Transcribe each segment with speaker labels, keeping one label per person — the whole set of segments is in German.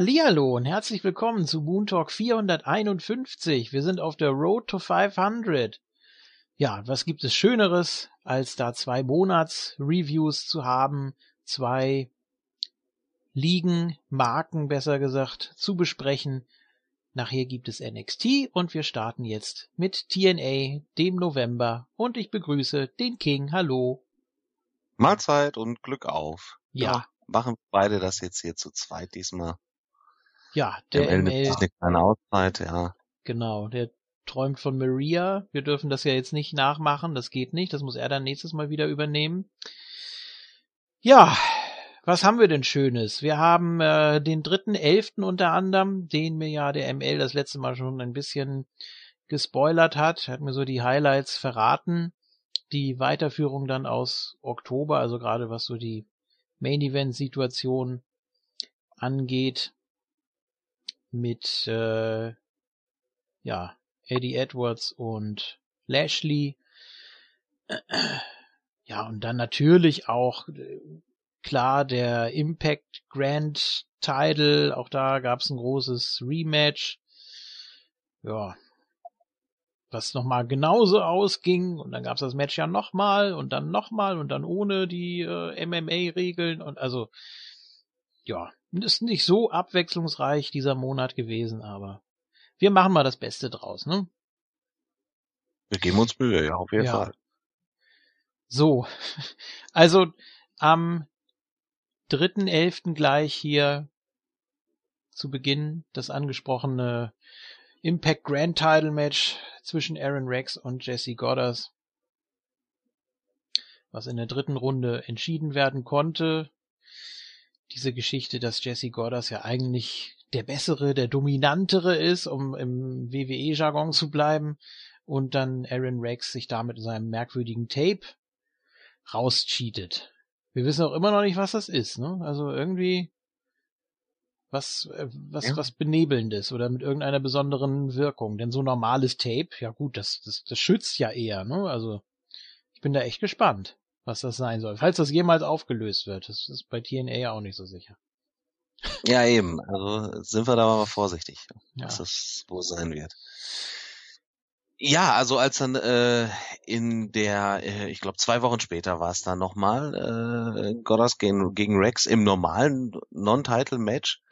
Speaker 1: Hallihallo und herzlich willkommen zu Moon Talk 451. Wir sind auf der Road to 500. Ja, was gibt es Schöneres, als da zwei Monats-Reviews zu haben, zwei Ligen, Marken besser gesagt, zu besprechen. Nachher gibt es NXT und wir starten jetzt mit TNA, dem November. Und ich begrüße den King. Hallo.
Speaker 2: Mahlzeit und Glück auf.
Speaker 1: Ja.
Speaker 2: machen beide das jetzt hier zu zweit diesmal.
Speaker 1: Ja, der
Speaker 2: ML nimmt
Speaker 1: ML,
Speaker 2: sich eine kleine Auszeit, ja.
Speaker 1: genau, der träumt von Maria. Wir dürfen das ja jetzt nicht nachmachen, das geht nicht, das muss er dann nächstes Mal wieder übernehmen. Ja, was haben wir denn Schönes? Wir haben äh, den dritten Elften unter anderem, den mir ja der ML das letzte Mal schon ein bisschen gespoilert hat, hat mir so die Highlights verraten. Die Weiterführung dann aus Oktober, also gerade was so die Main Event Situation angeht, mit äh, ja Eddie Edwards und Lashley. Ja, und dann natürlich auch äh, klar der Impact Grand Title, auch da gab es ein großes Rematch. Ja, was nochmal genauso ausging und dann gab es das Match ja nochmal und dann nochmal und dann ohne die äh, MMA-Regeln und also ja, ist nicht so abwechslungsreich dieser Monat gewesen, aber wir machen mal das Beste draus, ne?
Speaker 2: Wir geben uns Mühe, ja, auf jeden
Speaker 1: Ja.
Speaker 2: Fall.
Speaker 1: So, also am 3.11. gleich hier zu Beginn das angesprochene Impact Grand Title Match zwischen Aaron Rex und Jesse Goddard, was in der dritten Runde entschieden werden konnte. Diese Geschichte, dass Jesse Goddard ja eigentlich der bessere, der dominantere ist, um im WWE-Jargon zu bleiben, und dann Aaron Rex sich damit in seinem merkwürdigen Tape rauscheatet. Wir wissen auch immer noch nicht, was das ist, ne? Also irgendwie was, äh, was,
Speaker 2: Ja.
Speaker 1: was Benebelndes oder mit irgendeiner besonderen Wirkung. Denn so normales Tape, ja gut, das, das, das schützt ja eher, ne? Also ich bin da echt gespannt, was das sein soll. Falls das jemals aufgelöst wird. Das ist bei TNA ja auch nicht so sicher.
Speaker 2: Ja, eben. Also sind wir da mal vorsichtig,
Speaker 1: Ja.
Speaker 2: was das wohl sein wird. Ja, also als dann äh, in der, äh, ich glaube zwei Wochen später war es dann nochmal, äh, Goddard gegen, gegen Rex im normalen Non-Title-Match.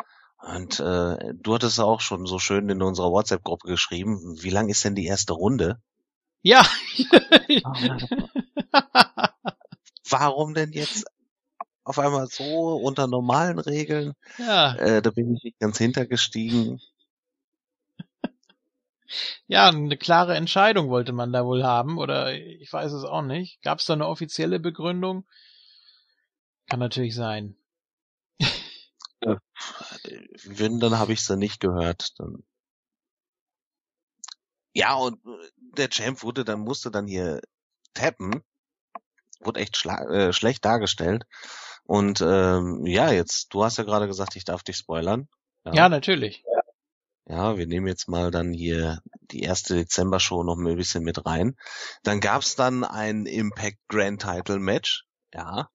Speaker 2: Und äh, du hattest auch schon so schön in unserer WhatsApp-Gruppe geschrieben, wie lang ist denn die erste Runde?
Speaker 1: Ja.
Speaker 2: Warum denn jetzt auf einmal so unter normalen Regeln?
Speaker 1: ja.
Speaker 2: Äh, da bin ich nicht ganz hintergestiegen.
Speaker 1: Ja, eine klare Entscheidung wollte man da wohl haben, oder ich weiß es auch nicht. Gab es da eine offizielle Begründung? Kann natürlich sein.
Speaker 2: Wenn, dann habe ich sie nicht gehört. Dann ja, und äh, der Champ wurde dann, musste dann hier tappen. Wurde echt schla äh, schlecht dargestellt. Und ähm, ja, jetzt, du hast ja gerade gesagt, ich darf dich spoilern.
Speaker 1: Ja, natürlich.
Speaker 2: Ja, wir nehmen jetzt mal dann hier die erste Dezember-Show noch ein bisschen mit rein. Dann gab's dann ein Impact Grand Title Match. Ja.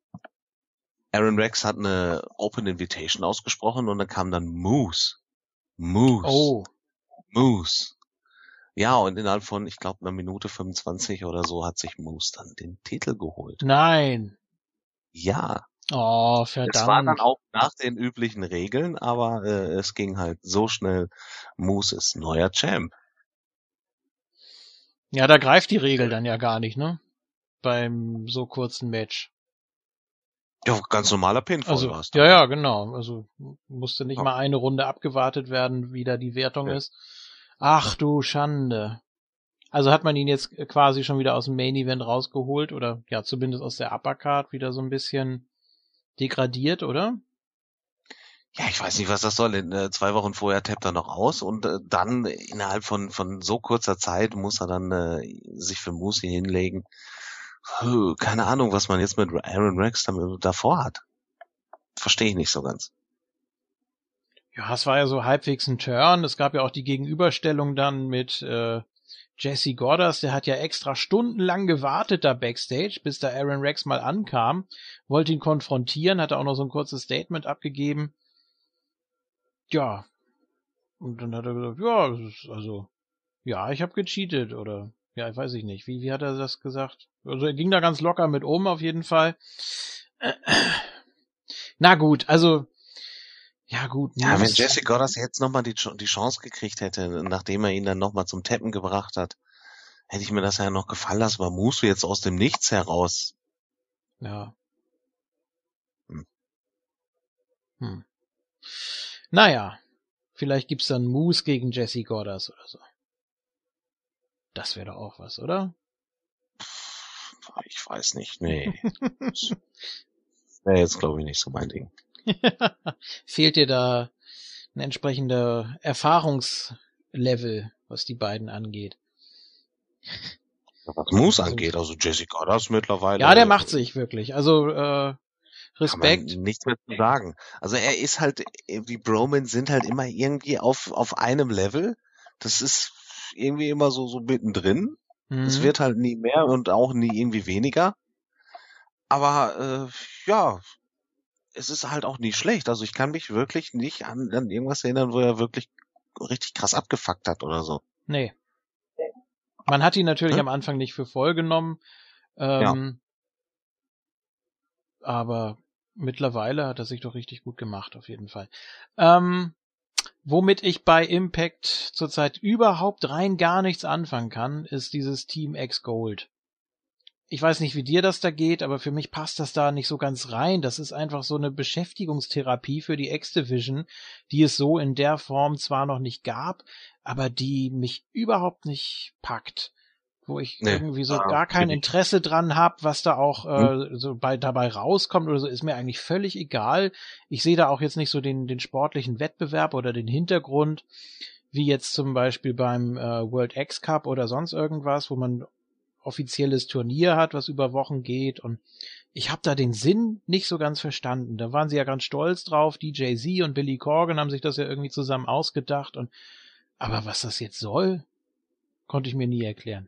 Speaker 2: Aaron Rex hat eine Open Invitation ausgesprochen und dann kam dann Moose. Moose.
Speaker 1: Oh,
Speaker 2: Moose. Ja, und innerhalb von, ich glaube, einer Minute 25 oder so hat sich Moose dann den Titel geholt.
Speaker 1: nein.
Speaker 2: Ja,
Speaker 1: Oh,
Speaker 2: es war dann
Speaker 1: verdammt.
Speaker 2: auch nach den üblichen Regeln, aber äh, es ging halt so schnell. Moose ist neuer Champ.
Speaker 1: Ja, da greift die Regel dann ja gar nicht, ne? Beim so kurzen Match.
Speaker 2: Ja, ganz normaler Pinfall
Speaker 1: Also,
Speaker 2: war's
Speaker 1: ja, ja, genau. Also musste nicht
Speaker 2: Ja.
Speaker 1: mal eine Runde abgewartet werden, wie da die Wertung
Speaker 2: Ja.
Speaker 1: ist. Ach du Schande. Also hat man ihn jetzt quasi schon wieder aus dem Main Event rausgeholt oder ja, zumindest aus der Uppercard wieder so ein bisschen degradiert, oder?
Speaker 2: Ja, ich weiß nicht, was das soll. Äh, zwei Wochen vorher tappt er noch aus und äh, dann innerhalb von von so kurzer Zeit muss er dann äh, sich für Moose hinlegen. Keine Ahnung, was man jetzt mit Aaron Rex davor hat. Verstehe ich nicht so ganz.
Speaker 1: Ja, es war ja so halbwegs ein Turn. Es gab ja auch die Gegenüberstellung dann mit äh, Jesse Goddard, der hat ja extra stundenlang gewartet da backstage, bis da Aaron Rex mal ankam, wollte ihn konfrontieren, hat auch noch so ein kurzes Statement abgegeben. ja. Und dann hat er gesagt, ja, also, ja, ich habe gecheatet oder ja, ich weiß ich nicht. Wie, wie hat er das gesagt? Also er ging da ganz locker mit um, auf jeden Fall. Na gut, also ja gut.
Speaker 2: Ja, wenn Jesse Goddard jetzt nochmal die, die Chance gekriegt hätte, nachdem er ihn dann nochmal zum Tappen gebracht hat, hätte ich mir das ja noch gefallen lassen, aber Musu jetzt aus dem Nichts heraus.
Speaker 1: Ja. Hm. Hm. Naja, vielleicht gibt's dann Moose gegen Jesse Goddard oder so. Das wäre doch auch was, oder?
Speaker 2: Ich weiß nicht, nee. wäre jetzt, glaube ich, nicht so mein Ding.
Speaker 1: Fehlt dir da ein entsprechender Erfahrungslevel, was die beiden angeht?
Speaker 2: Was Moose also, angeht, also Jessica, das mittlerweile.
Speaker 1: Ja, der macht sich wirklich. Also äh, Respekt.
Speaker 2: Kann man nichts mehr zu sagen. Also er ist halt, die Broman sind halt immer irgendwie auf auf einem Level. Das ist irgendwie immer so so mittendrin. Mhm. Es wird halt nie mehr und auch nie irgendwie weniger. Aber äh, ja, es ist halt auch nicht schlecht. Also ich kann mich wirklich nicht an, an irgendwas erinnern, wo er wirklich richtig krass abgefuckt hat oder so.
Speaker 1: Nee. Man hat ihn natürlich hm? am Anfang nicht für voll genommen. Ähm, ja. Aber mittlerweile hat er sich doch richtig gut gemacht, auf jeden Fall. Ähm, womit ich bei Impact zurzeit überhaupt rein gar nichts anfangen kann, ist dieses Team X Gold ich weiß nicht, wie dir das da geht, aber für mich passt das da nicht so ganz rein. Das ist einfach so eine Beschäftigungstherapie für die X-Division, die es so in der Form zwar noch nicht gab, aber die mich überhaupt nicht packt. Wo ich nee, irgendwie so ah, gar kein Interesse dran habe, was da auch äh, hm. so bei, dabei rauskommt oder so, ist mir eigentlich völlig egal. Ich sehe da auch jetzt nicht so den, den sportlichen Wettbewerb oder den Hintergrund, wie jetzt zum Beispiel beim äh, World X Cup oder sonst irgendwas, wo man offizielles Turnier hat, was über Wochen geht und ich habe da den Sinn nicht so ganz verstanden. Da waren sie ja ganz stolz drauf, DJ Z und Billy Corgan haben sich das ja irgendwie zusammen ausgedacht und aber was das jetzt soll, konnte ich mir nie erklären.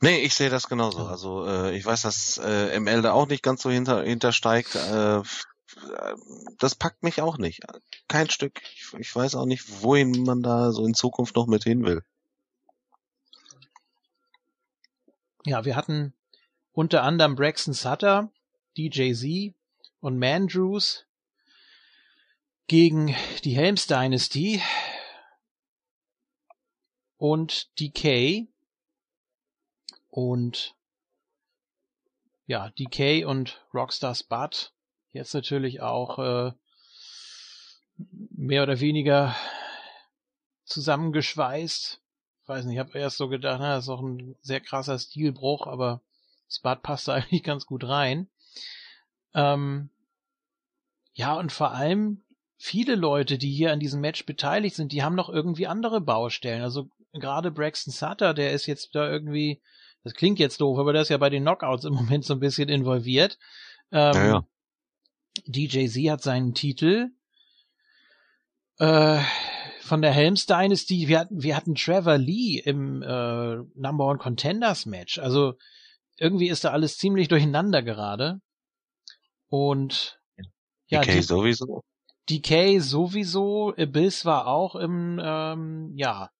Speaker 2: Nee, ich sehe das genauso. Also äh, ich weiß, dass äh, ML da auch nicht ganz so hinter, hintersteigt. Äh, das packt mich auch nicht. Kein Stück. Ich, ich weiß auch nicht, wohin man da so in Zukunft noch mit hin will.
Speaker 1: Ja, wir hatten unter anderem Braxton Sutter, DJ Z und Mandrews gegen die Helms Dynasty und DK und ja, DK und Rockstar Spud. Jetzt natürlich auch äh, mehr oder weniger zusammengeschweißt weiß nicht, ich habe erst so gedacht, na, das ist doch ein sehr krasser Stilbruch, aber Spud passt da eigentlich ganz gut rein. Ähm, ja, und vor allem viele Leute, die hier an diesem Match beteiligt sind, die haben noch irgendwie andere Baustellen. Also gerade Braxton Sutter, der ist jetzt da irgendwie, das klingt jetzt doof, aber der ist ja bei den Knockouts im Moment so ein bisschen involviert. Ähm, ja, ja. DJ Z hat seinen Titel. Äh, von der Helms Dynasty, wir hatten, wir hatten Trevor Lee im äh, Number One Contenders Match. Also irgendwie ist da alles ziemlich durcheinander gerade. Und
Speaker 2: ja, DK die, sowieso.
Speaker 1: DK sowieso. Abyss war auch im, ähm, ja,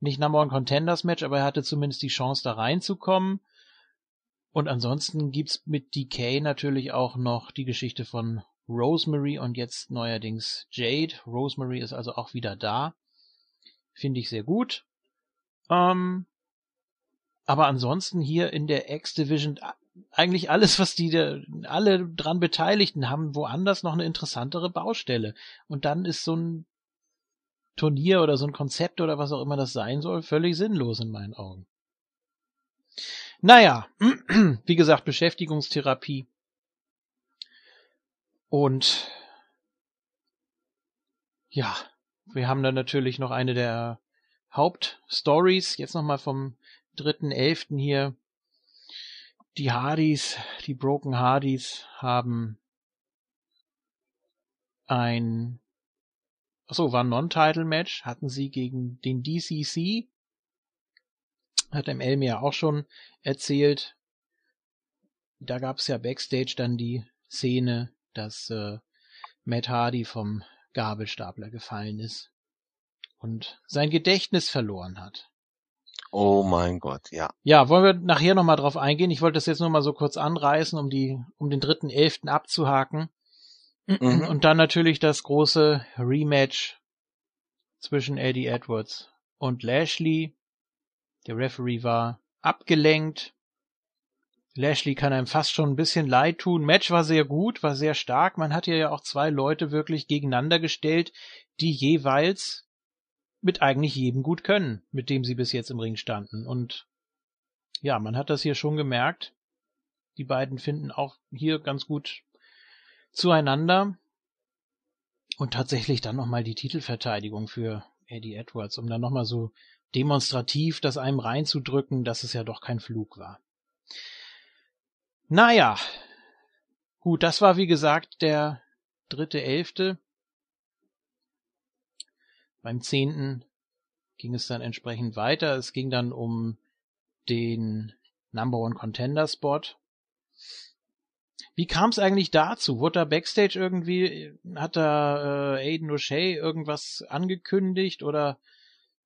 Speaker 1: nicht Number One Contenders Match, aber er hatte zumindest die Chance da reinzukommen. Und ansonsten gibt's mit DK natürlich auch noch die Geschichte von Rosemary und jetzt neuerdings Jade. Rosemary ist also auch wieder da. Finde ich sehr gut. Ähm, aber ansonsten hier in der X-Division eigentlich alles, was die alle dran Beteiligten haben, woanders noch eine interessantere Baustelle. Und dann ist so ein Turnier oder so ein Konzept oder was auch immer das sein soll, völlig sinnlos in meinen Augen. Naja, wie gesagt, Beschäftigungstherapie und ja, wir haben dann natürlich noch eine der Hauptstories, jetzt nochmal vom 3.11. hier. Die Hardys, die Broken Hardys haben ein, achso, war ein Non-Title-Match, hatten sie gegen den DCC, hat ML mir ja auch schon erzählt. Da gab es ja Backstage dann die Szene, dass äh, Matt Hardy vom Gabelstapler gefallen ist und sein Gedächtnis verloren hat.
Speaker 2: Oh mein Gott, ja.
Speaker 1: Ja, wollen wir nachher nochmal drauf eingehen? Ich wollte das jetzt nur mal so kurz anreißen, um die, um den dritten Elften abzuhaken. Mhm. Und dann natürlich das große Rematch zwischen Eddie Edwards und Lashley. Der Referee war abgelenkt. Lashley kann einem fast schon ein bisschen leid tun. Match war sehr gut, war sehr stark. Man hat hier ja auch zwei Leute wirklich gegeneinander gestellt, die jeweils mit eigentlich jedem gut können, mit dem sie bis jetzt im Ring standen. Und ja, man hat das hier schon gemerkt. Die beiden finden auch hier ganz gut zueinander. Und tatsächlich dann nochmal die Titelverteidigung für Eddie Edwards, um dann nochmal so demonstrativ das einem reinzudrücken, dass es ja doch kein Flug war. Naja, gut, das war wie gesagt der dritte Elfte. Beim zehnten ging es dann entsprechend weiter. Es ging dann um den Number One Contender Spot. Wie kam es eigentlich dazu? Wurde da Backstage irgendwie, hat da äh, Aiden O'Shea irgendwas angekündigt oder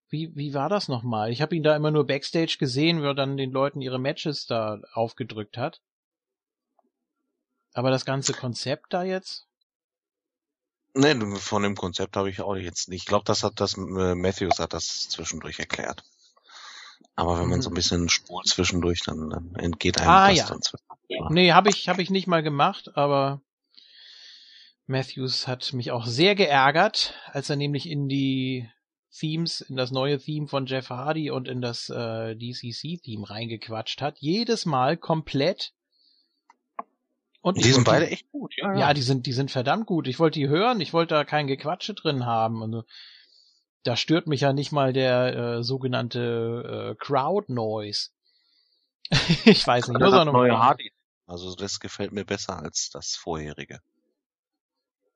Speaker 1: wie, wie war das nochmal? Ich habe ihn da immer nur Backstage gesehen, wie er dann den Leuten ihre Matches da aufgedrückt hat. Aber das ganze Konzept da jetzt?
Speaker 2: Nee, von dem Konzept habe ich auch jetzt nicht. Ich glaube, das hat das äh, Matthews hat das zwischendurch erklärt. Aber wenn man so ein mhm. bisschen spult zwischendurch, dann, dann entgeht einem
Speaker 1: ah,
Speaker 2: das
Speaker 1: ja. dann ja. Nee, habe ich, hab ich nicht mal gemacht, aber Matthews hat mich auch sehr geärgert, als er nämlich in die Themes, in das neue Theme von Jeff Hardy und in das äh, DCC-Theme reingequatscht hat. Jedes Mal komplett.
Speaker 2: Und die sind beide echt gut, ja,
Speaker 1: ja. Ja, die sind, die sind verdammt gut. Ich wollte die hören, ich wollte da kein Gequatsche drin haben. Also, da stört mich ja nicht mal der äh, sogenannte äh, Crowd Noise. ich weiß nicht.
Speaker 2: So neue Hardy. Also das gefällt mir besser als das vorherige.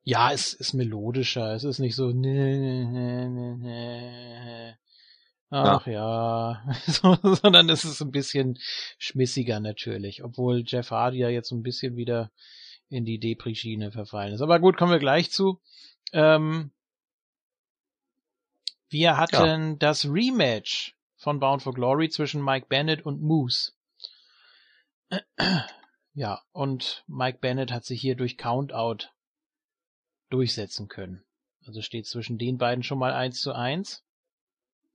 Speaker 1: Ja, es ist melodischer. Es ist nicht so. Ach ja, ja. so, sondern es ist ein bisschen schmissiger natürlich, obwohl Jeff Hardy ja jetzt so ein bisschen wieder in die Depri-Schiene verfallen ist. Aber gut, kommen wir gleich zu. Ähm, wir hatten ja. das Rematch von Bound for Glory zwischen Mike Bennett und Moose. Ja, und Mike Bennett hat sich hier durch Countout durchsetzen können. Also steht zwischen den beiden schon mal eins zu eins.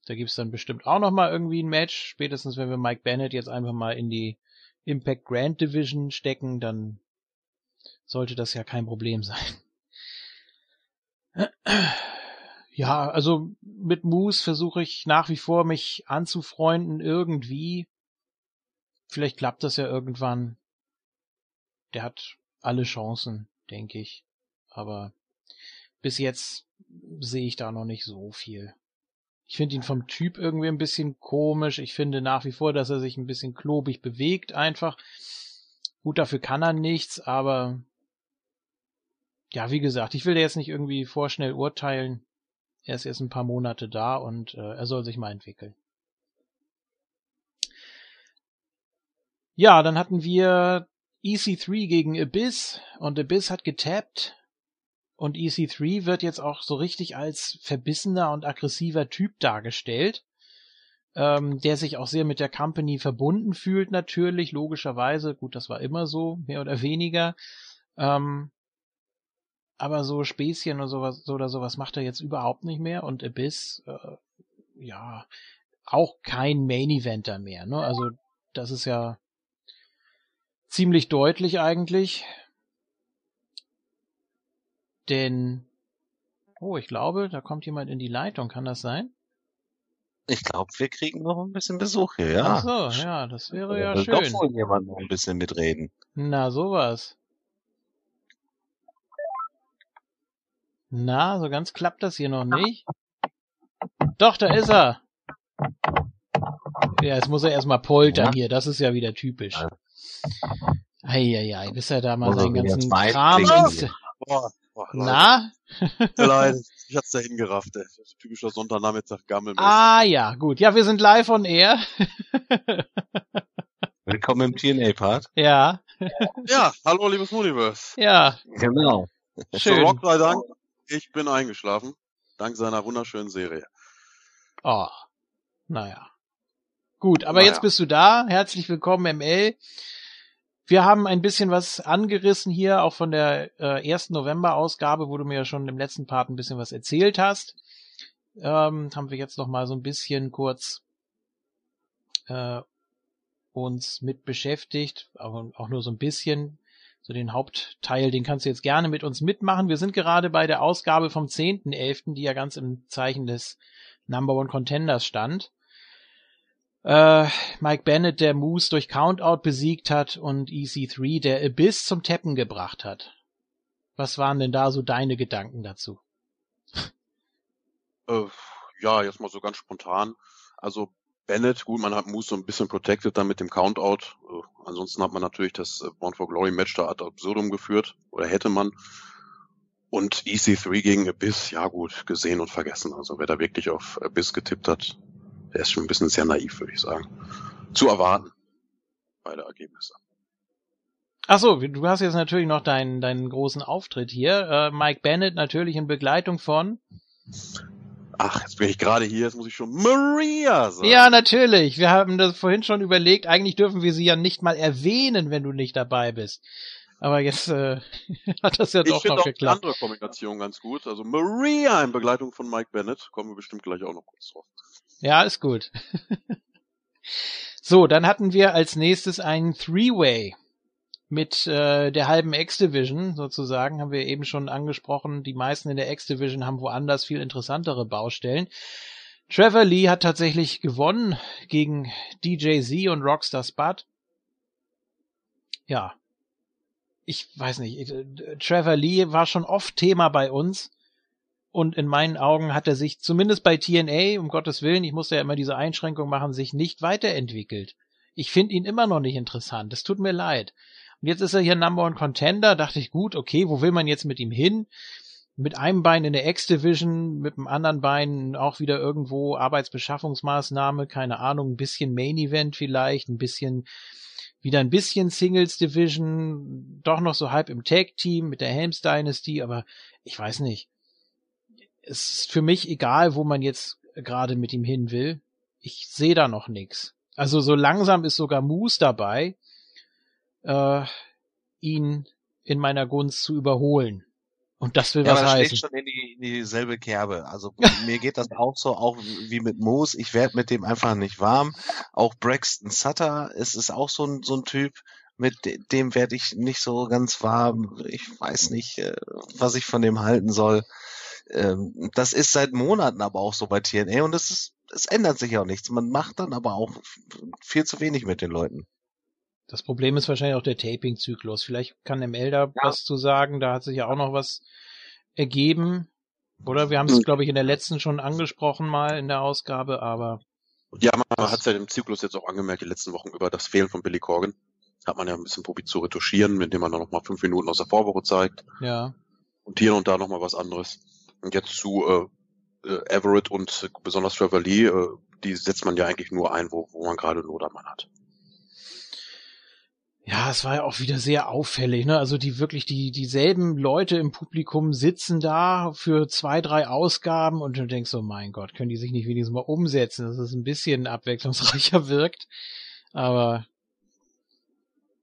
Speaker 1: Da gibt's dann bestimmt auch noch mal irgendwie ein Match. Spätestens wenn wir Mike Bennett jetzt einfach mal in die Impact Grand Division stecken, dann sollte das ja kein Problem sein. Ja, also mit Moose versuche ich nach wie vor mich anzufreunden irgendwie. Vielleicht klappt das ja irgendwann. Der hat alle Chancen, denke ich. Aber bis jetzt sehe ich da noch nicht so viel. Ich finde ihn vom Typ irgendwie ein bisschen komisch. Ich finde nach wie vor, dass er sich ein bisschen klobig bewegt einfach. Gut, dafür kann er nichts, aber ja, wie gesagt, ich will jetzt nicht irgendwie vorschnell urteilen. Er ist jetzt ein paar Monate da und äh, er soll sich mal entwickeln. Ja, dann hatten wir EC3 gegen Abyss und Abyss hat getappt und EC3 wird jetzt auch so richtig als verbissener und aggressiver Typ dargestellt, ähm, der sich auch sehr mit der Company verbunden fühlt natürlich, logischerweise. Gut, das war immer so, mehr oder weniger. Ähm, aber so Späßchen oder sowas, oder sowas macht er jetzt überhaupt nicht mehr und Abyss, äh, ja, auch kein Main Eventer mehr, ne? Also, das ist ja ziemlich deutlich eigentlich. Denn, oh, ich glaube, da kommt jemand in die Leitung, kann das sein?
Speaker 2: Ich glaube, wir kriegen noch ein bisschen Besuch hier, ja.
Speaker 1: Ach so, ja, das wäre ja, ja schön. Doch
Speaker 2: wohl jemand noch ein bisschen mitreden.
Speaker 1: Na, sowas. Na, so ganz klappt das hier noch nicht. Doch, da ist er. Ja, jetzt muss er erstmal poltern hier. Das ist ja wieder typisch. Eieiei, bis er da mal seinen ganzen Kram. Boah, boah, Na?
Speaker 3: Leid, ich hab's da hingerafft, ey. Typischer Sonntagnachmittag Gammel.
Speaker 1: Ah ja, gut. Ja, wir sind live on air.
Speaker 2: Willkommen im TNA-Part.
Speaker 1: Ja.
Speaker 3: ja, hallo liebes Universe.
Speaker 1: Ja.
Speaker 2: Genau.
Speaker 3: Schön. Rock sei Dank Ich bin eingeschlafen. Dank seiner wunderschönen Serie.
Speaker 1: Oh, naja. Gut, aber
Speaker 3: Naja.
Speaker 1: jetzt bist du da. Herzlich willkommen, ML. Wir haben ein bisschen was angerissen hier, auch von der äh, ersten November-Ausgabe, wo du mir ja schon im letzten Part ein bisschen was erzählt hast. Ähm, haben wir jetzt noch mal so ein bisschen kurz äh, uns mit beschäftigt, aber auch nur so ein bisschen. So den Hauptteil, den kannst du jetzt gerne mit uns mitmachen. Wir sind gerade bei der Ausgabe vom 10.11., die ja ganz im Zeichen des Number One Contenders stand. Äh, Mike Bennett, der Moose durch Countout besiegt hat und EC3, der Abyss zum Tappen gebracht hat. Was waren denn da so deine Gedanken dazu?
Speaker 3: Äh, ja, jetzt mal so ganz spontan. Also Bennett, gut, man hat Moose so ein bisschen protected dann mit dem Countout. Äh, ansonsten hat man natürlich das äh, Born for Glory Match da ad absurdum geführt. Oder hätte man. Und EC3 gegen Abyss, ja gut, gesehen und vergessen. Also wer da wirklich auf Abyss getippt hat, der ist schon ein bisschen sehr naiv, würde ich sagen. Zu erwarten. Beide Ergebnisse.
Speaker 1: Ach so, du hast jetzt natürlich noch deinen, deinen großen Auftritt hier. Äh, Mike Bennett natürlich in Begleitung von.
Speaker 3: Ach, jetzt bin ich gerade hier, jetzt muss ich schon Maria sagen.
Speaker 1: Ja, natürlich. Wir haben das vorhin schon überlegt. Eigentlich dürfen wir sie ja nicht mal erwähnen, wenn du nicht dabei bist. Aber jetzt äh, hat das ja
Speaker 3: Ich
Speaker 1: doch
Speaker 3: finde
Speaker 1: noch
Speaker 3: auch
Speaker 1: geklappt.
Speaker 3: andere Kombination ganz gut. Also Maria in Begleitung von Mike Bennett. Kommen wir bestimmt gleich auch noch kurz drauf.
Speaker 1: Ja, ist gut. so, dann hatten wir als nächstes einen Three-Way mit äh, der halben X-Division sozusagen, haben wir eben schon angesprochen. Die meisten in der X-Division haben woanders viel interessantere Baustellen. Trevor Lee hat tatsächlich gewonnen gegen DJ Z und Rockstar Spud. Ja. Ich weiß nicht. äh, Trevor Lee war schon oft Thema bei uns. Und in meinen Augen hat er sich, zumindest bei TNA, um Gottes Willen, ich musste ja immer diese Einschränkung machen, sich nicht weiterentwickelt. Ich finde ihn immer noch nicht interessant. Es tut mir leid. Und jetzt ist er hier Number One Contender. Dachte ich, gut, okay, wo will man jetzt mit ihm hin? Mit einem Bein in der X-Division, mit dem anderen Bein auch wieder irgendwo Arbeitsbeschaffungsmaßnahme, keine Ahnung, ein bisschen Main Event vielleicht, ein bisschen, wieder ein bisschen Singles Division, doch noch so halb im Tag Team mit der Helms Dynasty, aber ich weiß nicht es ist für mich egal, wo man jetzt gerade mit ihm hin will. Ich sehe da noch nix. Also so langsam ist sogar Moose dabei, äh, ihn in meiner Gunst zu überholen. Und das will
Speaker 2: Ja,
Speaker 1: was
Speaker 2: aber das
Speaker 1: heißen.
Speaker 2: schlägt schon in, die, in dieselbe Kerbe. Also mir geht das auch so, auch wie mit Moose. Ich werde mit dem einfach nicht warm. Auch Braxton Sutter ist, ist auch so ein, so ein Typ, mit de- dem werde ich nicht so ganz warm. Ich weiß nicht, äh, was ich von dem halten soll. Ähm, Das ist seit Monaten aber auch so bei TNA und es ist, es ändert sich auch nichts. Man macht dann aber auch viel zu wenig mit den Leuten.
Speaker 1: Das Problem ist wahrscheinlich auch der Taping-Zyklus. Vielleicht kann ML da
Speaker 2: Ja.
Speaker 1: was zu sagen. Da hat sich ja auch noch was ergeben. Oder wir haben es,
Speaker 3: Mhm.
Speaker 1: glaube ich, in der letzten schon angesprochen mal in der Ausgabe, aber
Speaker 3: Ja, man hat es ja im Zyklus jetzt auch angemerkt, die letzten Wochen über das Fehlen von Billy Corgan. Hat man ja ein bisschen probiert zu retuschieren, indem man dann noch mal fünf Minuten aus der Vorwoche zeigt.
Speaker 1: ja.
Speaker 3: Und hier und da noch mal was anderes. Und jetzt zu äh, äh, Everett und äh, besonders Trevor Lee, äh, die setzt man ja eigentlich nur ein, wo, wo man gerade Not am Mann hat.
Speaker 1: Ja, es war ja auch wieder sehr auffällig, ne? Also die wirklich die dieselben Leute im Publikum sitzen da für zwei, drei Ausgaben und du denkst so, mein Gott, können die sich nicht wenigstens mal umsetzen, dass es ein bisschen abwechslungsreicher wirkt. Aber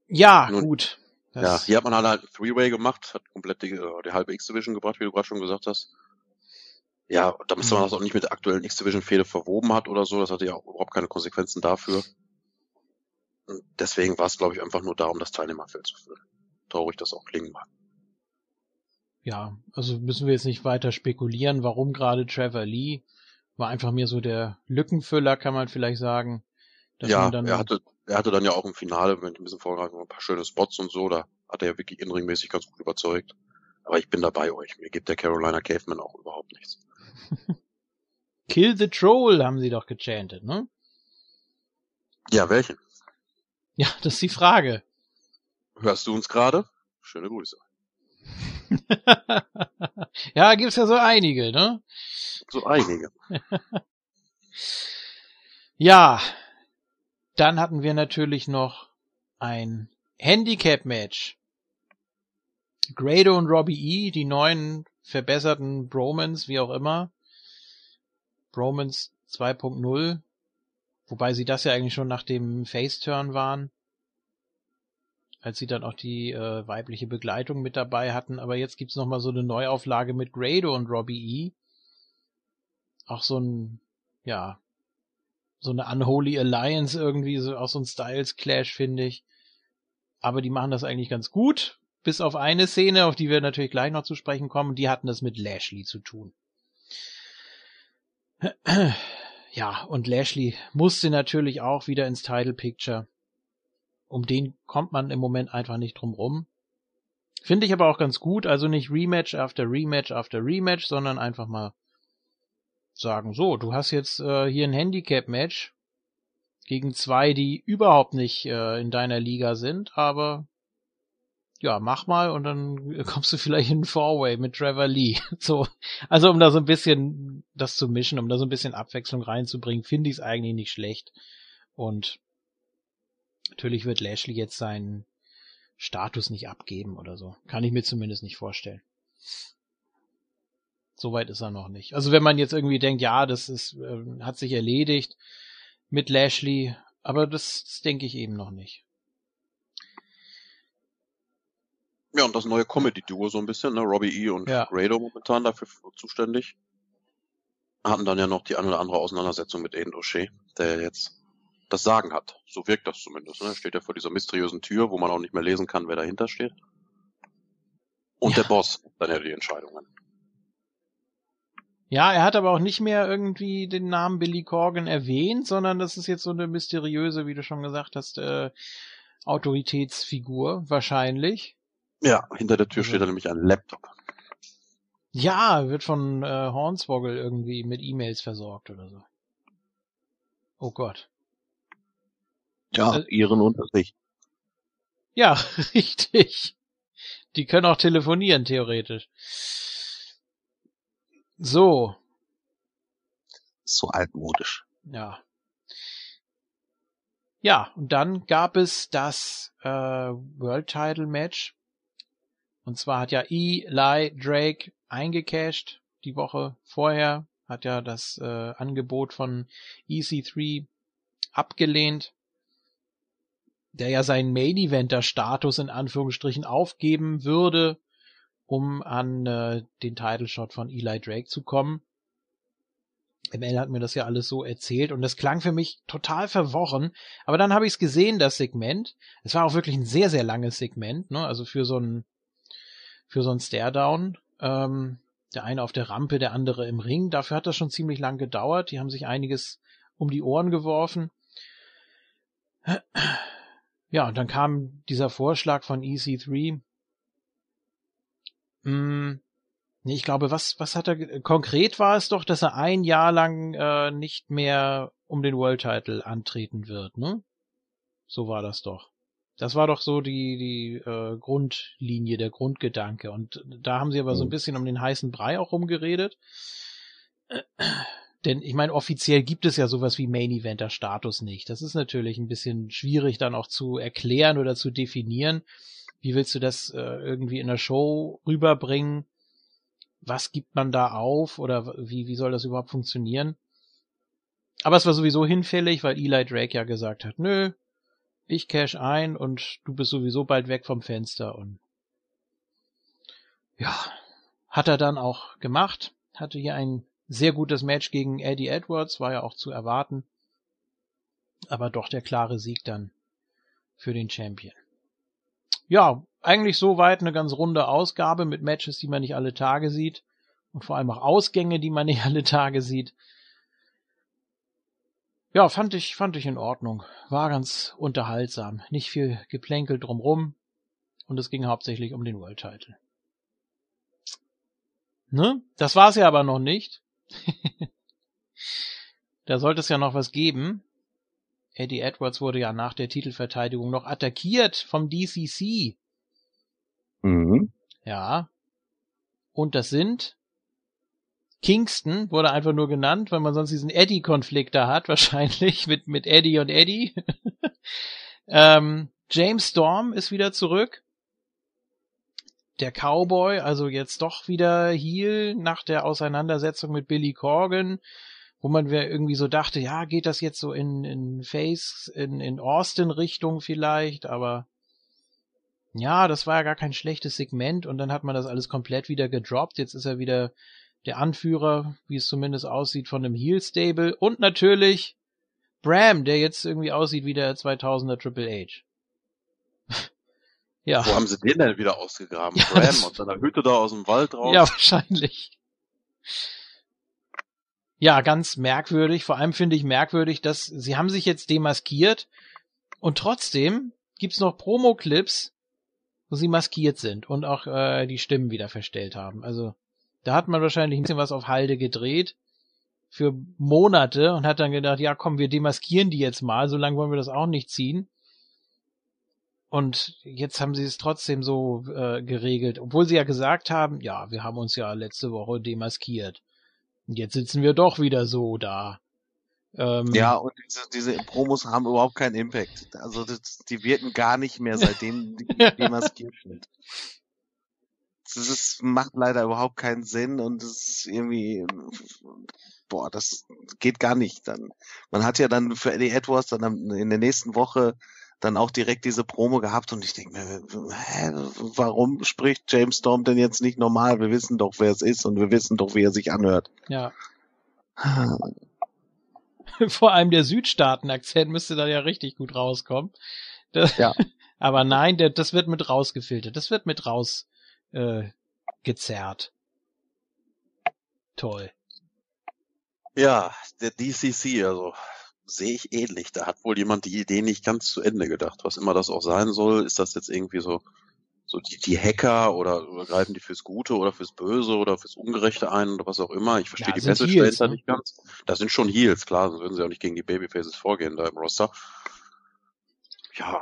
Speaker 1: ja,
Speaker 3: Nun,
Speaker 1: gut.
Speaker 3: ja, hier hat man halt halt Three-Way gemacht, hat komplett die, äh, die halbe X-Division gebracht, wie du gerade schon gesagt hast. Ja, da müsste man
Speaker 1: Mhm.
Speaker 3: das auch nicht mit der aktuellen X-Division-Fehde verwoben hat oder so. Das hatte ja auch überhaupt keine Konsequenzen dafür. Und deswegen war es, glaube ich, einfach nur darum, das Teilnehmerfeld zu füllen. Traurig das auch klingen mag.
Speaker 1: ja, also müssen wir jetzt nicht weiter spekulieren, warum gerade Trevor Lee war einfach mir so der Lückenfüller, kann man vielleicht sagen.
Speaker 3: Ja, er hatte, er hatte dann ja auch im Finale, wenn ich ein bisschen vorgreifen, ein paar schöne Spots und so, da hat er ja wirklich inringmäßig ganz gut überzeugt. Aber ich bin da bei euch. Mir gibt der Carolina Caveman auch überhaupt nichts.
Speaker 1: Kill the Troll haben sie doch gechantet, ne?
Speaker 3: Ja, welchen?
Speaker 1: Ja, das ist die Frage.
Speaker 3: Hörst du uns gerade? Schöne Grüße.
Speaker 1: ja, gibt's ja so einige, ne?
Speaker 3: So einige.
Speaker 1: Ja, dann hatten wir natürlich noch ein Handicap-Match. Grado und Robbie E., die neuen verbesserten Bromans, wie auch immer. Bromans 2.0. Wobei sie das ja eigentlich schon nach dem Face-Turn waren. Als sie dann auch die äh, weibliche Begleitung mit dabei hatten. Aber jetzt gibt's noch mal so eine Neuauflage mit Grado und Robbie E. Auch so ein, ja, so eine Unholy Alliance irgendwie, so auch so ein Styles Clash, finde ich. Aber die machen das eigentlich ganz gut. Bis auf eine Szene, auf die wir natürlich gleich noch zu sprechen kommen, die hatten das mit Lashley zu tun. Ja, und Lashley musste natürlich auch wieder ins Title Picture. Um den kommt man im Moment einfach nicht drum rum. Finde ich aber auch ganz gut, also nicht Rematch after Rematch after Rematch, sondern einfach mal sagen, so, du hast jetzt äh, hier ein Handicap-Match gegen zwei, die überhaupt nicht äh, in deiner Liga sind, aber ja, mach mal und dann kommst du vielleicht in Four-Way mit Trevor Lee. So, also um da so ein bisschen das zu mischen, um da so ein bisschen Abwechslung reinzubringen, finde ich es eigentlich nicht schlecht. Und natürlich wird Lashley jetzt seinen Status nicht abgeben oder so. Kann ich mir zumindest nicht vorstellen. Soweit ist er noch nicht. Also wenn man jetzt irgendwie denkt, ja, das ist, äh, hat sich erledigt mit Lashley, aber das, das denke ich eben noch nicht.
Speaker 3: Ja, und das neue Comedy-Duo so ein bisschen, ne? Robbie E. und
Speaker 1: Ja.
Speaker 3: Grado momentan dafür zuständig. Hatten dann ja noch die eine oder andere Auseinandersetzung mit Aiden O'Shea, der jetzt das Sagen hat. So wirkt das zumindest. Ne? Steht ja vor dieser mysteriösen Tür, wo man auch nicht mehr lesen kann, wer dahinter steht. Und
Speaker 1: Ja.
Speaker 3: der Boss, dann ja die Entscheidungen.
Speaker 1: Ja, er hat aber auch nicht mehr irgendwie den Namen Billy Corgan erwähnt, sondern das ist jetzt so eine mysteriöse, wie du schon gesagt hast, äh, Autoritätsfigur, wahrscheinlich.
Speaker 3: Ja, hinter der Tür
Speaker 1: Also-
Speaker 3: steht da nämlich ein Laptop.
Speaker 1: Ja, wird von äh, Hornswoggle irgendwie mit E-Mails versorgt oder so. Oh Gott.
Speaker 3: Ja,
Speaker 1: Äh,
Speaker 3: ihren unter sich.
Speaker 1: Ja, richtig. Die können auch telefonieren, theoretisch. So,
Speaker 2: So altmodisch.
Speaker 1: ja. Ja, und dann gab es das äh, World Title Match. Und zwar hat ja Eli Drake eingecashed die Woche vorher, hat ja das äh, Angebot von EC3 abgelehnt, der ja seinen Main Eventer Status in Anführungsstrichen aufgeben würde, um an äh, den Title Shot von Eli Drake zu kommen. ML hat mir das ja alles so erzählt und das klang für mich total verworren. Aber dann habe ich es gesehen, das Segment. Es war auch wirklich ein sehr, sehr langes Segment, ne? Also für so ein für so ein Stare-Down. Ähm, der eine auf der Rampe, der andere im Ring. Dafür hat das schon ziemlich lang gedauert. Die haben sich einiges um die Ohren geworfen. Ja, und dann kam dieser Vorschlag von EC3. Hm, ich glaube, was, was hat er, konkret war es doch, dass er ein Jahr lang äh, nicht mehr um den World Title antreten wird, ne? So war das doch. Das war doch so die, die äh, Grundlinie, der Grundgedanke. Und da haben sie aber so ein
Speaker 2: Mhm.
Speaker 1: bisschen um den heißen Brei auch rumgeredet. Denn ich meine, offiziell gibt es ja sowas wie Main Eventer Status nicht. Das ist natürlich ein bisschen schwierig dann auch zu erklären oder zu definieren. Wie willst du das äh, irgendwie in der Show rüberbringen? Was gibt man da auf oder wie, wie soll das überhaupt funktionieren? Aber es war sowieso hinfällig, weil Eli Drake ja gesagt hat, nö, ich cash ein und du bist sowieso bald weg vom Fenster und ja, hat er dann auch gemacht, hatte hier ein sehr gutes Match gegen Eddie Edwards, war ja auch zu erwarten, aber doch der klare Sieg dann für den Champion. Ja, eigentlich soweit eine ganz runde Ausgabe mit Matches, die man nicht alle Tage sieht und vor allem auch Ausgänge, die man nicht alle Tage sieht. Ja, fand ich, fand ich in Ordnung. War ganz unterhaltsam. Nicht viel Geplänkel drumrum. Und es ging hauptsächlich um den World Title. Ne? Das war's ja aber noch nicht. da sollte es ja noch was geben. Eddie Edwards wurde ja nach der Titelverteidigung noch attackiert vom DCC.
Speaker 2: Mhm.
Speaker 1: Ja. Und das sind Kingston, wurde einfach nur genannt, weil man sonst diesen Eddie-Konflikt da hat, wahrscheinlich, mit, mit Eddie und Eddie. ähm, James Storm ist wieder zurück. der Cowboy, also jetzt doch wieder Heel nach der Auseinandersetzung mit Billy Corgan, wo man irgendwie so dachte, ja, geht das jetzt so in, in Face, in, in Austin Richtung vielleicht, aber ja, das war ja gar kein schlechtes Segment und dann hat man das alles komplett wieder gedroppt. Jetzt ist er wieder der Anführer, wie es zumindest aussieht, von einem Heel Stable und natürlich Bram, der jetzt irgendwie aussieht wie der 2000er Triple H.
Speaker 3: ja. Wo haben sie den denn wieder ausgegraben? Ja, Bram und seiner Hütte da aus dem Wald raus?
Speaker 1: Ja, wahrscheinlich. Ja, ganz merkwürdig. Vor allem finde ich merkwürdig, dass sie haben sich jetzt demaskiert und trotzdem gibt's noch Promo-Clips, wo sie maskiert sind und auch äh, die Stimmen wieder verstellt haben. Also da hat man wahrscheinlich ein bisschen was auf Halde gedreht für Monate und hat dann gedacht, ja komm, wir demaskieren die jetzt mal, so lange wollen wir das auch nicht ziehen. Und jetzt haben sie es trotzdem so äh, geregelt, obwohl sie ja gesagt haben, ja, wir haben uns ja letzte Woche demaskiert. Und jetzt sitzen wir doch wieder so da.
Speaker 2: Ähm, ja, und diese, diese Promos haben überhaupt keinen Impact. Also das, die wirken gar nicht mehr, seitdem die demaskiert sind das ist, macht leider überhaupt keinen Sinn und es ist irgendwie, boah, das geht gar nicht. Dann, man hat ja dann für Eddie Edwards dann in der nächsten Woche dann auch direkt diese Promo gehabt und ich denke mir, hä, warum spricht James Storm denn jetzt nicht normal? Wir wissen doch, wer es ist und wir wissen doch, wie er sich anhört.
Speaker 1: Ja. Vor allem der Südstaaten-Akzent müsste da ja richtig gut rauskommen. Das, ja. Aber nein, das wird mit rausgefiltert. Das wird mit raus äh, gezerrt. Toll.
Speaker 3: Ja, der DCC, also sehe ich ähnlich. Da hat wohl jemand die Idee nicht ganz zu Ende gedacht. Was immer das auch sein soll, ist das jetzt irgendwie so, so die, die Hacker oder, oder greifen die fürs Gute oder fürs Böse oder fürs Ungerechte ein oder was auch immer. Ich verstehe ja, die Message dahinter ne? nicht ganz. Das sind schon Heels, klar, sonst würden sie auch nicht gegen die Babyfaces vorgehen da im Roster ja,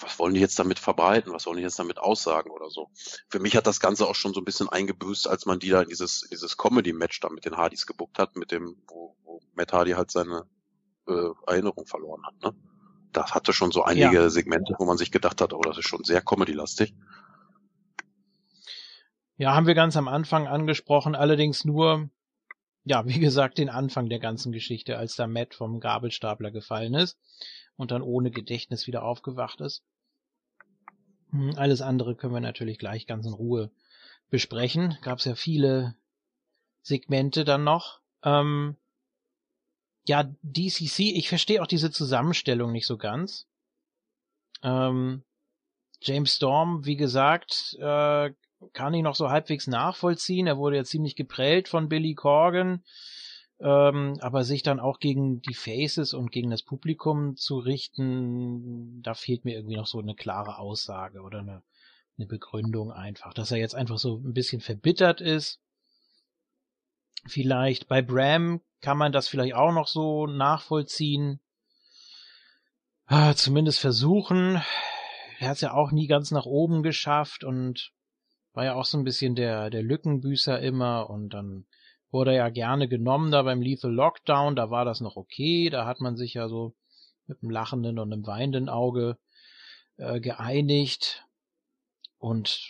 Speaker 3: was wollen die jetzt damit verbreiten? Was wollen die jetzt damit aussagen oder so? Für mich hat das Ganze auch schon so ein bisschen eingebüßt, als man die da in dieses, dieses Comedy-Match da mit den Hardys gebuckt hat, mit dem, wo, wo Matt Hardy halt seine äh, Erinnerung verloren hat. Ne? Das hatte schon so einige ja. Segmente, wo man sich gedacht hat, oh, das ist schon sehr Comedy-lastig.
Speaker 1: Ja, haben wir ganz am Anfang angesprochen, allerdings nur, ja, wie gesagt, den Anfang der ganzen Geschichte, als da Matt vom Gabelstapler gefallen ist und dann ohne Gedächtnis wieder aufgewacht ist. Hm, alles andere können wir natürlich gleich ganz in Ruhe besprechen. Gab es ja viele Segmente dann noch. Ähm, ja, DCC, ich verstehe auch diese Zusammenstellung nicht so ganz. Ähm, James Storm, wie gesagt, äh, kann ich noch so halbwegs nachvollziehen. Er wurde ja ziemlich geprellt von Billy Corgan ähm, aber sich dann auch gegen die Faces und gegen das Publikum zu richten, da fehlt mir irgendwie noch so eine klare Aussage oder eine, eine Begründung einfach, dass er jetzt einfach so ein bisschen verbittert ist. Vielleicht bei Bram kann man das vielleicht auch noch so nachvollziehen. Ah, zumindest versuchen. Er hat es ja auch nie ganz nach oben geschafft und war ja auch so ein bisschen der, der Lückenbüßer immer und dann wurde ja gerne genommen da beim Lethal Lockdown, da war das noch okay, da hat man sich ja so mit einem lachenden und einem weinenden Auge äh, geeinigt und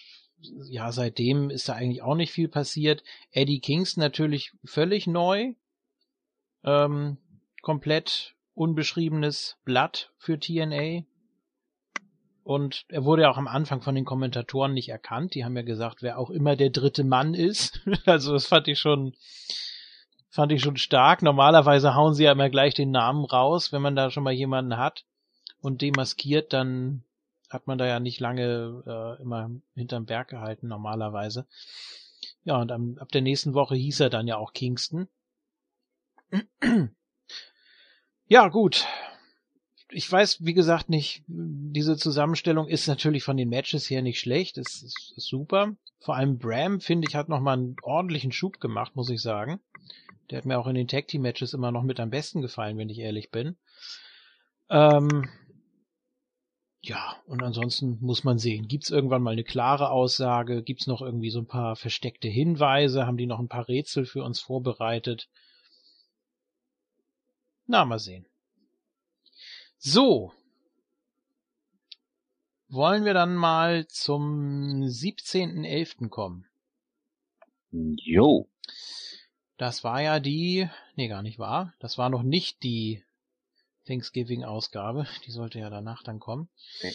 Speaker 1: ja, seitdem ist da eigentlich auch nicht viel passiert. Eddie Kingston natürlich völlig neu, ähm, komplett unbeschriebenes Blatt für TNA. Und er wurde ja auch am Anfang von den Kommentatoren nicht erkannt. Die haben ja gesagt, wer auch immer der dritte Mann ist. also das fand ich schon, fand ich schon stark. Normalerweise hauen sie ja immer gleich den Namen raus, wenn man da schon mal jemanden hat und demaskiert, dann hat man da ja nicht lange äh, immer hinterm Berg gehalten, normalerweise. Ja, und am, ab der nächsten Woche hieß er dann ja auch Kingston. ja, gut ich weiß, wie gesagt, nicht, diese Zusammenstellung ist natürlich von den Matches her nicht schlecht, ist, ist, ist super. Vor allem Bram, finde ich, hat nochmal einen ordentlichen Schub gemacht, muss ich sagen. Der hat mir auch in den Tag Team Matches immer noch mit am besten gefallen, wenn ich ehrlich bin. Ähm, ja, und ansonsten muss man sehen. Gibt's irgendwann mal eine klare Aussage? Gibt's noch irgendwie so ein paar versteckte Hinweise? Haben die noch ein paar Rätsel für uns vorbereitet? Na, mal sehen. So. wollen wir dann mal zum 17.11. kommen.
Speaker 2: Jo.
Speaker 1: Das war ja die, nee, gar nicht wahr. Das war noch nicht die Thanksgiving-Ausgabe. Die sollte ja danach dann kommen.
Speaker 2: Okay.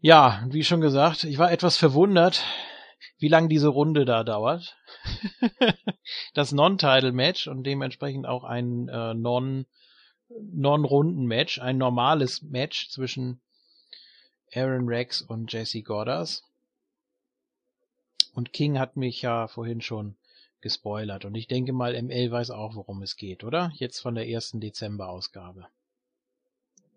Speaker 1: Ja, wie schon gesagt, ich war etwas verwundert, wie lang diese Runde da dauert. das Non-Title-Match und dementsprechend auch ein äh, Non- Non-Runden-Match, ein normales Match zwischen Aaron Rex und Jesse Goddard. Und King hat mich ja vorhin schon gespoilert. Und ich denke mal, ML weiß auch, worum es geht, oder? Jetzt von der ersten Dezember-Ausgabe.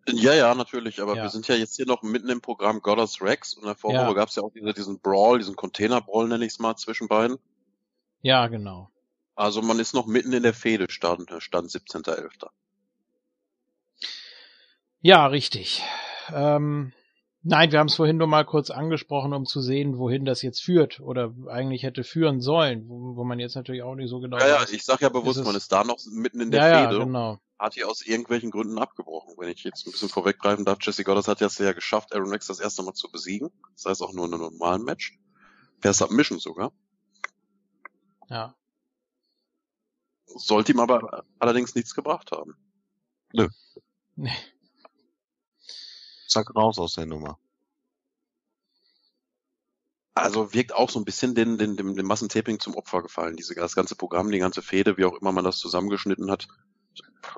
Speaker 3: Ja, ja, natürlich, aber
Speaker 1: Ja.
Speaker 3: wir sind ja jetzt hier noch mitten im Programm Goddard's Rex und in der Vorwoche
Speaker 1: Ja.
Speaker 3: gab es ja auch diese, diesen Brawl, diesen Container-Brawl nenne ich es mal, zwischen beiden.
Speaker 1: Ja, genau.
Speaker 3: Also man ist noch mitten in der Fehde, Stand, Stand 17.11.
Speaker 1: Ja, richtig. Ähm, nein, wir haben es vorhin nur mal kurz angesprochen, um zu sehen, wohin das jetzt führt oder eigentlich hätte führen sollen, wo, wo man jetzt natürlich auch nicht so genau
Speaker 3: Ja, ja,
Speaker 1: weiß.
Speaker 3: ich sag ja bewusst,
Speaker 1: Ist
Speaker 3: man ist da noch mitten in der
Speaker 1: ja, ja,
Speaker 3: Fehde,
Speaker 1: genau.
Speaker 3: hat die aus irgendwelchen Gründen abgebrochen. Wenn ich jetzt ein bisschen vorweggreifen darf, Jesse Goddard hat es ja geschafft, Aaron Rex das erste Mal zu besiegen. Das heißt auch nur in einem normalen Match. Per Submission sogar.
Speaker 1: Ja.
Speaker 3: Sollte ihm aber allerdings nichts gebracht haben.
Speaker 1: Nee.
Speaker 2: Zack, raus aus der Nummer.
Speaker 3: Also wirkt auch so ein bisschen den, den, dem, dem Massentaping zum Opfer gefallen. Diese, das ganze Programm, die ganze Fehde, wie auch immer man das zusammengeschnitten hat,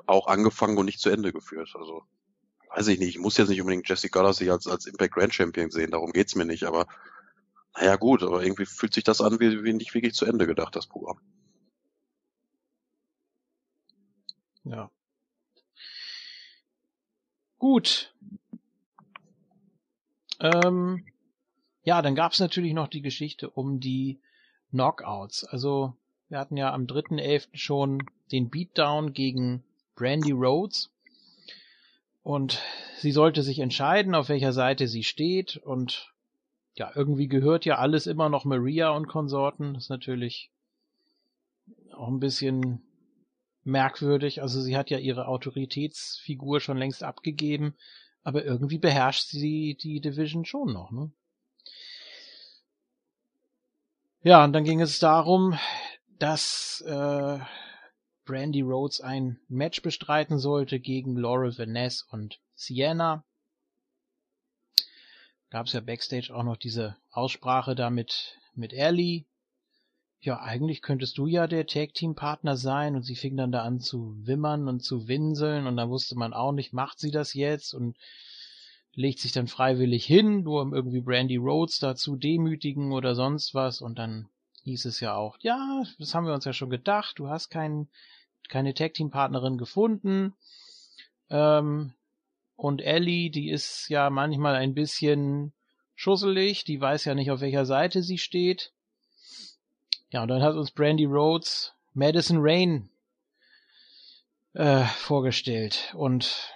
Speaker 3: auch angefangen und nicht zu Ende geführt. Also, weiß ich nicht, ich muss jetzt nicht unbedingt Jesse sich als, als Impact Grand Champion sehen, darum geht's mir nicht, aber naja gut, aber irgendwie fühlt sich das an wie, wie nicht wirklich zu Ende gedacht, das Programm.
Speaker 1: Ja. Gut. Ähm, ja, dann gab's natürlich noch die Geschichte um die Knockouts. Also wir hatten ja am 3.11. schon den Beatdown gegen Brandy Rhodes. Und sie sollte sich entscheiden, auf welcher Seite sie steht. Und ja, irgendwie gehört ja alles immer noch Maria und Konsorten. Das ist natürlich auch ein bisschen merkwürdig. Also sie hat ja ihre Autoritätsfigur schon längst abgegeben, aber irgendwie beherrscht sie die Division schon noch, ne? Ja, und dann ging es darum, dass äh, Brandy Rhodes ein Match bestreiten sollte gegen Laurel Vaness und Sienna. Gab es ja backstage auch noch diese Aussprache da mit, mit Ellie, ja, eigentlich könntest du ja der Tag-Team-Partner sein und sie fing dann da an zu wimmern und zu winseln und dann wusste man auch nicht, macht sie das jetzt und legt sich dann freiwillig hin, nur um irgendwie Brandy Rhodes da zu demütigen oder sonst was und dann hieß es ja auch, ja, das haben wir uns ja schon gedacht, du hast kein, keine Tag-Team-Partnerin gefunden ähm, und Ellie, die ist ja manchmal ein bisschen schusselig, die weiß ja nicht, auf welcher Seite sie steht. Ja, und dann hat uns Brandy Rhodes Madison Rain äh, vorgestellt. Und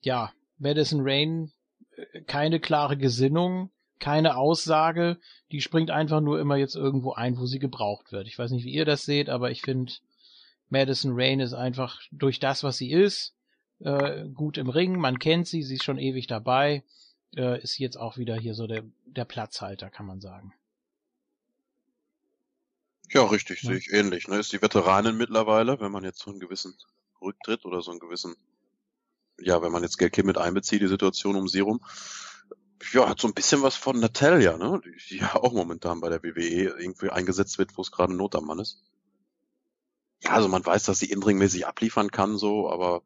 Speaker 1: ja, Madison Rain, äh, keine klare Gesinnung, keine Aussage, die springt einfach nur immer jetzt irgendwo ein, wo sie gebraucht wird. Ich weiß nicht, wie ihr das seht, aber ich finde, Madison Rain ist einfach durch das, was sie ist, äh, gut im Ring, man kennt sie, sie ist schon ewig dabei, äh, ist jetzt auch wieder hier so der, der Platzhalter, kann man sagen.
Speaker 3: Ja, richtig,
Speaker 1: Ja.
Speaker 3: sehe ich ähnlich. Ne? Ist die Veteranin mittlerweile, wenn man jetzt so einen gewissen Rücktritt oder so einen gewissen, ja, wenn man jetzt Geld mit einbezieht, die Situation um sie rum, ja, hat so ein bisschen was von Natalia, ne? Die, ja auch momentan bei der WWE irgendwie eingesetzt wird, wo es gerade Not am Mann ist. Ja, also man weiß, dass sie inringmäßig abliefern kann, so, aber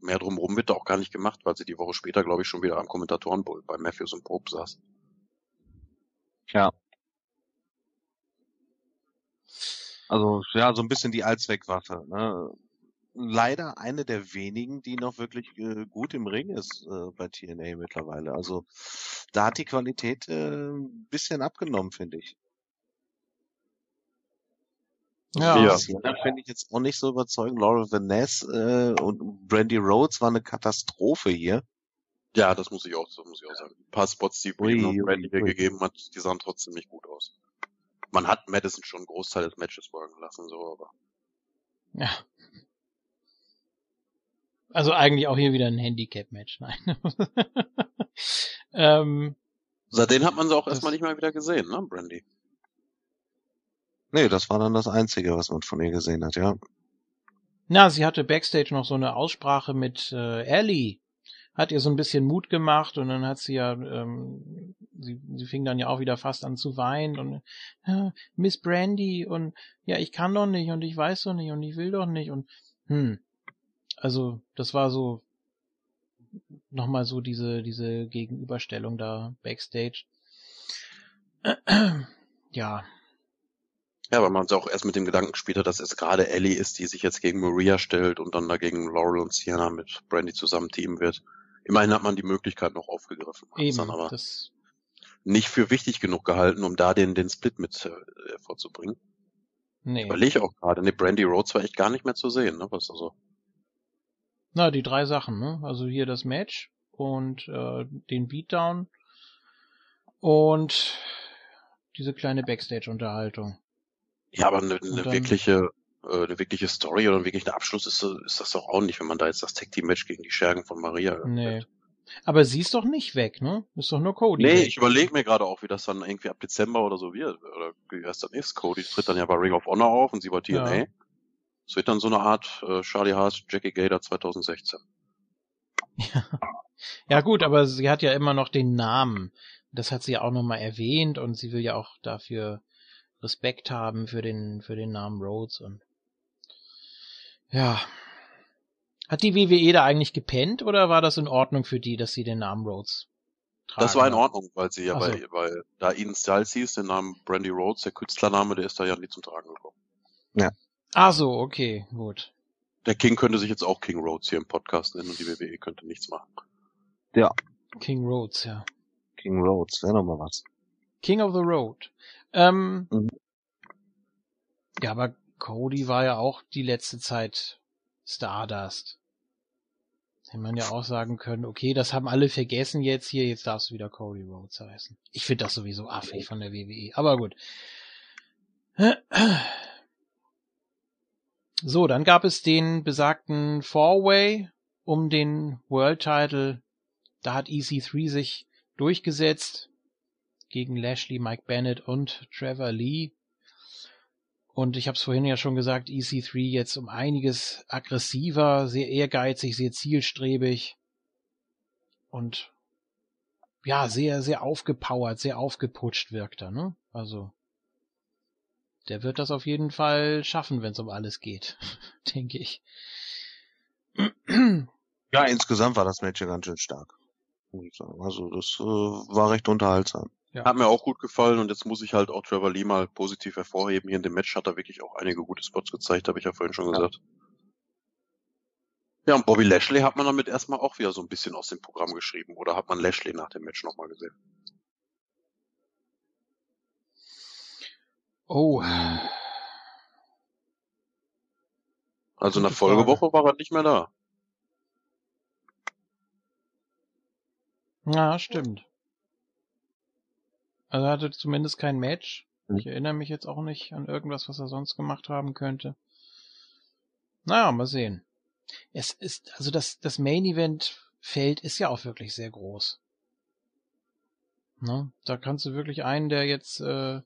Speaker 3: mehr drumherum wird da auch gar nicht gemacht, weil sie die Woche später, glaube ich, schon wieder am Kommentatorenpult bei Matthews und Pope saß.
Speaker 2: Ja. Also, ja, so ein bisschen die Allzweckwaffe. Ne? Leider eine der wenigen, die noch wirklich äh, gut im Ring ist äh, bei TNA mittlerweile. Also, da hat die Qualität äh, ein bisschen abgenommen, finde ich.
Speaker 1: Ja.
Speaker 3: Ja.
Speaker 2: Sienna finde ich jetzt auch nicht so überzeugend. Laurel Vaness äh, und Brandy Rhodes war eine Katastrophe hier.
Speaker 3: Ja, das muss ich auch, das muss ich auch sagen. Ein paar Spots, die Brandy gegeben hat, die sahen trotzdem nicht gut aus. Man hat Madison schon einen Großteil des Matches folgen lassen, so, aber.
Speaker 1: Ja. Also eigentlich auch hier wieder ein Handicap-Match, nein. ähm,
Speaker 3: Seitdem hat man sie auch erstmal nicht mal wieder gesehen, ne, Brandy?
Speaker 2: Nee, das war dann das Einzige, was man von ihr gesehen hat, ja.
Speaker 1: na, sie hatte backstage noch so eine Aussprache mit äh, Ellie. Hat ihr so ein bisschen Mut gemacht und dann hat sie ja, ähm, sie, sie fing dann ja auch wieder fast an zu weinen und äh, Miss Brandy und ja, ich kann doch nicht und ich weiß doch nicht und ich will doch nicht und hm. Also, das war so nochmal so diese, diese Gegenüberstellung da backstage. ja,
Speaker 3: Ja, weil man es auch erst mit dem Gedanken gespielt dass es gerade Ellie ist, die sich jetzt gegen Maria stellt und dann dagegen Laurel und Sienna mit Brandy zusammen teamen wird. Immerhin hat man die Möglichkeit noch aufgegriffen.
Speaker 1: Eben,
Speaker 3: dann aber
Speaker 1: das,
Speaker 3: nicht für wichtig genug gehalten, um da den, den Split mit äh, hervorzubringen.
Speaker 1: nee.
Speaker 3: Überlege auch gerade, ne, Brandy Rhodes war echt gar nicht mehr zu sehen, ne? Was also.
Speaker 1: Na, die drei Sachen, ne? Also hier das Match und äh, den Beatdown und diese kleine Backstage-Unterhaltung.
Speaker 3: Ja, aber eine,
Speaker 1: dann-
Speaker 3: wirkliche, eine wirkliche Story oder ein wirklicher Abschluss ist, ist das doch auch nicht, wenn man da jetzt das Tag Team Match gegen die Schergen von Maria.
Speaker 1: Nee.
Speaker 3: eröffnet.
Speaker 1: Aber sie ist doch nicht weg, ne? Ist doch nur Cody.
Speaker 3: Nee,
Speaker 1: weg.
Speaker 3: ich überlege mir gerade auch, wie das dann irgendwie ab Dezember oder so wird, oder wie das dann ist. Cody tritt dann ja bei Ring of Honor auf und sie bei TNA.
Speaker 1: Ja.
Speaker 3: Es wird dann so eine Art äh, Charlie Haas, Jackie Gator 2016.
Speaker 1: Ja gut, aber sie hat ja immer noch den Namen. Das hat sie ja auch nochmal erwähnt und sie will ja auch dafür Respekt haben für den, für den Namen Rhodes und ja. Hat die WWE da eigentlich gepennt oder war das in Ordnung für die, dass sie den Namen Rhodes tragen?
Speaker 3: Das war in? Ordnung, weil sie ja
Speaker 1: so.
Speaker 3: weil da Ian Styles hieß, der Name Brandy Rhodes, der Künstlername, der ist da ja nie zum Tragen gekommen.
Speaker 1: Ah so, okay, gut.
Speaker 3: Der King könnte sich jetzt auch King Rhodes hier im Podcast nennen und die WWE könnte nichts machen.
Speaker 1: King Rhodes, ja.
Speaker 2: King Rhodes, wäre noch mal was.
Speaker 1: King of the Road. Ähm,
Speaker 2: Mhm.
Speaker 1: Ja, aber Cody war ja auch die letzte Zeit Stardust. Hätte man ja auch sagen können, okay, das haben alle vergessen jetzt hier, jetzt darfst du wieder Cody Rhodes heißen. Ich finde das sowieso affig von der WWE, aber gut. So, dann gab es den besagten Four-Way um den World Title. Da hat EC3 sich durchgesetzt gegen Lashley, Mike Bennett und Trevor Lee. Und ich habe es vorhin ja schon gesagt, EC3 jetzt um einiges aggressiver, sehr ehrgeizig, sehr zielstrebig und ja, sehr, sehr aufgepowert, sehr aufgeputscht wirkt er, ne? Also, der wird das auf jeden Fall schaffen, wenn es um alles geht, denke ich.
Speaker 2: Ja, insgesamt war das Match ja ganz schön stark. Also das äh, war recht unterhaltsam.
Speaker 1: Ja.
Speaker 3: Hat mir auch gut gefallen und jetzt muss ich halt auch Trevor Lee mal positiv hervorheben. Hier in dem Match hat er wirklich auch einige gute Spots gezeigt, habe ich ja vorhin schon
Speaker 2: Ja.
Speaker 3: gesagt. Ja, und Bobby Lashley hat man damit erstmal auch wieder so ein bisschen aus dem Programm geschrieben. Oder hat man Lashley nach dem Match nochmal gesehen?
Speaker 1: Oh,
Speaker 3: Also in der. Folgewoche war er nicht mehr da.
Speaker 1: ja, stimmt. Also er hatte zumindest kein Match.
Speaker 2: Mhm.
Speaker 1: Ich erinnere mich jetzt auch nicht an irgendwas, was er sonst gemacht haben könnte. Naja, mal sehen. Es ist, also das, das Main Event Feld ist ja auch wirklich sehr groß. Ne? Da kannst du wirklich einen, der jetzt äh,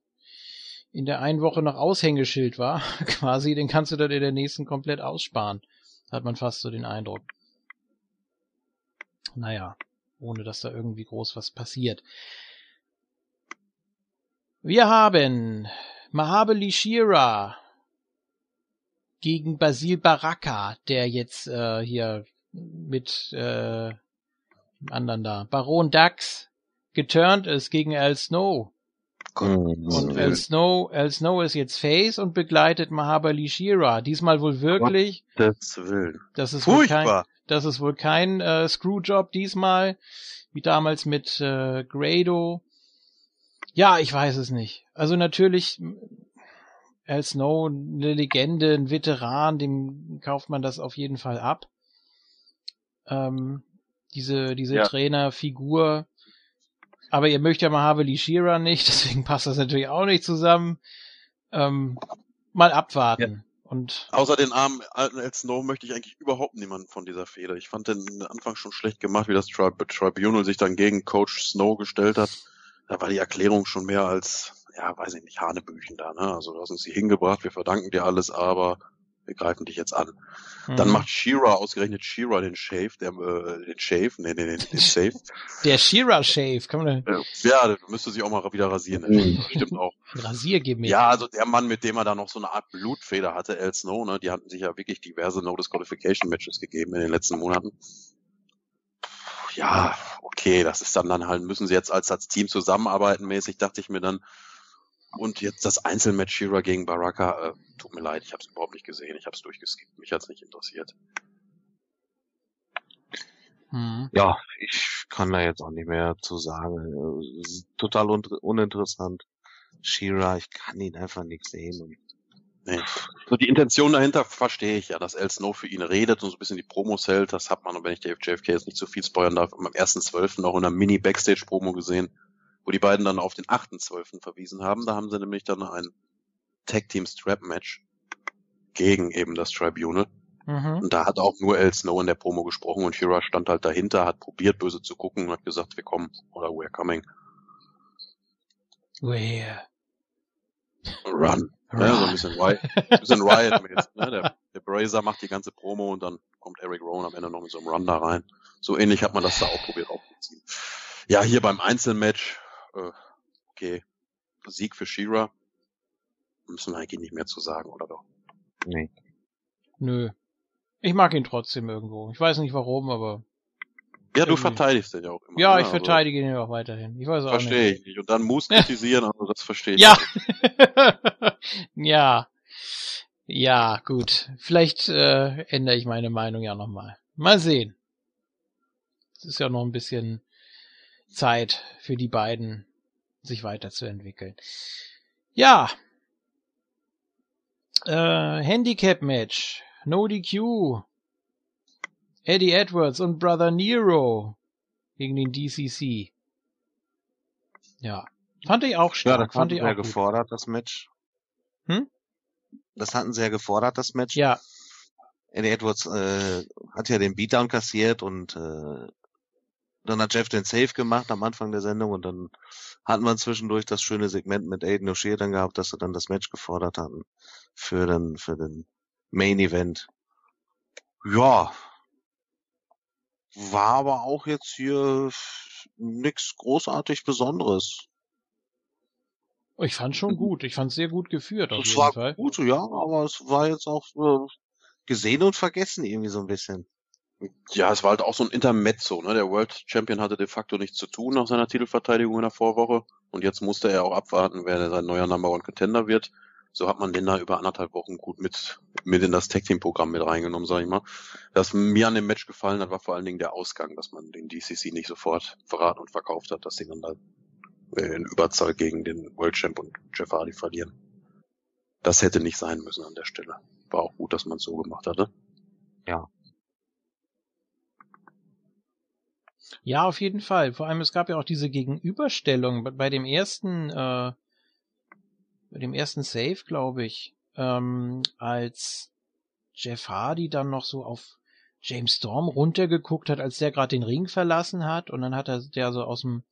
Speaker 1: in der einen Woche noch Aushängeschild war, quasi, den kannst du dann in der nächsten komplett aussparen. Hat man fast so den Eindruck. Naja, ohne dass da irgendwie groß was passiert. Wir haben Mahabali Shira gegen Basil Baraka, der jetzt äh, hier mit äh, dem anderen da, Baron Dax, geturnt ist gegen Al Snow.
Speaker 2: Mhm.
Speaker 1: Und Al Snow, Al Snow ist jetzt Face und begleitet Mahabali Shira. Diesmal wohl wirklich.
Speaker 3: Das Willen.
Speaker 1: Das ist wohl kein,
Speaker 3: Furchtbar.
Speaker 1: das ist wohl kein äh, Screwjob diesmal, wie damals mit äh, Grado. Ja, ich weiß es nicht. Also natürlich, Al Snow, eine Legende, ein Veteran, dem kauft man das auf jeden Fall ab. Ähm, diese diese
Speaker 3: Ja.
Speaker 1: Trainerfigur. Aber ihr mögt ja Mahavali Shira nicht, deswegen passt das natürlich auch nicht zusammen. Ähm, mal abwarten. Und
Speaker 3: Außer den armen alten Ed Snow möchte ich eigentlich überhaupt niemanden von dieser Feder. Ich fand den Anfang schon schlecht gemacht, wie das Tri Tribunal sich dann gegen Coach Snow gestellt hat. Da war die Erklärung schon mehr als, ja, weiß ich nicht, Hanebüchen da, ne? Also du hast uns hier hingebracht, wir verdanken dir alles, aber wir greifen dich jetzt an. Dann
Speaker 1: Mhm.
Speaker 3: macht Shira, ausgerechnet Shira den Shave, der, äh, den Shave, nee, nee, den, den Save.
Speaker 1: der Shira Shave, kann man
Speaker 3: Äh, ja, der müsste sich auch mal wieder rasieren.
Speaker 2: Mhm.
Speaker 3: Stimmt auch.
Speaker 1: da Rasiergimmick.
Speaker 3: Ja, also der Mann, mit dem er da noch so eine Art Blutfeder hatte, El Snow, ne, die hatten sich ja wirklich diverse No Disqualification Matches gegeben in den letzten Monaten. Ja, okay, das ist dann dann halt, müssen sie jetzt als, als Team zusammenarbeiten mäßig, dachte ich mir dann. Und jetzt das Einzelmatch Shira gegen Baraka, äh, tut mir leid, ich habe es überhaupt nicht gesehen, ich habe es durchgeskippt, mich hat's nicht interessiert.
Speaker 1: Mhm.
Speaker 2: Ja, ich kann da jetzt auch nicht mehr zu sagen. Es ist total un uninteressant. Shira, ich kann ihn einfach nicht sehen. Und
Speaker 3: Nee. So die Intention dahinter verstehe ich ja, dass El Snow für ihn redet und so ein bisschen die Promos hält. Das hat man, und wenn ich der JFK jetzt nicht zu viel spoilern darf, am 1.12. noch in einer Mini-Backstage-Promo gesehen, wo die beiden dann auf den 8.12. verwiesen haben. Da haben sie nämlich dann ein Tag-Team-Strap-Match gegen eben das Tribunal.
Speaker 1: Mhm.
Speaker 3: Und da hat auch nur El Snow in der Promo gesprochen und Shira stand halt dahinter, hat probiert böse zu gucken und hat gesagt, wir kommen oder we're coming.
Speaker 1: Where?
Speaker 3: Run. Ja, so ein bisschen Riot, ein bisschen Riot mäßig, ne? Der, der Brazer macht die ganze Promo und dann kommt Eric Rowan am Ende noch mit so einem Run da rein. So ähnlich hat man das da auch probiert aufzuziehen. Ja, hier beim Einzelmatch, äh, okay, Sieg für Shira. Müssen wir eigentlich nicht mehr zu sagen, oder doch?
Speaker 2: nee.
Speaker 1: Nö. Ich mag ihn trotzdem irgendwo. Ich weiß nicht warum, aber
Speaker 3: Ja, du
Speaker 1: Irgendwie.
Speaker 3: verteidigst den ja auch immer.
Speaker 1: ja,
Speaker 3: ne?
Speaker 1: ich verteidige ihn ja auch weiterhin. Ich weiß auch
Speaker 3: Also, verstehe ich nicht. Und dann Moose kritisieren, also das verstehe ich
Speaker 1: Ja.
Speaker 3: nicht.
Speaker 1: ja. Ja, gut. Vielleicht äh, ändere ich meine Meinung ja nochmal. Mal sehen. Es ist ja noch ein bisschen Zeit für die beiden, sich weiterzuentwickeln. Ja. Äh, Handicap-Match. No DQ. Eddie Edwards und Brother Nero gegen den DCC. Ja. Fand ich auch
Speaker 2: Ja,
Speaker 1: stark.
Speaker 2: das
Speaker 1: fand
Speaker 2: hatten
Speaker 1: ich
Speaker 2: ja
Speaker 1: auch gut.
Speaker 2: gefordert, das Match.
Speaker 1: Hm?
Speaker 2: Das hatten sie ja gefordert, das Match.
Speaker 1: Ja,
Speaker 2: Eddie Edwards äh, hat ja den Beatdown kassiert und äh, dann hat Jeff den Save gemacht am Anfang der Sendung und dann hatten wir zwischendurch das schöne Segment mit Aiden O'Shea dann gehabt, dass sie dann das Match gefordert hatten für den, für den Main Event. Ja. War aber auch jetzt hier nix großartig Besonderes.
Speaker 1: ich fand schon gut. Ich fand sehr gut geführt auf
Speaker 2: Es
Speaker 1: jeden
Speaker 2: war
Speaker 1: Fall.
Speaker 2: gut, ja, aber es war jetzt auch äh, gesehen und vergessen irgendwie so ein bisschen.
Speaker 3: Ja, es war halt auch so ein Intermezzo, ne? Der World Champion hatte de facto nichts zu tun nach seiner Titelverteidigung in der Vorwoche. Und jetzt musste er auch abwarten, wer sein neuer Number One Contender wird. So hat man den da über anderthalb Wochen gut mit, mit in das Tag Team Programm mit reingenommen, sag ich mal. Was mir an dem Match gefallen hat, war vor allen Dingen der Ausgang, dass man den DCC nicht sofort verraten und verkauft hat, dass sie dann da äh, in Überzahl gegen den World Champ und Jeff Hardy verlieren. Das hätte nicht sein müssen an der Stelle. War auch gut, dass man es so gemacht hatte.
Speaker 1: Ja, auf jeden Fall. Vor allem, es gab ja auch diese Gegenüberstellung bei- bei dem ersten, äh, bei dem ersten Save, glaube ich, ähm, als Jeff Hardy dann noch so auf James Storm runtergeguckt hat, als der gerade den Ring verlassen hat und dann hat er der so aus dem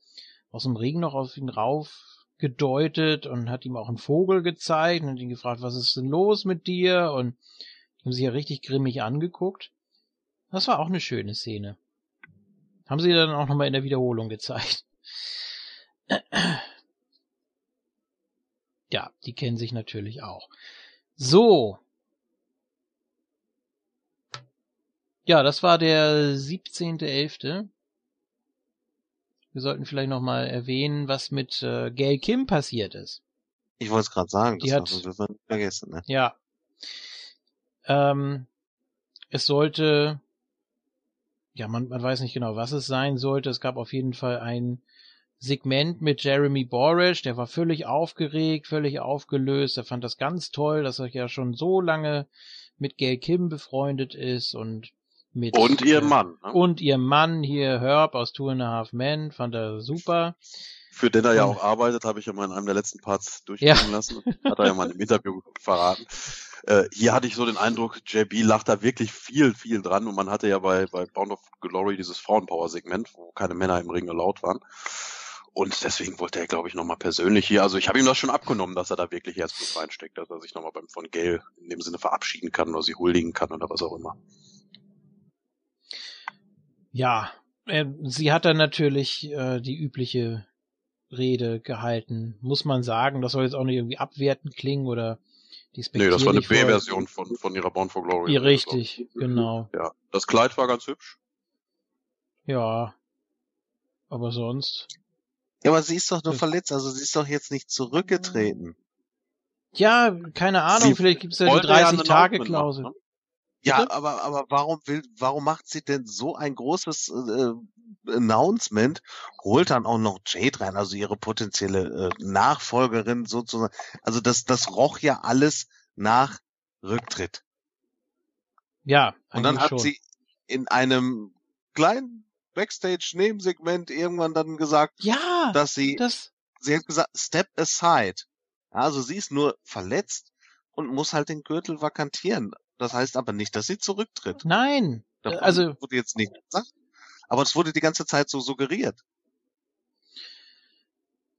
Speaker 1: aus dem Ring noch auf ihn rauf gedeutet und hat ihm auch einen Vogel gezeigt und ihn gefragt, was ist denn los mit dir und haben sich ja richtig grimmig angeguckt. Das war auch eine schöne Szene. Haben sie dann auch nochmal in der Wiederholung gezeigt. Ja, die kennen sich natürlich auch. So. Ja, das war der 17.11. Wir sollten vielleicht nochmal erwähnen, was mit äh, Gail Kim passiert ist.
Speaker 2: Ich wollte es gerade sagen,
Speaker 1: Die
Speaker 2: das
Speaker 1: hat-
Speaker 2: nicht vergessen. Ne?
Speaker 1: Ja. Ähm, es sollte, ja, man, man weiß nicht genau, was es sein sollte. Es gab auf jeden Fall ein Segment mit Jeremy Borish, der war völlig aufgeregt, völlig aufgelöst. Er fand das ganz toll, dass er ja schon so lange mit Gail Kim befreundet ist und mit
Speaker 3: Und ihr
Speaker 1: äh,
Speaker 3: Mann, ne?
Speaker 1: und ihr Mann hier Herb aus Two and a Half Men fand er super.
Speaker 3: für den er ja auch arbeitet, habe ich ja mal in einem der letzten Parts durchgehen lassen. Hat er ja mal im Interview verraten. Äh, hier hatte ich so den Eindruck, JB lacht da wirklich viel, viel dran und man hatte ja bei, bei Bound of Glory dieses Frauenpower-Segment, wo keine Männer im Ring erlaubt waren. Und deswegen wollte er, glaube ich, nochmal persönlich hier, also ich habe ihm das schon abgenommen, dass er da wirklich Herzblut reinsteckt, dass er sich nochmal beim von Gail in dem Sinne verabschieden kann oder sie huldigen kann oder was auch immer.
Speaker 1: Ja, äh, sie hat dann natürlich äh, die übliche Rede gehalten, muss man sagen. Das soll jetzt auch nicht irgendwie abwertend klingen oder
Speaker 3: Nee, das war eine B-Version von, von ihrer Born for Glory.
Speaker 1: Ja, richtig, genau.
Speaker 3: Ja, das Kleid war ganz hübsch.
Speaker 1: Ja, aber sonst.
Speaker 2: Ja, aber sie ist doch nur verletzt, also sie ist doch jetzt nicht zurückgetreten.
Speaker 1: Ja, keine Ahnung, sie vielleicht gibt es ja die 30-Tage-Klausel. Ne?
Speaker 2: Ja, aber, aber warum will, warum macht sie denn so ein großes äh, Announcement, holt dann auch noch Jade rein, also ihre potenzielle äh, Nachfolgerin sozusagen. Also das, das roch ja alles nach Rücktritt.
Speaker 1: Ja.
Speaker 2: Und dann hat
Speaker 1: schon.
Speaker 2: sie in einem kleinen Backstage-Nebensegment irgendwann dann gesagt,
Speaker 1: ja,
Speaker 2: dass sie,
Speaker 1: das...
Speaker 2: sie hat gesagt, step aside. Also sie ist nur verletzt und muss halt den Gürtel vakantieren. Das heißt aber nicht, dass sie zurücktritt.
Speaker 1: Nein.
Speaker 2: Davon
Speaker 1: also
Speaker 2: wurde jetzt nicht gesagt. Aber es wurde die ganze Zeit so suggeriert.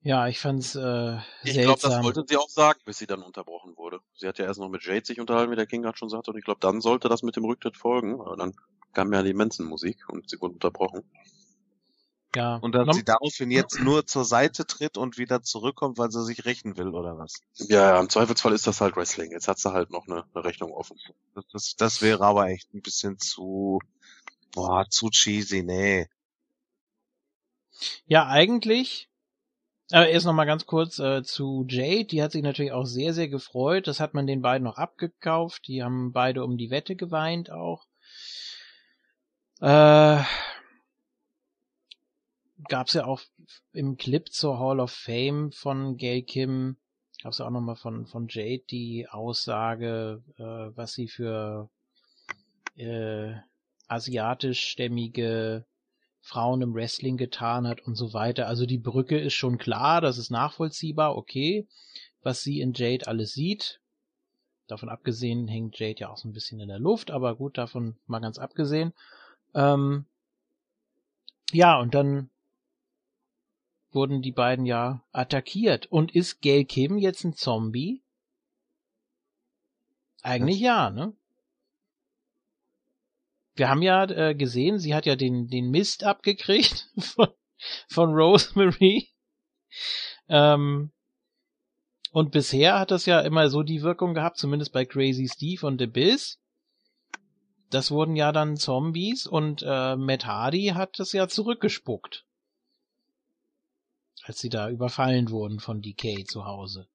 Speaker 1: Ja, ich fand's äh,
Speaker 3: Ich glaube, das wollte sie auch sagen, bis sie dann unterbrochen wurde. Sie hat ja erst noch mit Jade sich unterhalten, wie der King gerade schon sagte, und ich glaube, dann sollte das mit dem Rücktritt folgen. Aber dann kam ja die Menschenmusik und sie wurde unterbrochen.
Speaker 1: Ja.
Speaker 2: Und dass sie daraufhin jetzt nur zur Seite tritt und wieder zurückkommt, weil sie sich rächen will, oder was?
Speaker 3: Ja, ja, im Zweifelsfall ist das halt Wrestling. Jetzt hat sie halt noch eine, eine Rechnung offen.
Speaker 2: Das, das, das wäre aber echt ein bisschen zu, boah, zu cheesy, nee.
Speaker 1: Ja, eigentlich. Aber erst noch mal ganz kurz äh, zu Jade. Die hat sich natürlich auch sehr, sehr gefreut. Das hat man den beiden noch abgekauft. Die haben beide um die Wette geweint auch. Äh, gab's ja auch im Clip zur Hall of Fame von Gail Kim, gab's ja auch nochmal von, von Jade die Aussage, äh, was sie für äh, asiatischstämmige Frauen im Wrestling getan hat und so weiter. Also die Brücke ist schon klar, das ist nachvollziehbar, okay, was sie in Jade alles sieht. Davon abgesehen hängt Jade ja auch so ein bisschen in der Luft, aber gut, davon mal ganz abgesehen. Ähm, ja, und dann wurden die beiden ja attackiert. Und ist Gail Kim jetzt ein Zombie? Eigentlich ja, ne? Wir haben ja äh, gesehen, sie hat ja den, den Mist abgekriegt von, von Rosemary. Ähm, und bisher hat das ja immer so die Wirkung gehabt, zumindest bei Crazy Steve und The Biz. Das wurden ja dann Zombies und äh, Matt Hardy hat das ja zurückgespuckt als sie da überfallen wurden von DK zu Hause.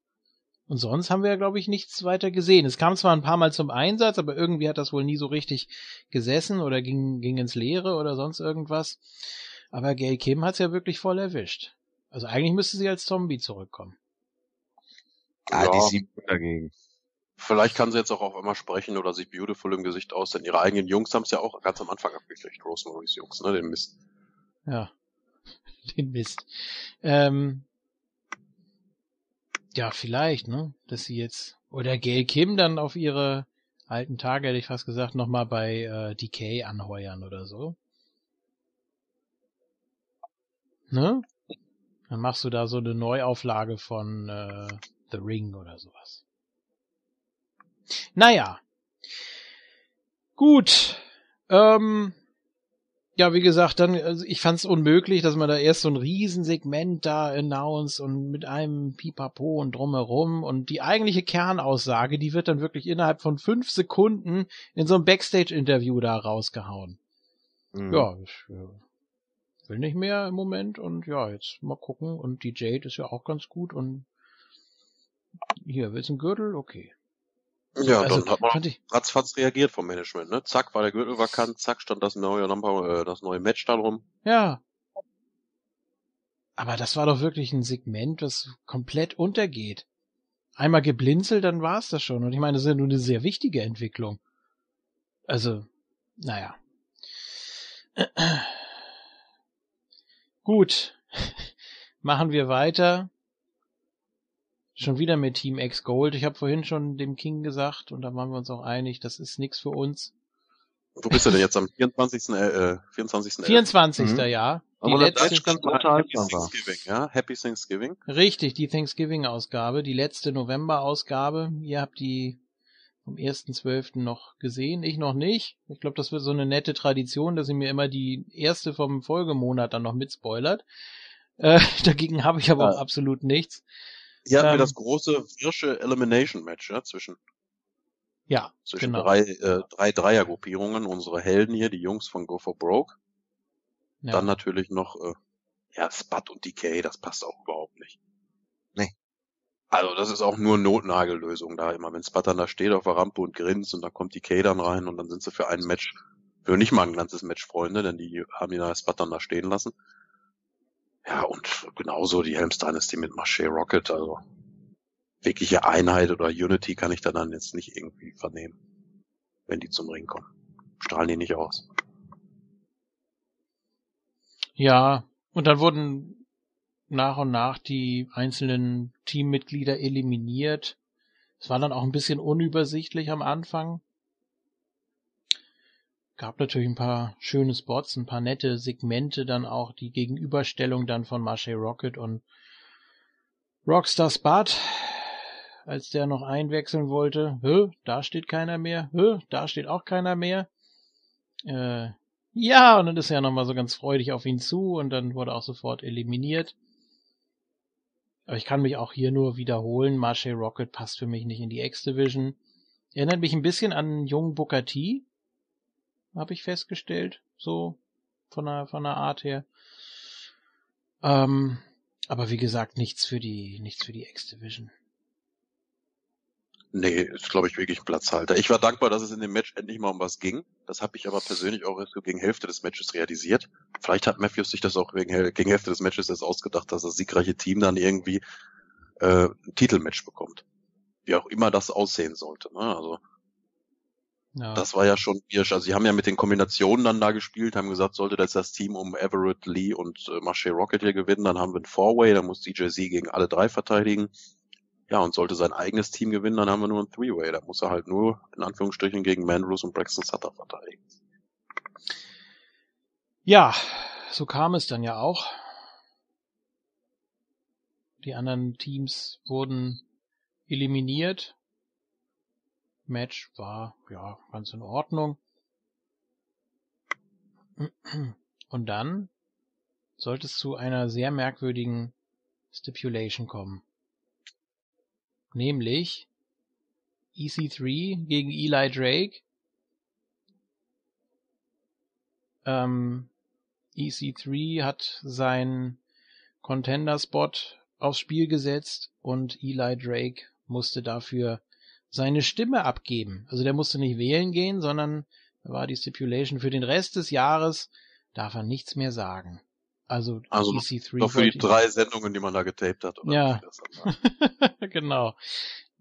Speaker 1: Und sonst haben wir ja, glaube ich, nichts weiter gesehen. Es kam zwar ein paar Mal zum Einsatz, aber irgendwie hat das wohl nie so richtig gesessen oder ging, ging ins Leere oder sonst irgendwas. Aber Gail Kim hat's ja wirklich voll erwischt. Also eigentlich müsste sie als Zombie zurückkommen.
Speaker 2: Ah, ja, die sieben dagegen.
Speaker 3: Vielleicht kann sie jetzt auch auf einmal sprechen oder sich beautiful im Gesicht aus, denn ihre eigenen Jungs haben es ja auch ganz am Anfang abgekriegt, Rosemarys Jungs, ne, den Mist.
Speaker 1: Ja. den Mist. Ähm, ja, vielleicht, ne? Dass sie jetzt, oder Gail Kim dann auf ihre alten Tage, hätte ich fast gesagt, nochmal bei äh, Decay anheuern oder so. Ne? Dann machst du da so eine Neuauflage von äh, The Ring oder sowas. Naja. Gut. Ähm, ja, wie gesagt, dann, also ich fand es unmöglich, dass man da erst so ein Riesensegment da announce und mit einem Pipapo und drumherum und die eigentliche Kernaussage, die wird dann wirklich innerhalb von fünf Sekunden in so einem Backstage-Interview da rausgehauen. Mhm. Ja, ich äh, will nicht mehr im Moment und ja, jetzt mal gucken und die Jade ist ja auch ganz gut und hier, willst du einen Gürtel? Okay.
Speaker 3: Ja, also, dann hat man ich... ratzfatz reagiert vom Management, ne? Zack, war der Gürtel vakant, zack, stand das neue Number, äh, das neue Match da rum.
Speaker 1: Ja. Aber das war doch wirklich ein Segment, das komplett untergeht. Einmal geblinzelt, dann war's das schon. Und ich meine, das ist ja nur eine sehr wichtige Entwicklung. Also, naja. Gut. Machen wir weiter. Schon wieder mit Team X Gold. Ich habe vorhin schon dem King gesagt und da waren wir uns auch einig, das ist nix für uns.
Speaker 3: Wo bist du denn jetzt am 24. Äh, 24.
Speaker 1: 24. Mhm. ja.
Speaker 3: Die letzte Happy Thanksgiving, ja? Happy Thanksgiving.
Speaker 1: Richtig, die Thanksgiving-Ausgabe, die letzte November-Ausgabe. Ihr habt die vom 1.12. noch gesehen, ich noch nicht. Ich glaube, das wird so eine nette Tradition, dass ihr mir immer die erste vom Folgemonat dann noch mitspoilert. Äh, dagegen habe ich aber ja. auch absolut nichts.
Speaker 3: Hier hatten ähm, wir das große Wirsche Elimination Match ja, zwischen
Speaker 1: ja,
Speaker 3: zwischen genau. drei, äh, drei Dreiergruppierungen, unsere Helden hier, die Jungs von Go for Broke. Ja. Dann natürlich noch äh, ja, Spud und Decay, das passt auch überhaupt nicht. Nee. Also das ist auch nur Notnagellösung da immer. Wenn Spud dann da steht auf der Rampe und grinst und dann kommt Decay dann rein und dann sind sie für ein Match, für nicht mal ein ganzes Match Freunde, denn die haben ihn da Spud dann da stehen lassen. Ja, und genauso die Helms Dynasty mit Marché Rocket, also wirkliche Einheit oder Unity kann ich da dann jetzt nicht irgendwie vernehmen, wenn die zum Ring kommen. Strahlen die nicht aus.
Speaker 1: Ja, und dann wurden nach und nach die einzelnen Teammitglieder eliminiert. Es war dann auch ein bisschen unübersichtlich am Anfang gab natürlich ein paar schöne Spots, ein paar nette Segmente, dann auch die Gegenüberstellung dann von Marche Rocket und Rockstar Spud, als der noch einwechseln wollte. Hö, da steht keiner mehr. Hö, da steht auch keiner mehr. Äh, ja, und dann ist er nochmal so ganz freudig auf ihn zu und dann wurde auch sofort eliminiert. Aber ich kann mich auch hier nur wiederholen. Marche Rocket passt für mich nicht in die X-Division. Erinnert mich ein bisschen an jungen Booker T, habe ich festgestellt, so von der von der Art her. Ähm, aber wie gesagt, nichts für die nichts für die X-Division.
Speaker 3: Nee, ist glaube ich wirklich ein Platzhalter. Ich war dankbar, dass es in dem Match endlich mal um was ging. Das habe ich aber persönlich auch erst gegen Hälfte des Matches realisiert. Vielleicht hat Matthews sich das auch wegen, gegen Hälfte des Matches erst ausgedacht, dass das siegreiche Team dann irgendwie äh, ein Titelmatch bekommt. Wie auch immer das aussehen sollte. Ne? Also ja. Das war ja schon irsch. Also sie haben ja mit den Kombinationen dann da gespielt, haben gesagt, sollte das das Team um Everett, Lee und äh, Marche Rocket hier gewinnen, dann haben wir ein Four-Way, dann muss DJZ gegen alle drei verteidigen. Ja, und sollte sein eigenes Team gewinnen, dann haben wir nur ein Three-Way. Da muss er halt nur, in Anführungsstrichen, gegen Mandrews und Braxton Sutter verteidigen.
Speaker 1: Ja, so kam es dann ja auch. Die anderen Teams wurden eliminiert. Match war ja ganz in Ordnung. Und dann sollte es zu einer sehr merkwürdigen Stipulation kommen. Nämlich EC3 gegen Eli Drake. Ähm, EC3 hat seinen Contender-Spot aufs Spiel gesetzt und Eli Drake musste dafür seine Stimme abgeben. Also der musste nicht wählen gehen, sondern da war die Stipulation für den Rest des Jahres darf er nichts mehr sagen. Also,
Speaker 3: also EC3 doch für die drei Sendungen, die man da getaped hat.
Speaker 1: Oder ja, genau.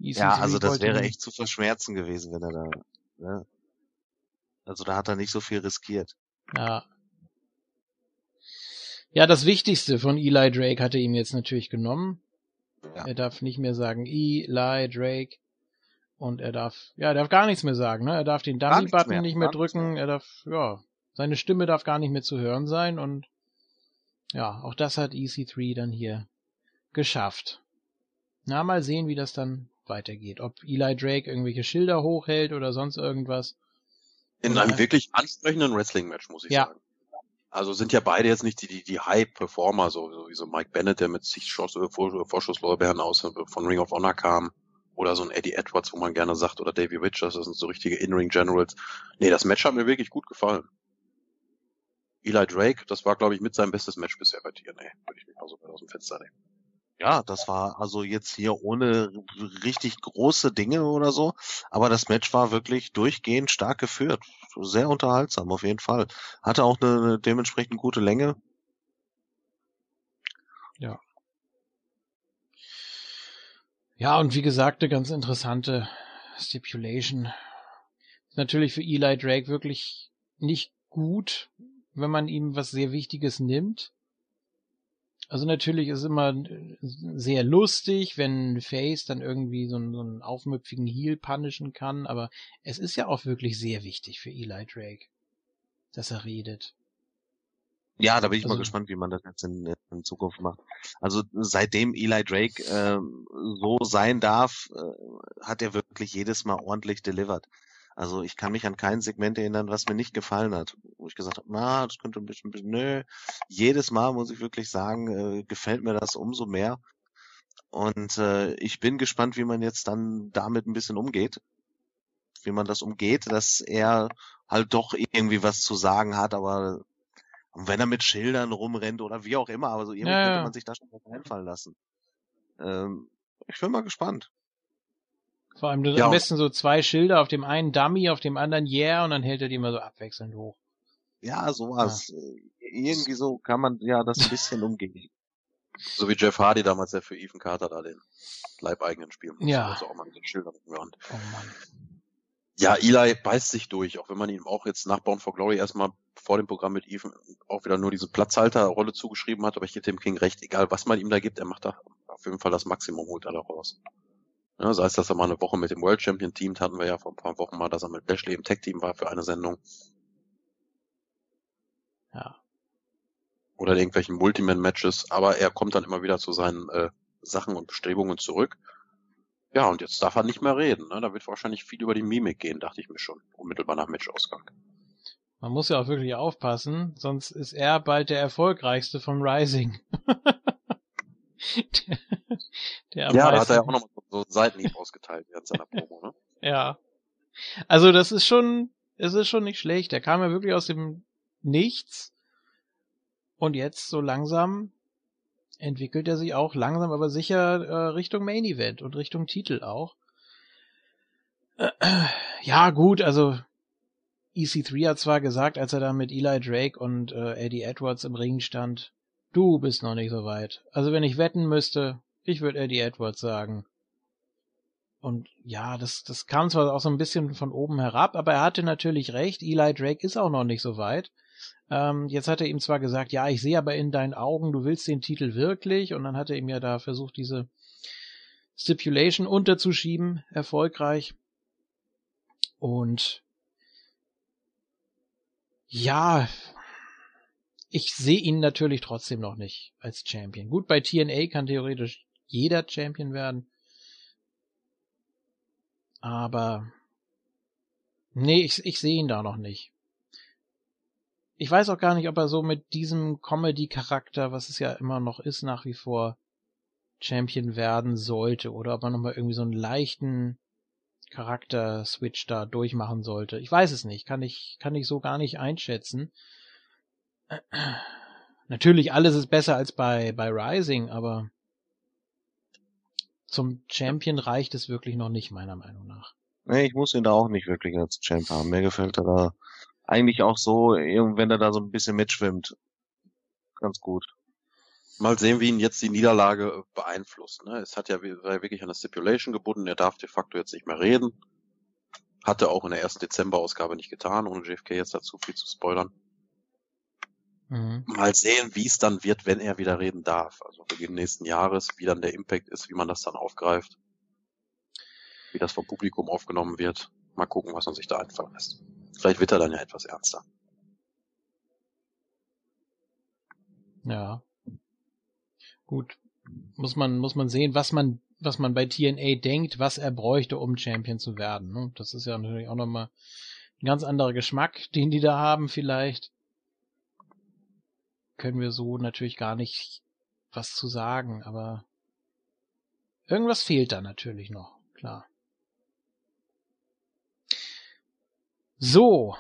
Speaker 2: EC3 ja, also das wäre echt zu verschmerzen gewesen, wenn er da. Ne? Also da hat er nicht so viel riskiert.
Speaker 1: Ja. Ja, das Wichtigste von Eli Drake hat er ihm jetzt natürlich genommen. Ja. Er darf nicht mehr sagen Eli Drake. Und er darf, ja, er darf gar nichts mehr sagen, ne? Er darf den Dummy-Button nicht mehr drücken, er darf, ja, seine Stimme darf gar nicht mehr zu hören sein und ja, auch das hat EC3 dann hier geschafft. Na, mal sehen, wie das dann weitergeht. Ob Eli Drake irgendwelche Schilder hochhält oder sonst irgendwas.
Speaker 3: In einem wirklich ansprechenden Wrestling-Match, muss ich ja. sagen. Also sind ja beide jetzt nicht die, die, die High-Performer, so, so wie so Mike Bennett, der mit sich äh, Vorschusslorbeeren aus äh, von Ring of Honor kam oder so ein Eddie Edwards, wo man gerne sagt, oder Davey Richards, das sind so richtige In-Ring Generals. Nee, das Match hat mir wirklich gut gefallen. Eli Drake, das war, glaube ich, mit seinem bestes Match bisher bei TNA. Würde ich mich mal so aus dem Fenster nehmen.
Speaker 2: Ja, das war also jetzt hier ohne richtig große Dinge oder so, aber das Match war wirklich durchgehend stark geführt. Sehr unterhaltsam auf jeden Fall. Hatte auch eine, eine dementsprechend gute Länge.
Speaker 1: Ja, ja, und wie gesagt, eine ganz interessante Stipulation. Ist natürlich für Eli Drake wirklich nicht gut, wenn man ihm was sehr Wichtiges nimmt. Also natürlich ist immer sehr lustig, wenn Face dann irgendwie so einen, so einen aufmüpfigen Heel punishen kann, aber es ist ja auch wirklich sehr wichtig für Eli Drake, dass er redet.
Speaker 2: Ja, da bin ich also, mal gespannt, wie man das jetzt in, in, Zukunft macht. Also seitdem Eli Drake äh, so sein darf, äh, hat er wirklich jedes Mal ordentlich delivered. Also ich kann mich an kein Segment erinnern, was mir nicht gefallen hat, wo ich gesagt habe, na, das könnte ein bisschen, ein bisschen nö. Jedes Mal muss ich wirklich sagen, äh, gefällt mir das umso mehr. Und äh, ich bin gespannt, wie man jetzt dann damit ein bisschen umgeht. Wie man das umgeht, dass er halt doch irgendwie was zu sagen hat, aber wenn er mit Schildern rumrennt oder wie auch immer, aber so irgendwie ja, könnte man sich da schon was einfallen lassen. Ähm, ich bin mal gespannt.
Speaker 1: Vor allem ja. am besten so zwei Schilder, auf dem einen Dummy, auf dem anderen Yeah und dann hält er die immer so abwechselnd hoch.
Speaker 2: Ja, sowas. Ja. Irgendwie so kann man ja das ein bisschen umgehen.
Speaker 3: So wie Jeff Hardy damals, der für Ethan Carter da den Leibeigenen spielen
Speaker 1: musste. Ja.
Speaker 3: Also auch mal mit den Schildern Oh Mann. Ja, Eli beißt sich durch, auch wenn man ihm auch jetzt nach Bound for Glory erstmal vor dem Programm mit Ethan auch wieder nur diese Platzhalterrolle zugeschrieben hat, aber ich gebe dem King recht, egal was man ihm da gibt, er macht da auf jeden Fall das Maximum, holt er da raus. Ja, sei es, dass er mal eine Woche mit dem World Champion teamt, hatten wir ja vor ein paar Wochen mal, dass er mit Lashley im Tag Team war für eine Sendung.
Speaker 1: Ja.
Speaker 3: Oder in irgendwelchen Multiman-Matches, aber er kommt dann immer wieder zu seinen äh, Sachen und Bestrebungen zurück. Ja, und jetzt darf er nicht mehr reden. Ne? Da wird wahrscheinlich viel über die Mimik gehen, dachte ich mir schon, unmittelbar nach Matchausgang.
Speaker 1: Man muss ja auch wirklich aufpassen, sonst ist er bald der erfolgreichste vom Rising.
Speaker 3: der, der ja, da hat er ja auch noch so einen Seitenhieb ausgeteilt während seiner Promo, ne?
Speaker 1: Ja. Also das ist schon, es ist schon nicht schlecht. Der kam ja wirklich aus dem Nichts. Und jetzt so langsam entwickelt er sich auch langsam, aber sicher äh, Richtung Main Event und Richtung Titel auch. Äh, ja, gut, also EC3 hat zwar gesagt, als er da mit Eli Drake und äh, Eddie Edwards im Ring stand, du bist noch nicht so weit. Also wenn ich wetten müsste, ich würde Eddie Edwards sagen. Und ja, das, das kam zwar auch so ein bisschen von oben herab, aber er hatte natürlich recht, Eli Drake ist auch noch nicht so weit. Ähm, jetzt hat er ihm zwar gesagt, ja, ich sehe aber in deinen Augen, du willst den Titel wirklich, und dann hat er ihm ja da versucht, diese Stipulation unterzuschieben, erfolgreich. Und ja, ich sehe ihn natürlich trotzdem noch nicht als Champion. Gut, bei TNA kann theoretisch jeder Champion werden. Aber nee, ich, ich sehe ihn da noch nicht. Ich weiß auch gar nicht, ob er so mit diesem Comedy-Charakter, was es ja immer noch ist, nach wie vor Champion werden sollte oder ob er nochmal irgendwie so einen leichten Charakter-Switch da durchmachen sollte. Ich weiß es nicht, kann ich, kann ich so gar nicht einschätzen. Natürlich, alles ist besser als bei, bei Rising, aber zum Champion reicht es wirklich noch nicht, meiner Meinung nach.
Speaker 2: Nee, ich muss ihn da auch nicht wirklich als Champ haben. Mir gefällt er da eigentlich auch so, wenn er da so ein bisschen mitschwimmt. Ganz gut.
Speaker 3: Mal sehen, wie ihn jetzt die Niederlage beeinflusst. Ne? Es hat ja wirklich an der Stipulation gebunden, er darf de facto jetzt nicht mehr reden. Hatte auch in der ersten Dezember-Ausgabe nicht getan, ohne JFK jetzt dazu viel zu spoilern. Mhm. Mal sehen, wie es dann wird, wenn er wieder reden darf. Also Beginn nächsten Jahres, wie dann der Impact ist, wie man das dann aufgreift. Wie das vom Publikum aufgenommen wird. Mal gucken, was man sich da einfallen lässt. Vielleicht wird er dann ja etwas ernster.
Speaker 1: Ja. Gut. Muss man, muss man sehen, was man, was man bei TNA denkt, was er bräuchte, um Champion zu werden. Ne? Das ist ja natürlich auch nochmal ein ganz anderer Geschmack, den die da haben vielleicht können wir so natürlich gar nicht was zu sagen, aber irgendwas fehlt da natürlich noch, klar. So.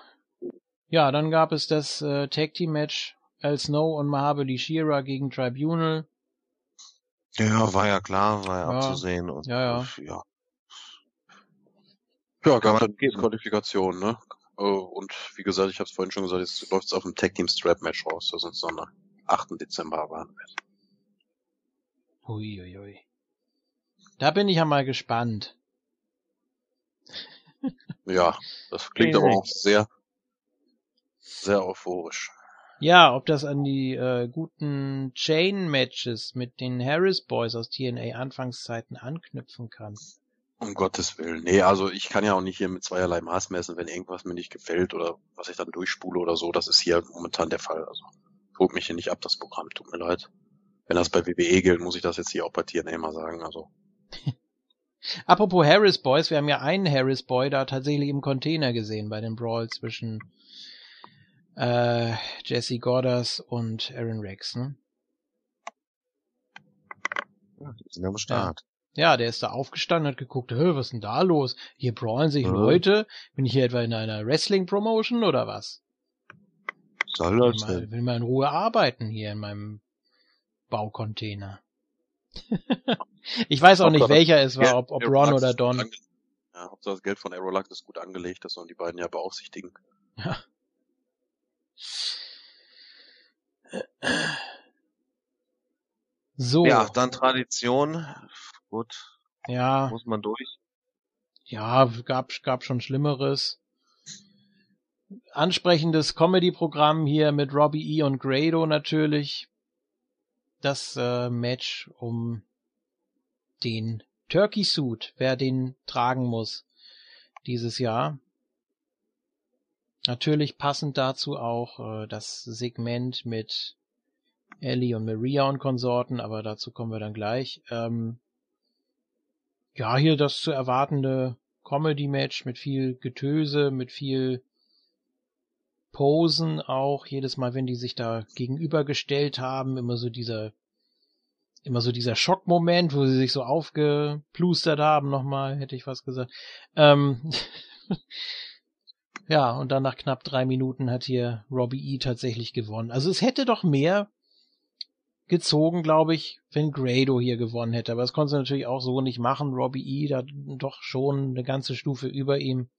Speaker 1: Ja, dann gab es das äh, Tag Team Match Al Snow und Mahabali Shira gegen Tribunal.
Speaker 2: Ja, war ja klar, war ja, ja abzusehen.
Speaker 1: Und, ja, ja.
Speaker 3: Ja, ja gab dann Qualifikation, ne? Oh, und wie gesagt, ich habe es vorhin schon gesagt, jetzt läuft es auf dem Tag Team Strap Match raus, das uns dann am 8. Dezember wird.
Speaker 1: Hui, hui. Da bin ich ja mal gespannt.
Speaker 3: Ja, das klingt aber auch sehr, sehr euphorisch.
Speaker 1: Ja, ob das an die äh, guten Chain-Matches mit den Harris Boys aus TNA Anfangszeiten anknüpfen kann.
Speaker 3: Um Gottes Willen. Nee, also ich kann ja auch nicht hier mit zweierlei Maß messen, wenn irgendwas mir nicht gefällt oder was ich dann durchspule oder so. Das ist hier momentan der Fall. Also holt mich hier nicht ab, das Programm. Tut mir leid. Wenn das bei WWE gilt, muss ich das jetzt hier auch bei TNA mal sagen. Also.
Speaker 1: Apropos Harris Boys, wir haben ja einen Harris Boy da tatsächlich im Container gesehen bei dem Brawl zwischen äh, Jesse Gordas und Aaron Rex, ne?
Speaker 2: Ja, die sind am Start.
Speaker 1: Ja, der ist da aufgestanden, hat geguckt, was ist denn da los? Hier brawlen sich
Speaker 2: Ja.
Speaker 1: Leute. Bin ich hier etwa in einer Wrestling-Promotion oder was?
Speaker 2: Soll
Speaker 1: Will
Speaker 2: das
Speaker 1: mal,
Speaker 2: denn?
Speaker 1: will mal in Ruhe arbeiten hier in meinem Baucontainer. ich weiß auch nicht, welcher es war,
Speaker 3: Ja,
Speaker 1: ob, ob Ron oder Don.
Speaker 3: Ja, Hauptsache das Geld von Aerolux ist gut angelegt, das sollen die beiden ja beaufsichtigen.
Speaker 1: So,
Speaker 2: Ja, dann Tradition. Gut,
Speaker 1: ja,
Speaker 2: muss man durch.
Speaker 1: ja, gab, gab schon Schlimmeres. Ansprechendes Comedy-Programm hier mit Robbie E. und Grado natürlich. Das äh, Match um den Turkey Suit, wer den tragen muss dieses Jahr. Natürlich passend dazu auch äh, das Segment mit Ellie und Maria und Konsorten, aber dazu kommen wir dann gleich. Ähm, ja, hier das zu erwartende Comedy-Match mit viel Getöse, mit viel Posen auch. Jedes Mal, wenn die sich da gegenübergestellt haben, immer so dieser, immer so dieser Schockmoment, wo sie sich so aufgeplustert haben nochmal, hätte ich was gesagt. Ähm, ja, und dann nach knapp drei Minuten hat hier Robbie E tatsächlich gewonnen. Also es hätte doch mehr gezogen, glaube ich, wenn Grado hier gewonnen hätte. Aber das konnte sie natürlich auch so nicht machen. Robbie E. da doch schon eine ganze Stufe über ihm.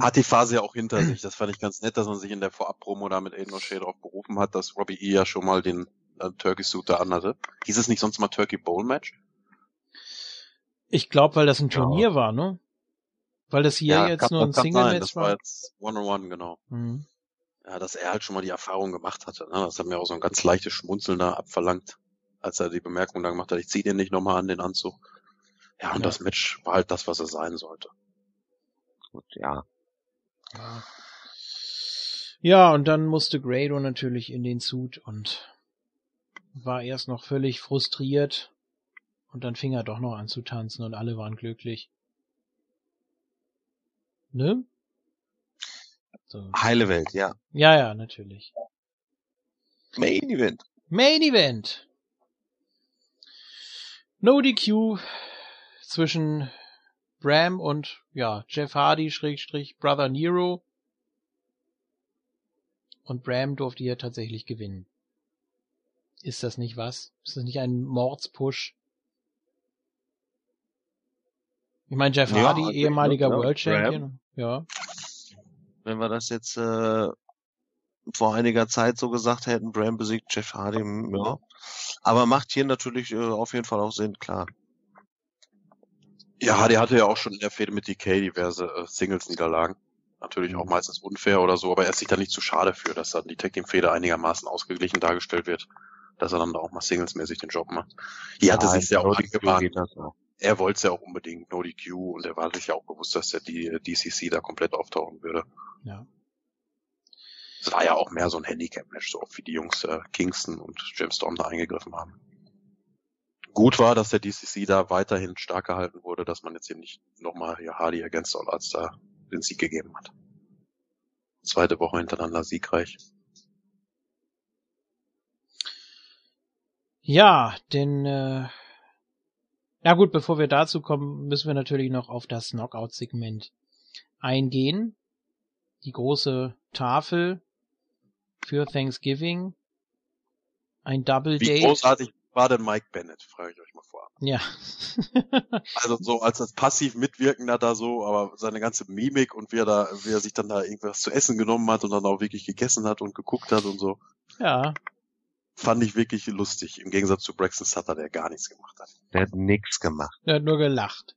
Speaker 3: Hat die Phase ja auch hinter sich. Das fand ich ganz nett, dass man sich in der Vorab-Promo da mit Aiden O'Shea drauf berufen hat, dass Robbie E. ja schon mal den äh, Turkey Suit da anhatte. Hieß es nicht sonst mal Turkey Bowl Match?
Speaker 1: Ich glaube, weil das ein
Speaker 2: Ja.
Speaker 1: Turnier war, ne? Weil das hier jetzt
Speaker 3: kann-
Speaker 1: nur ein. Single-Match
Speaker 3: Das war
Speaker 1: war.
Speaker 3: jetzt One-on-One, genau.
Speaker 1: Mhm.
Speaker 3: Ja, dass er halt schon mal die Erfahrung gemacht hatte. Ne? Das hat mir auch so ein ganz leichtes Schmunzeln da abverlangt, als er die Bemerkung dann gemacht hat, ich zieh den nicht nochmal an, den Anzug. Ja, und
Speaker 1: Ja.
Speaker 3: das Match war halt das, was es sein sollte.
Speaker 2: Gut, ja.
Speaker 1: Ja. Ja, und dann musste Grado natürlich in den Suit und war erst noch völlig frustriert und dann fing er doch noch an zu tanzen und alle waren glücklich. Ne? So.
Speaker 2: Heile Welt, ja.
Speaker 1: Ja, ja, natürlich.
Speaker 2: Main Event.
Speaker 1: Main Event. No DQ zwischen Bram und ja, Jeff Hardy Schrägstrich Brother Nero. Und Bram durfte hier tatsächlich gewinnen. Ist das nicht was? Ist das nicht ein Mordspush? Ich meine, Jeff
Speaker 2: Ja,
Speaker 1: Hardy, ehemaliger
Speaker 2: glaub,
Speaker 1: World Champion. Ja.
Speaker 2: Wenn wir das jetzt äh, vor einiger Zeit so gesagt hätten, Bram besiegt Jeff Hardy, ja. Aber macht hier natürlich äh, auf jeden Fall auch Sinn, klar.
Speaker 3: Ja, Hardy hatte ja auch schon in der Fehde mit DK diverse äh, Singles-Niederlagen. Natürlich auch
Speaker 2: Mhm.
Speaker 3: meistens unfair oder so, aber er ist sich da nicht zu schade für, dass dann die Tag Team Fehde einigermaßen ausgeglichen dargestellt wird, dass er dann auch mal singlesmäßig den Job macht. Hier hatte sich ja auch
Speaker 2: die auch.
Speaker 3: Er wollte es ja auch unbedingt, no DQ, und er war sich ja auch bewusst, dass er die DCC da komplett auftauchen würde.
Speaker 1: Ja.
Speaker 3: Es war ja auch mehr so ein Handicap-Match, so oft wie die Jungs äh, Kingston und James Storm da eingegriffen haben. Gut war, dass der DCC da weiterhin stark gehalten wurde, dass man jetzt hier nicht nochmal hier Hardy against All Odds da den Sieg gegeben hat. Zweite Woche hintereinander siegreich.
Speaker 1: Ja, denn äh, ja gut, bevor wir dazu kommen, müssen wir natürlich noch auf das Knockout-Segment eingehen. Die große Tafel für Thanksgiving. Ein Double
Speaker 3: Wie
Speaker 1: Date.
Speaker 3: großartig war denn Mike Bennett, frage ich euch mal vorab.
Speaker 1: Ja.
Speaker 3: Also so als das passiv Mitwirkender da so, aber seine ganze Mimik und wie er da, wie er sich dann da irgendwas zu essen genommen hat und dann auch wirklich gegessen hat und geguckt hat und so,
Speaker 1: ja.
Speaker 3: fand ich wirklich lustig. Im Gegensatz zu Braxton Sutter, der gar nichts gemacht hat.
Speaker 2: Der hat nix gemacht.
Speaker 1: Er hat nur gelacht.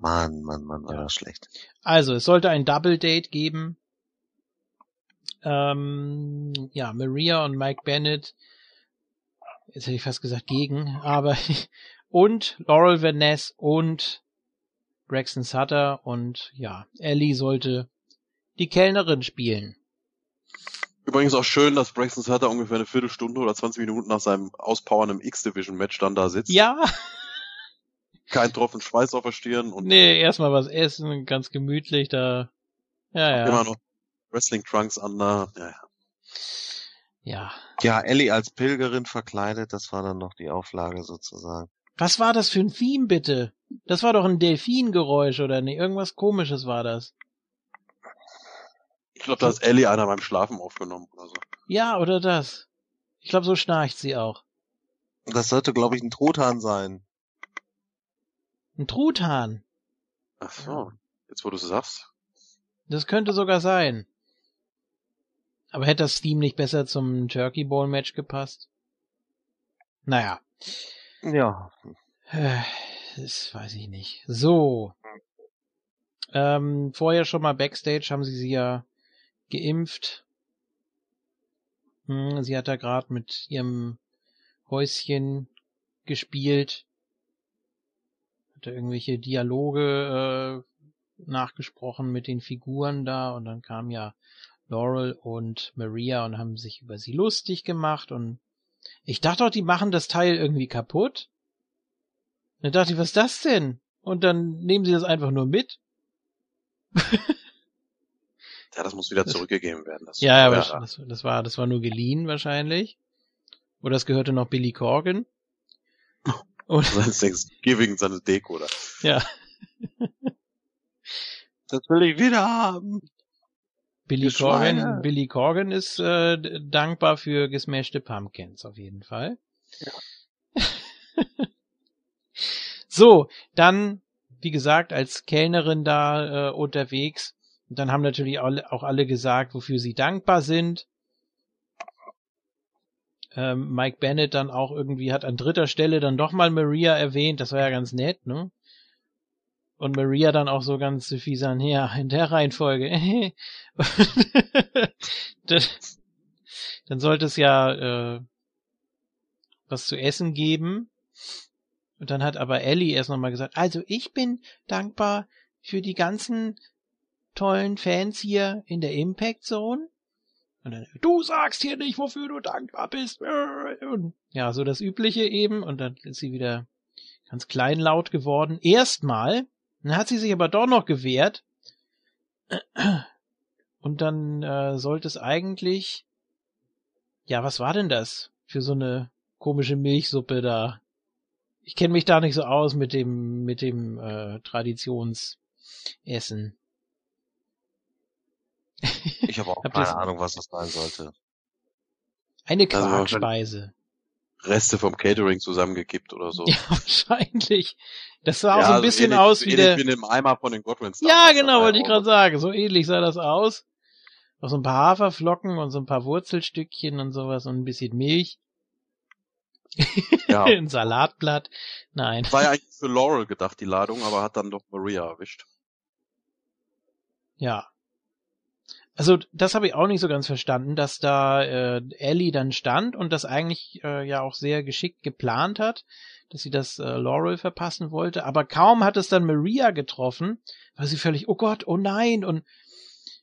Speaker 2: Mann, Mann, Mann, war
Speaker 1: Ja.
Speaker 2: das schlecht.
Speaker 1: Also, es sollte ein Double Date geben. ähm, ja, Maria und Mike Bennett, jetzt hätte ich fast gesagt gegen, aber und Laurel Van Ness und Braxton Sutter und ja, Ellie sollte die Kellnerin spielen.
Speaker 3: Übrigens auch schön, dass Braxton Sutter ungefähr eine Viertelstunde oder 20 Minuten nach seinem Auspowern im X-Division-Match dann da sitzt.
Speaker 1: Ja.
Speaker 3: Kein Tropfen Schweiß auf der Stirn und
Speaker 1: Nee, erstmal was essen, ganz gemütlich da. Ja, ja.
Speaker 3: immer noch Wrestling Trunks an da. Ja, ja.
Speaker 1: Ja.
Speaker 2: Ja, Ellie als Pilgerin verkleidet, das war dann noch die Auflage sozusagen.
Speaker 1: Was war das für ein Theme, bitte? Das war doch ein Delfingeräusch, oder nicht? Irgendwas komisches war das.
Speaker 3: Ich glaube, da ist Ellie einer beim Schlafen aufgenommen oder so.
Speaker 1: Ja, oder das. Ich glaube, so schnarcht sie auch.
Speaker 2: Das sollte, glaube ich, ein Truthahn sein.
Speaker 1: Ein Truthahn.
Speaker 3: Ach so. Jetzt wo du es sagst.
Speaker 1: Das könnte sogar sein. Aber hätte das Theme nicht besser zum Turkey Bowl Match gepasst? Naja.
Speaker 2: Ja.
Speaker 1: Äh, Das weiß ich nicht. So. Ähm, vorher schon mal Backstage haben sie sie ja geimpft. Hm, sie hat da gerade mit ihrem Häuschen gespielt. Hat da irgendwelche Dialoge äh, nachgesprochen mit den Figuren da und dann kam ja Laurel und Maria und haben sich über sie lustig gemacht und ich dachte auch, die machen das Teil irgendwie kaputt. Dann dachte ich, was ist das denn? Und dann nehmen sie das einfach nur mit.
Speaker 3: Ja, das muss wieder zurückgegeben werden. Das
Speaker 1: Ja, aber das, das war, das war nur geliehen wahrscheinlich. Oder es gehörte noch Billy Corgan. Und,
Speaker 3: Thanksgiving, seine Deko da.
Speaker 1: ja,
Speaker 2: Das will ich wieder haben.
Speaker 1: Billy. Corgan, Billy Corgan ist äh, dankbar für gesmashte Pumpkins auf jeden Fall. so, dann, wie gesagt, als Kellnerin da äh, unterwegs. Und dann haben natürlich auch alle gesagt, wofür sie dankbar sind. Ähm, Mike Bennett dann auch irgendwie hat an dritter Stelle dann doch mal Maria erwähnt. Das war ja ganz nett, ne? Und Maria dann auch so ganz fies an, ja, in der Reihenfolge. das, dann sollte es ja äh, was zu essen geben. Und dann hat aber Ellie erst nochmal gesagt, also ich bin dankbar für die ganzen tollen Fans hier in der Impact Zone. Und dann, du sagst hier nicht, wofür du dankbar bist. Und ja, so das Übliche eben. Und dann ist sie wieder ganz kleinlaut geworden. Erstmal. Dann hat sie sich aber doch noch gewehrt. Und dann äh, sollte es eigentlich, ja, was war denn das für so eine komische Milchsuppe da? Ich kenne mich da nicht so aus mit dem mit dem äh, Traditionsessen.
Speaker 2: Ich habe auch
Speaker 1: ihr's-
Speaker 2: keine Ahnung, was das sein sollte.
Speaker 1: Eine
Speaker 3: Also
Speaker 1: Quarkspeise.
Speaker 3: Reste vom Catering zusammengekippt oder so.
Speaker 1: Ja, wahrscheinlich. Das sah auch
Speaker 3: Ja,
Speaker 1: so ein
Speaker 3: also
Speaker 1: bisschen
Speaker 3: ähnlich,
Speaker 1: aus wie
Speaker 3: ähnlich
Speaker 1: der.
Speaker 3: wie in dem Eimer von den Godwins.
Speaker 1: Ja, genau, wollte ich
Speaker 3: auch
Speaker 1: gerade sagen. So ähnlich sah das aus. Auch so ein paar Haferflocken und so ein paar Wurzelstückchen und sowas und ein bisschen Milch.
Speaker 3: Ja.
Speaker 1: ein Salatblatt. Nein.
Speaker 3: War ja eigentlich für Laurel gedacht, die Ladung, aber hat dann doch Maria erwischt.
Speaker 1: Ja. Also das habe ich auch nicht so ganz verstanden, dass da äh, Ellie dann stand und das eigentlich äh, ja auch sehr geschickt geplant hat, dass sie das äh, Laurel verpassen wollte. Aber kaum hat es dann Maria getroffen, war sie völlig, oh Gott, oh nein. Und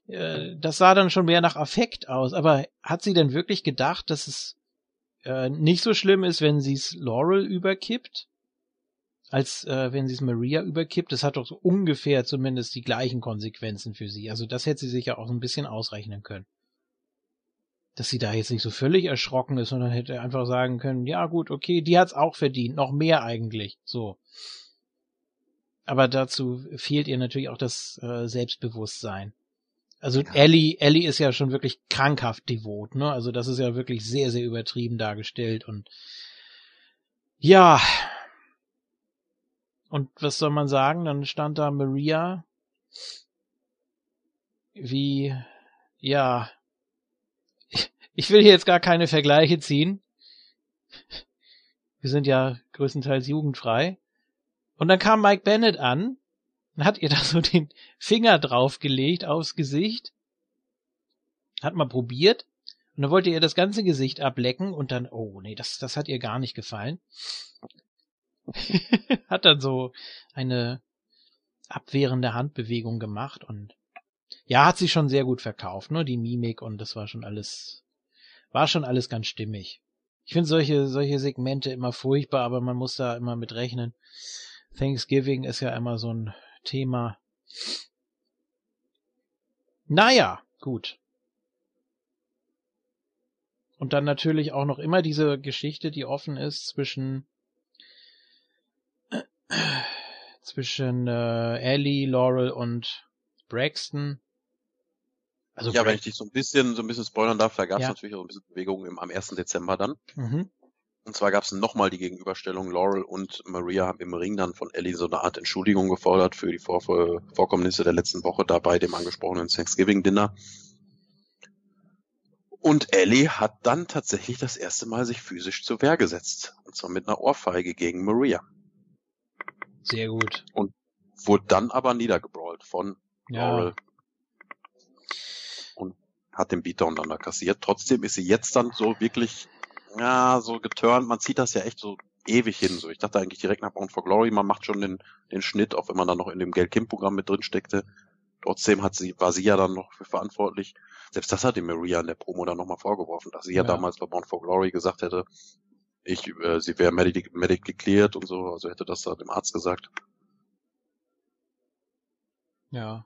Speaker 1: äh, das sah dann schon mehr nach Affekt aus. Aber hat sie denn wirklich gedacht, dass es äh, nicht so schlimm ist, wenn sie es Laurel überkippt? Als äh, wenn sie es Maria überkippt. Das hat doch so ungefähr zumindest die gleichen Konsequenzen für sie. Also das hätte sie sich ja auch so ein bisschen ausrechnen können. Dass sie da jetzt nicht so völlig erschrocken ist, sondern hätte einfach sagen können, ja gut, okay, die hat's auch verdient, noch mehr eigentlich. So. Aber dazu fehlt ihr natürlich auch das äh, Selbstbewusstsein. Also Ellie, Ellie ist ja schon wirklich krankhaft devot, ne? Also das ist ja wirklich sehr, sehr übertrieben dargestellt und ja, und was soll man sagen? Dann stand da Maria wie, ja, ich will hier jetzt gar keine Vergleiche ziehen. Wir sind ja größtenteils jugendfrei. Und dann kam Mike Bennett an und hat ihr da so den Finger draufgelegt aufs Gesicht. Hat mal probiert und dann wollte ihr das ganze Gesicht ablecken und dann, oh nee, das, das hat ihr gar nicht gefallen. hat dann so eine abwehrende Handbewegung gemacht und ja, hat sich schon sehr gut verkauft, ne, die Mimik und das war schon alles, war schon alles ganz stimmig. Ich finde solche, solche Segmente immer furchtbar, aber man muss da immer mit rechnen. Thanksgiving ist ja immer so ein Thema. Naja, gut. Und dann natürlich auch noch immer diese Geschichte, die offen ist zwischen zwischen äh, Ellie, Laurel und Braxton.
Speaker 3: Also ja, wenn ich dich so ein bisschen so ein bisschen spoilern darf, da gab es ja. natürlich auch ein bisschen Bewegung im, am 1. Dezember dann. Mhm. Und zwar gab es nochmal die Gegenüberstellung. Laurel und Maria haben im Ring dann von Ellie so eine Art Entschuldigung gefordert für die Vor Vorkommnisse der letzten Woche da bei dem angesprochenen Thanksgiving-Dinner. Und Ellie hat dann tatsächlich das erste Mal sich physisch zur Wehr gesetzt. Und zwar mit einer Ohrfeige gegen Maria.
Speaker 1: Sehr gut.
Speaker 3: Und wurde dann aber niedergebrawlt von ja. Laurel. Und hat den Beatdown dann da kassiert. Trotzdem ist sie jetzt dann so wirklich ja, so geturnt. Man zieht das ja echt so ewig hin. So, ich dachte eigentlich direkt nach Bound for Glory, man macht schon den, den Schnitt, auch wenn man dann noch in dem Gail Kim Programm mit drin steckte. Trotzdem hat sie, war sie ja dann noch für verantwortlich. Selbst das hat die Maria in der Promo dann nochmal vorgeworfen, dass sie ja, ja damals bei Bound for Glory gesagt hätte, ich, äh, sie wäre medic medically cleared und so, also hätte das da dem Arzt gesagt.
Speaker 1: Ja.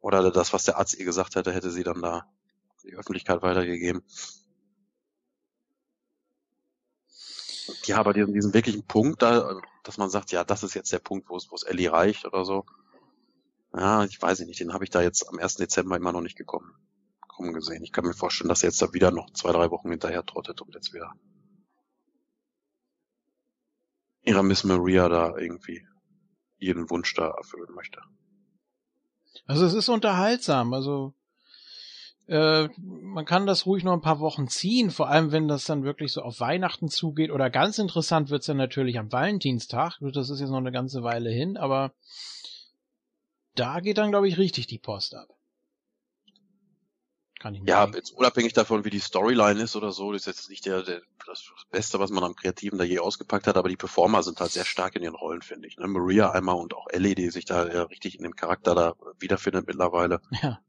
Speaker 3: Oder das, was der Arzt ihr gesagt hätte, hätte sie dann da die Öffentlichkeit weitergegeben. Ja, aber diesen, diesen wirklichen Punkt da, dass man sagt, ja, das ist jetzt der Punkt, wo es, wo es Ellie reicht oder so. Ja, ich weiß nicht, den habe ich da jetzt am 1. Dezember immer noch nicht gekommen, kommen gesehen. Ich kann mir vorstellen, dass er jetzt da wieder noch zwei, drei Wochen hinterher trottet und jetzt wieder ihrer Miss Maria da irgendwie jeden Wunsch da erfüllen möchte.
Speaker 1: Also es ist unterhaltsam, also äh, man kann das ruhig noch ein paar Wochen ziehen, vor allem wenn das dann wirklich so auf Weihnachten zugeht. Oder ganz interessant wird's dann natürlich am Valentinstag. Das ist jetzt noch eine ganze Weile hin, aber da geht dann, glaube ich, richtig die Post ab.
Speaker 3: Kann ich ja, jetzt unabhängig davon, wie die Storyline ist oder so, das ist jetzt nicht der, der, das Beste, was man am Kreativen da je ausgepackt hat, aber die Performer sind halt sehr stark in ihren Rollen, finde ich. Ne? Maria einmal und auch Ellie, die sich da ja richtig in dem Charakter da wiederfindet mittlerweile.
Speaker 1: Ja.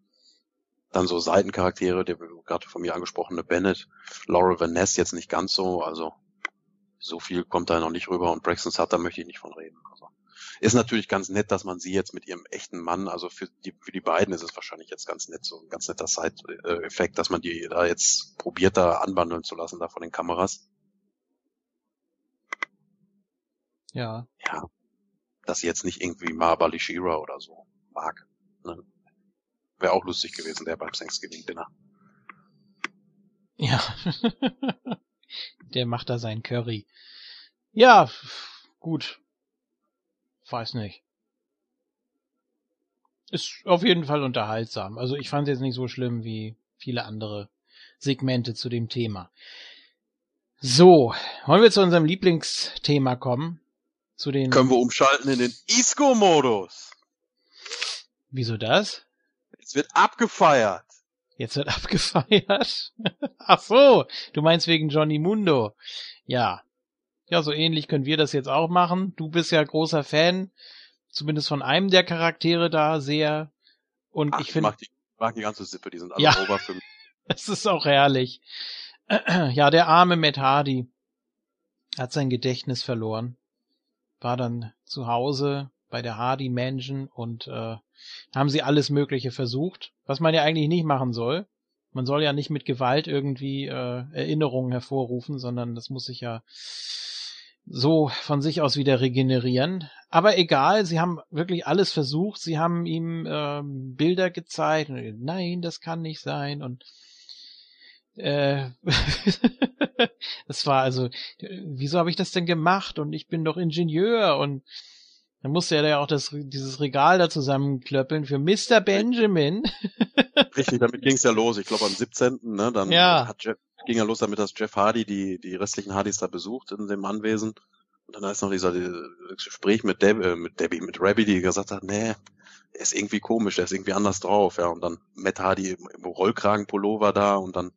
Speaker 3: Dann so Seitencharaktere, der gerade von mir angesprochene Bennett, Laura Van Ness jetzt nicht ganz so, also so viel kommt da noch nicht rüber und Braxton Sutter möchte ich nicht von reden. Also ist natürlich ganz nett, dass man sie jetzt mit ihrem echten Mann, also für die, für die beiden ist es wahrscheinlich jetzt ganz nett, so ein ganz netter Side-Effekt, dass man die da jetzt probiert, da anbandeln zu lassen, da von den Kameras.
Speaker 1: Ja.
Speaker 3: Ja. Dass sie jetzt nicht irgendwie Marbali Shira oder so mag. Ne? Wäre auch lustig gewesen, der beim Thanksgiving Dinner.
Speaker 1: Ja. der macht da sein Curry. Ja, gut. Weiß nicht. Ist auf jeden Fall unterhaltsam. Also ich fand es jetzt nicht so schlimm wie viele andere Segmente zu dem Thema. So, wollen wir zu unserem Lieblingsthema kommen? Zu den.
Speaker 3: Können wir umschalten in den Isco-Modus?
Speaker 1: Wieso das?
Speaker 3: Jetzt wird abgefeiert.
Speaker 1: Jetzt wird abgefeiert. Ach so, du meinst wegen Johnny Mundo. Ja. Ja, so ähnlich können wir das jetzt auch machen. Du bist ja großer Fan, zumindest von einem der Charaktere da sehr. Und Ach, ich finde.
Speaker 3: Mag die, mag die ganze Sippe, die sind alle ja, over für mich.
Speaker 1: Das ist auch herrlich. Ja, der arme Matt Hardy hat sein Gedächtnis verloren. War dann zu Hause bei der Hardy Mansion und äh, haben sie alles Mögliche versucht, was man ja eigentlich nicht machen soll. Man soll ja nicht mit Gewalt irgendwie äh, Erinnerungen hervorrufen, sondern das muss sich ja so von sich aus wieder regenerieren. Aber egal, sie haben wirklich alles versucht. Sie haben ihm äh, Bilder gezeigt. Und, Nein, das kann nicht sein. Und äh, das war also, wieso habe ich das denn gemacht? Und ich bin doch Ingenieur und dann musste er ja auch das, dieses Regal da zusammenklöppeln für Mr. Benjamin.
Speaker 3: Richtig, damit ging es ja los. Ich glaube am 17. Ne, dann ja. hat Jeff, ging ja los damit, dass Jeff Hardy die, die restlichen Hardys da besucht in dem Anwesen. Und dann ist noch dieser, dieser Gespräch mit, Deb, äh, mit Debbie, mit Rabbi, die gesagt hat, nee, er ist irgendwie komisch, der ist irgendwie anders drauf, ja. Und dann Matt Hardy im, im Rollkragenpullover da und dann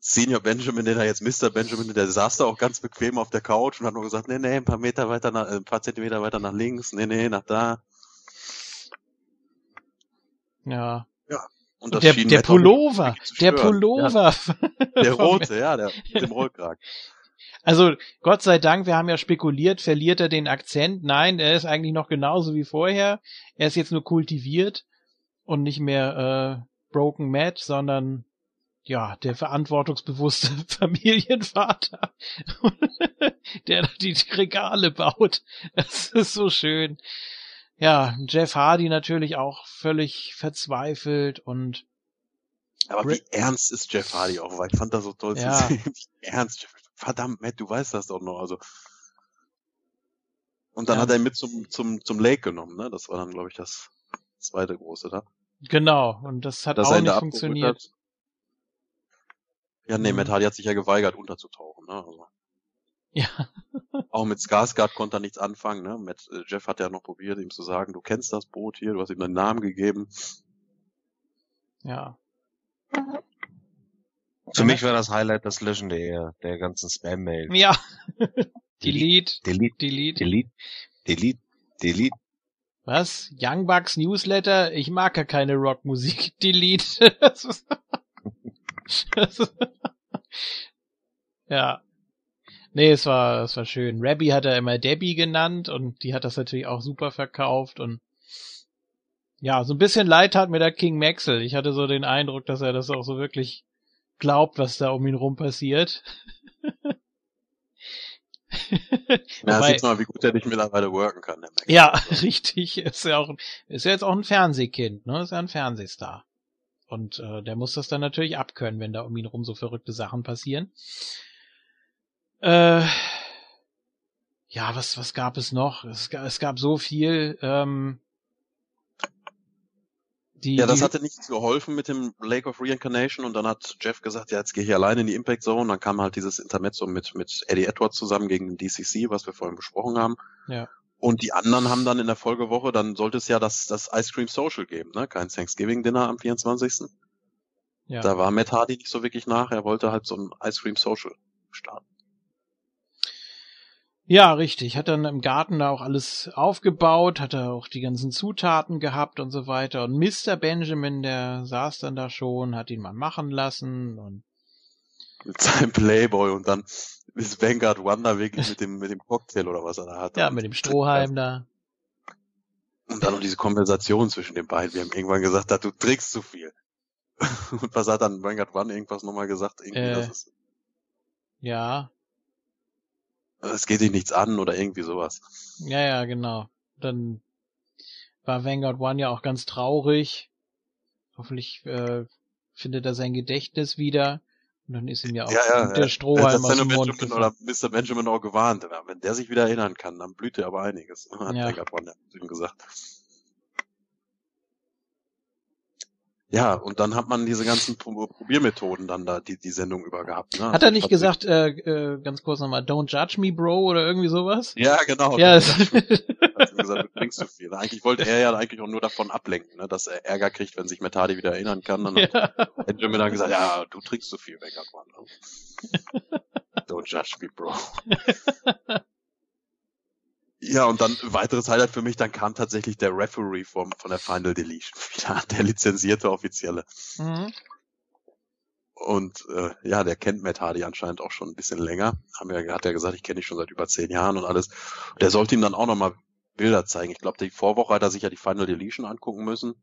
Speaker 3: Senior Benjamin, der da jetzt Mr. Benjamin, der saß da auch ganz bequem auf der Couch und hat nur gesagt, nee, nee, ein paar Meter weiter nach, ein paar Zentimeter weiter nach links, nee, nee, nach da.
Speaker 1: Ja.
Speaker 3: Und
Speaker 1: Und der,
Speaker 3: schien
Speaker 1: der Pullover, der. Pullover.
Speaker 3: Ja, der rote, ja, der mit dem Rollkragen.
Speaker 1: Also Gott sei Dank, wir haben ja spekuliert, verliert er den Akzent? Nein, er ist eigentlich noch genauso wie vorher. Er ist jetzt nur kultiviert und nicht mehr äh, Broken Matt, sondern ja, der verantwortungsbewusste Familienvater, der die Regale baut. Das ist so schön. Ja, Jeff Hardy natürlich auch völlig verzweifelt und
Speaker 3: Aber wie ernst ist Jeff Hardy auch, weil ich fand das so toll
Speaker 1: Ja.
Speaker 3: zu sehen. Wie ernst. Verdammt, Matt, du weißt das doch noch. Also. Und dann
Speaker 1: Ja.
Speaker 3: hat er ihn mit zum, zum, zum Lake genommen, ne? Das war dann, glaube ich, das zweite große da.
Speaker 1: genau, und das hat
Speaker 3: Dass
Speaker 1: auch nicht funktioniert.
Speaker 3: Ja, nee. Matt Hardy hat sich ja geweigert, unterzutauchen, ne? Also.
Speaker 1: Ja.
Speaker 3: Auch mit Skarsgård konnte er nichts anfangen, ne? Matt, äh, Jeff hat ja noch probiert, ihm zu sagen, du kennst das Boot hier, du hast ihm einen Namen gegeben.
Speaker 1: Ja.
Speaker 2: Für mich war das Highlight das Löschen der, der ganzen Spam-Mail.
Speaker 1: Ja. Delete,
Speaker 2: Delete,
Speaker 1: delete.
Speaker 2: delete, delete, delete.
Speaker 1: Was? Young Bucks Newsletter? Ich mag ja keine Rockmusik. Delete. Das ist- das ist- ja. Nee, es war, es war schön. Rabbi hat er immer Debbie genannt und die hat das natürlich auch super verkauft und ja, so ein bisschen leid hat mir der King Maxwell. Ich hatte so den Eindruck, dass er das auch so wirklich glaubt, was da um ihn rum passiert.
Speaker 3: Ja, sieht mal, wie gut er dich mittlerweile worken kann.
Speaker 1: Ja, richtig. Ist ja auch, ist ja jetzt auch ein Fernsehkind, ne? Ist ja ein Fernsehstar. Und äh, der muss das dann natürlich abkönnen, wenn da um ihn rum so verrückte Sachen passieren. Äh, ja, was, was gab es noch? Es, es gab so viel. Ähm, die,
Speaker 3: Ja, das
Speaker 1: die,
Speaker 3: hatte nichts geholfen mit dem Lake of Reincarnation und dann hat Jeff gesagt, ja, jetzt gehe ich alleine in die Impact Zone. Dann kam halt dieses Intermezzo mit, mit Eddie Edwards zusammen gegen den DCC, was wir vorhin besprochen haben.
Speaker 1: Ja.
Speaker 3: Und die anderen haben dann in der Folgewoche, dann sollte es ja das, das Ice Cream Social geben, ne? Kein Thanksgiving Dinner am 24.
Speaker 1: ja.
Speaker 3: Da war Matt Hardy nicht so wirklich nach. Er wollte halt so ein Ice Cream Social starten.
Speaker 1: Ja, richtig. Hat dann im Garten da auch alles aufgebaut, hat er auch die ganzen Zutaten gehabt und so weiter. Und Mr. Benjamin, der saß dann da schon, hat ihn mal machen lassen und
Speaker 3: Mit seinem Playboy und dann ist Vanguard Wonder wirklich mit dem, mit dem Cocktail oder was er da hat.
Speaker 1: ja, mit dem Strohhalm da.
Speaker 3: Und dann noch diese Konversation zwischen den beiden. Wir haben irgendwann gesagt, du trinkst zu viel. Und was hat dann Vanguard One irgendwas nochmal gesagt? Irgendwie,
Speaker 1: Äh.
Speaker 3: das ist,
Speaker 1: Ja,
Speaker 3: es geht dich nichts an oder irgendwie sowas.
Speaker 1: ja, ja, genau. Dann war Vanguard One ja auch ganz traurig. Hoffentlich äh, findet er sein Gedächtnis wieder. Und dann ist ihm ja auch
Speaker 3: ja, ja,
Speaker 1: der
Speaker 3: ja.
Speaker 1: Strohhalm aus dem Mund
Speaker 3: Benjamin oder Mr. Benjamin auch gewarnt. Wenn der sich wieder erinnern kann, dann blüht er aber einiges. Hat
Speaker 1: Ja.
Speaker 3: Vanguard One ja gesagt. Ja, und dann hat man diese ganzen Pro- Probiermethoden dann da die, die Sendung über gehabt. Ne?
Speaker 1: Hat er
Speaker 3: Also
Speaker 1: nicht
Speaker 3: ich
Speaker 1: gesagt, äh, äh, ganz kurz nochmal, don't judge me, bro, oder irgendwie sowas?
Speaker 3: Ja, genau.
Speaker 1: Ja,
Speaker 3: hat sie gesagt, du trinkst zu viel. Eigentlich wollte er ja eigentlich auch nur davon ablenken, ne, dass er Ärger kriegt, wenn sich Metadi wieder erinnern kann. Dann hat
Speaker 1: ja.
Speaker 3: Benjamin dann gesagt, ja, du trinkst zu viel, One. Ne? Don't judge me, bro. Ja, und dann weiteres Highlight für mich, dann kam tatsächlich der Referee vom, von der Final Deletion wieder, der lizenzierte Offizielle.
Speaker 1: Mhm.
Speaker 3: Und äh, ja, der kennt Matt Hardy anscheinend auch schon ein bisschen länger. Haben ja, hat er gesagt, ich kenne dich schon seit über zehn Jahren und alles. Der sollte ihm dann auch nochmal Bilder zeigen. Ich glaube, die Vorwoche hat er sich ja die Final Deletion angucken müssen.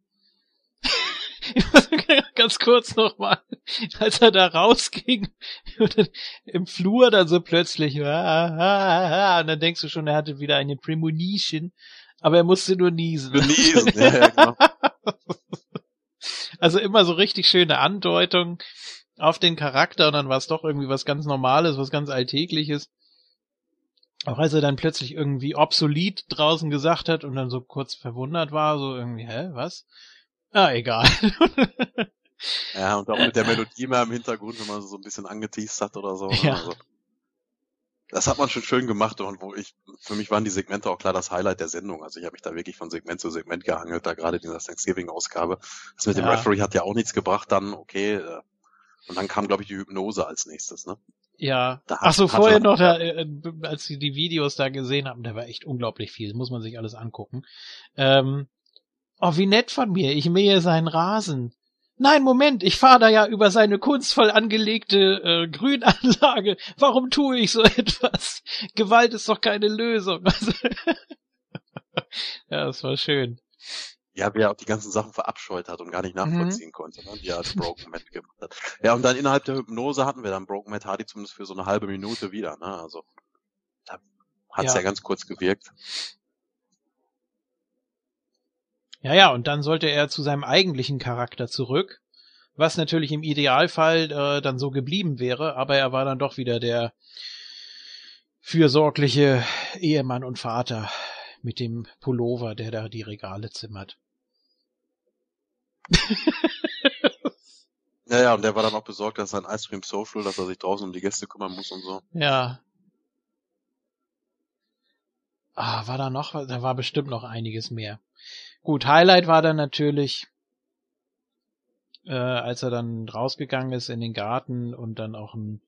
Speaker 1: Ganz kurz nochmal, als er da rausging und dann im Flur dann so plötzlich, ah, ah, ah, und dann denkst du schon, er hatte wieder eine Premonition, aber er musste nur niesen.
Speaker 3: Genießen. ja, ja, genau.
Speaker 1: Also immer so richtig schöne Andeutung auf den Charakter und dann war es doch irgendwie was ganz Normales, was ganz Alltägliches. Auch als er dann plötzlich irgendwie obsolet draußen gesagt hat und dann so kurz verwundert war, so irgendwie, hä, was? Ah, egal.
Speaker 3: Ja, und auch mit der Melodie mal im Hintergrund, wenn man so ein bisschen angeteased hat oder so.
Speaker 1: Ja.
Speaker 3: Also, Das hat man schon schön gemacht und wo ich, für mich waren die Segmente auch klar das Highlight der Sendung. Also ich habe mich da wirklich von Segment zu Segment gehangelt, da gerade in dieser Thanksgiving-Ausgabe. Das mit dem
Speaker 1: Ja.
Speaker 3: Referee hat ja auch nichts gebracht, dann okay. äh, Und dann kam, glaube ich, die Hypnose als nächstes, ne?
Speaker 1: Ja.
Speaker 3: Da
Speaker 1: Ach so, vorher
Speaker 3: er-
Speaker 1: noch, da, äh, als sie die Videos da gesehen haben, da war echt unglaublich viel. Das muss man sich alles angucken. Ähm, oh, wie nett von mir. Ich mähe seinen Rasen. Nein, Moment, ich fahre da ja über seine kunstvoll angelegte äh, Grünanlage. Warum tue ich so etwas? Gewalt ist doch keine Lösung. ja, das war schön.
Speaker 3: Ja, wer auch die ganzen Sachen verabscheut hat und gar nicht
Speaker 1: Mhm.
Speaker 3: nachvollziehen konnte, ne? die als Broken Matt gemacht hat. Ja, und dann innerhalb der Hypnose hatten wir dann Broken Matt Hardy zumindest für so eine halbe Minute wieder, ne? Also da hat's
Speaker 1: Ja.
Speaker 3: ja. ganz kurz gewirkt.
Speaker 1: Ja, ja, und dann sollte er zu seinem eigentlichen Charakter zurück, was natürlich im Idealfall äh, dann so geblieben wäre, aber er war dann doch wieder der fürsorgliche Ehemann und Vater mit dem Pullover, der da die Regale zimmert.
Speaker 3: Ja, ja, und der war dann auch besorgt, dass sein Ice Cream Social, dass er sich draußen um die Gäste kümmern muss und so.
Speaker 1: Ja. Ah, war da noch, was? da war bestimmt noch einiges mehr. Gut, Highlight war dann natürlich, äh, als er dann rausgegangen ist in den Garten und dann auch ein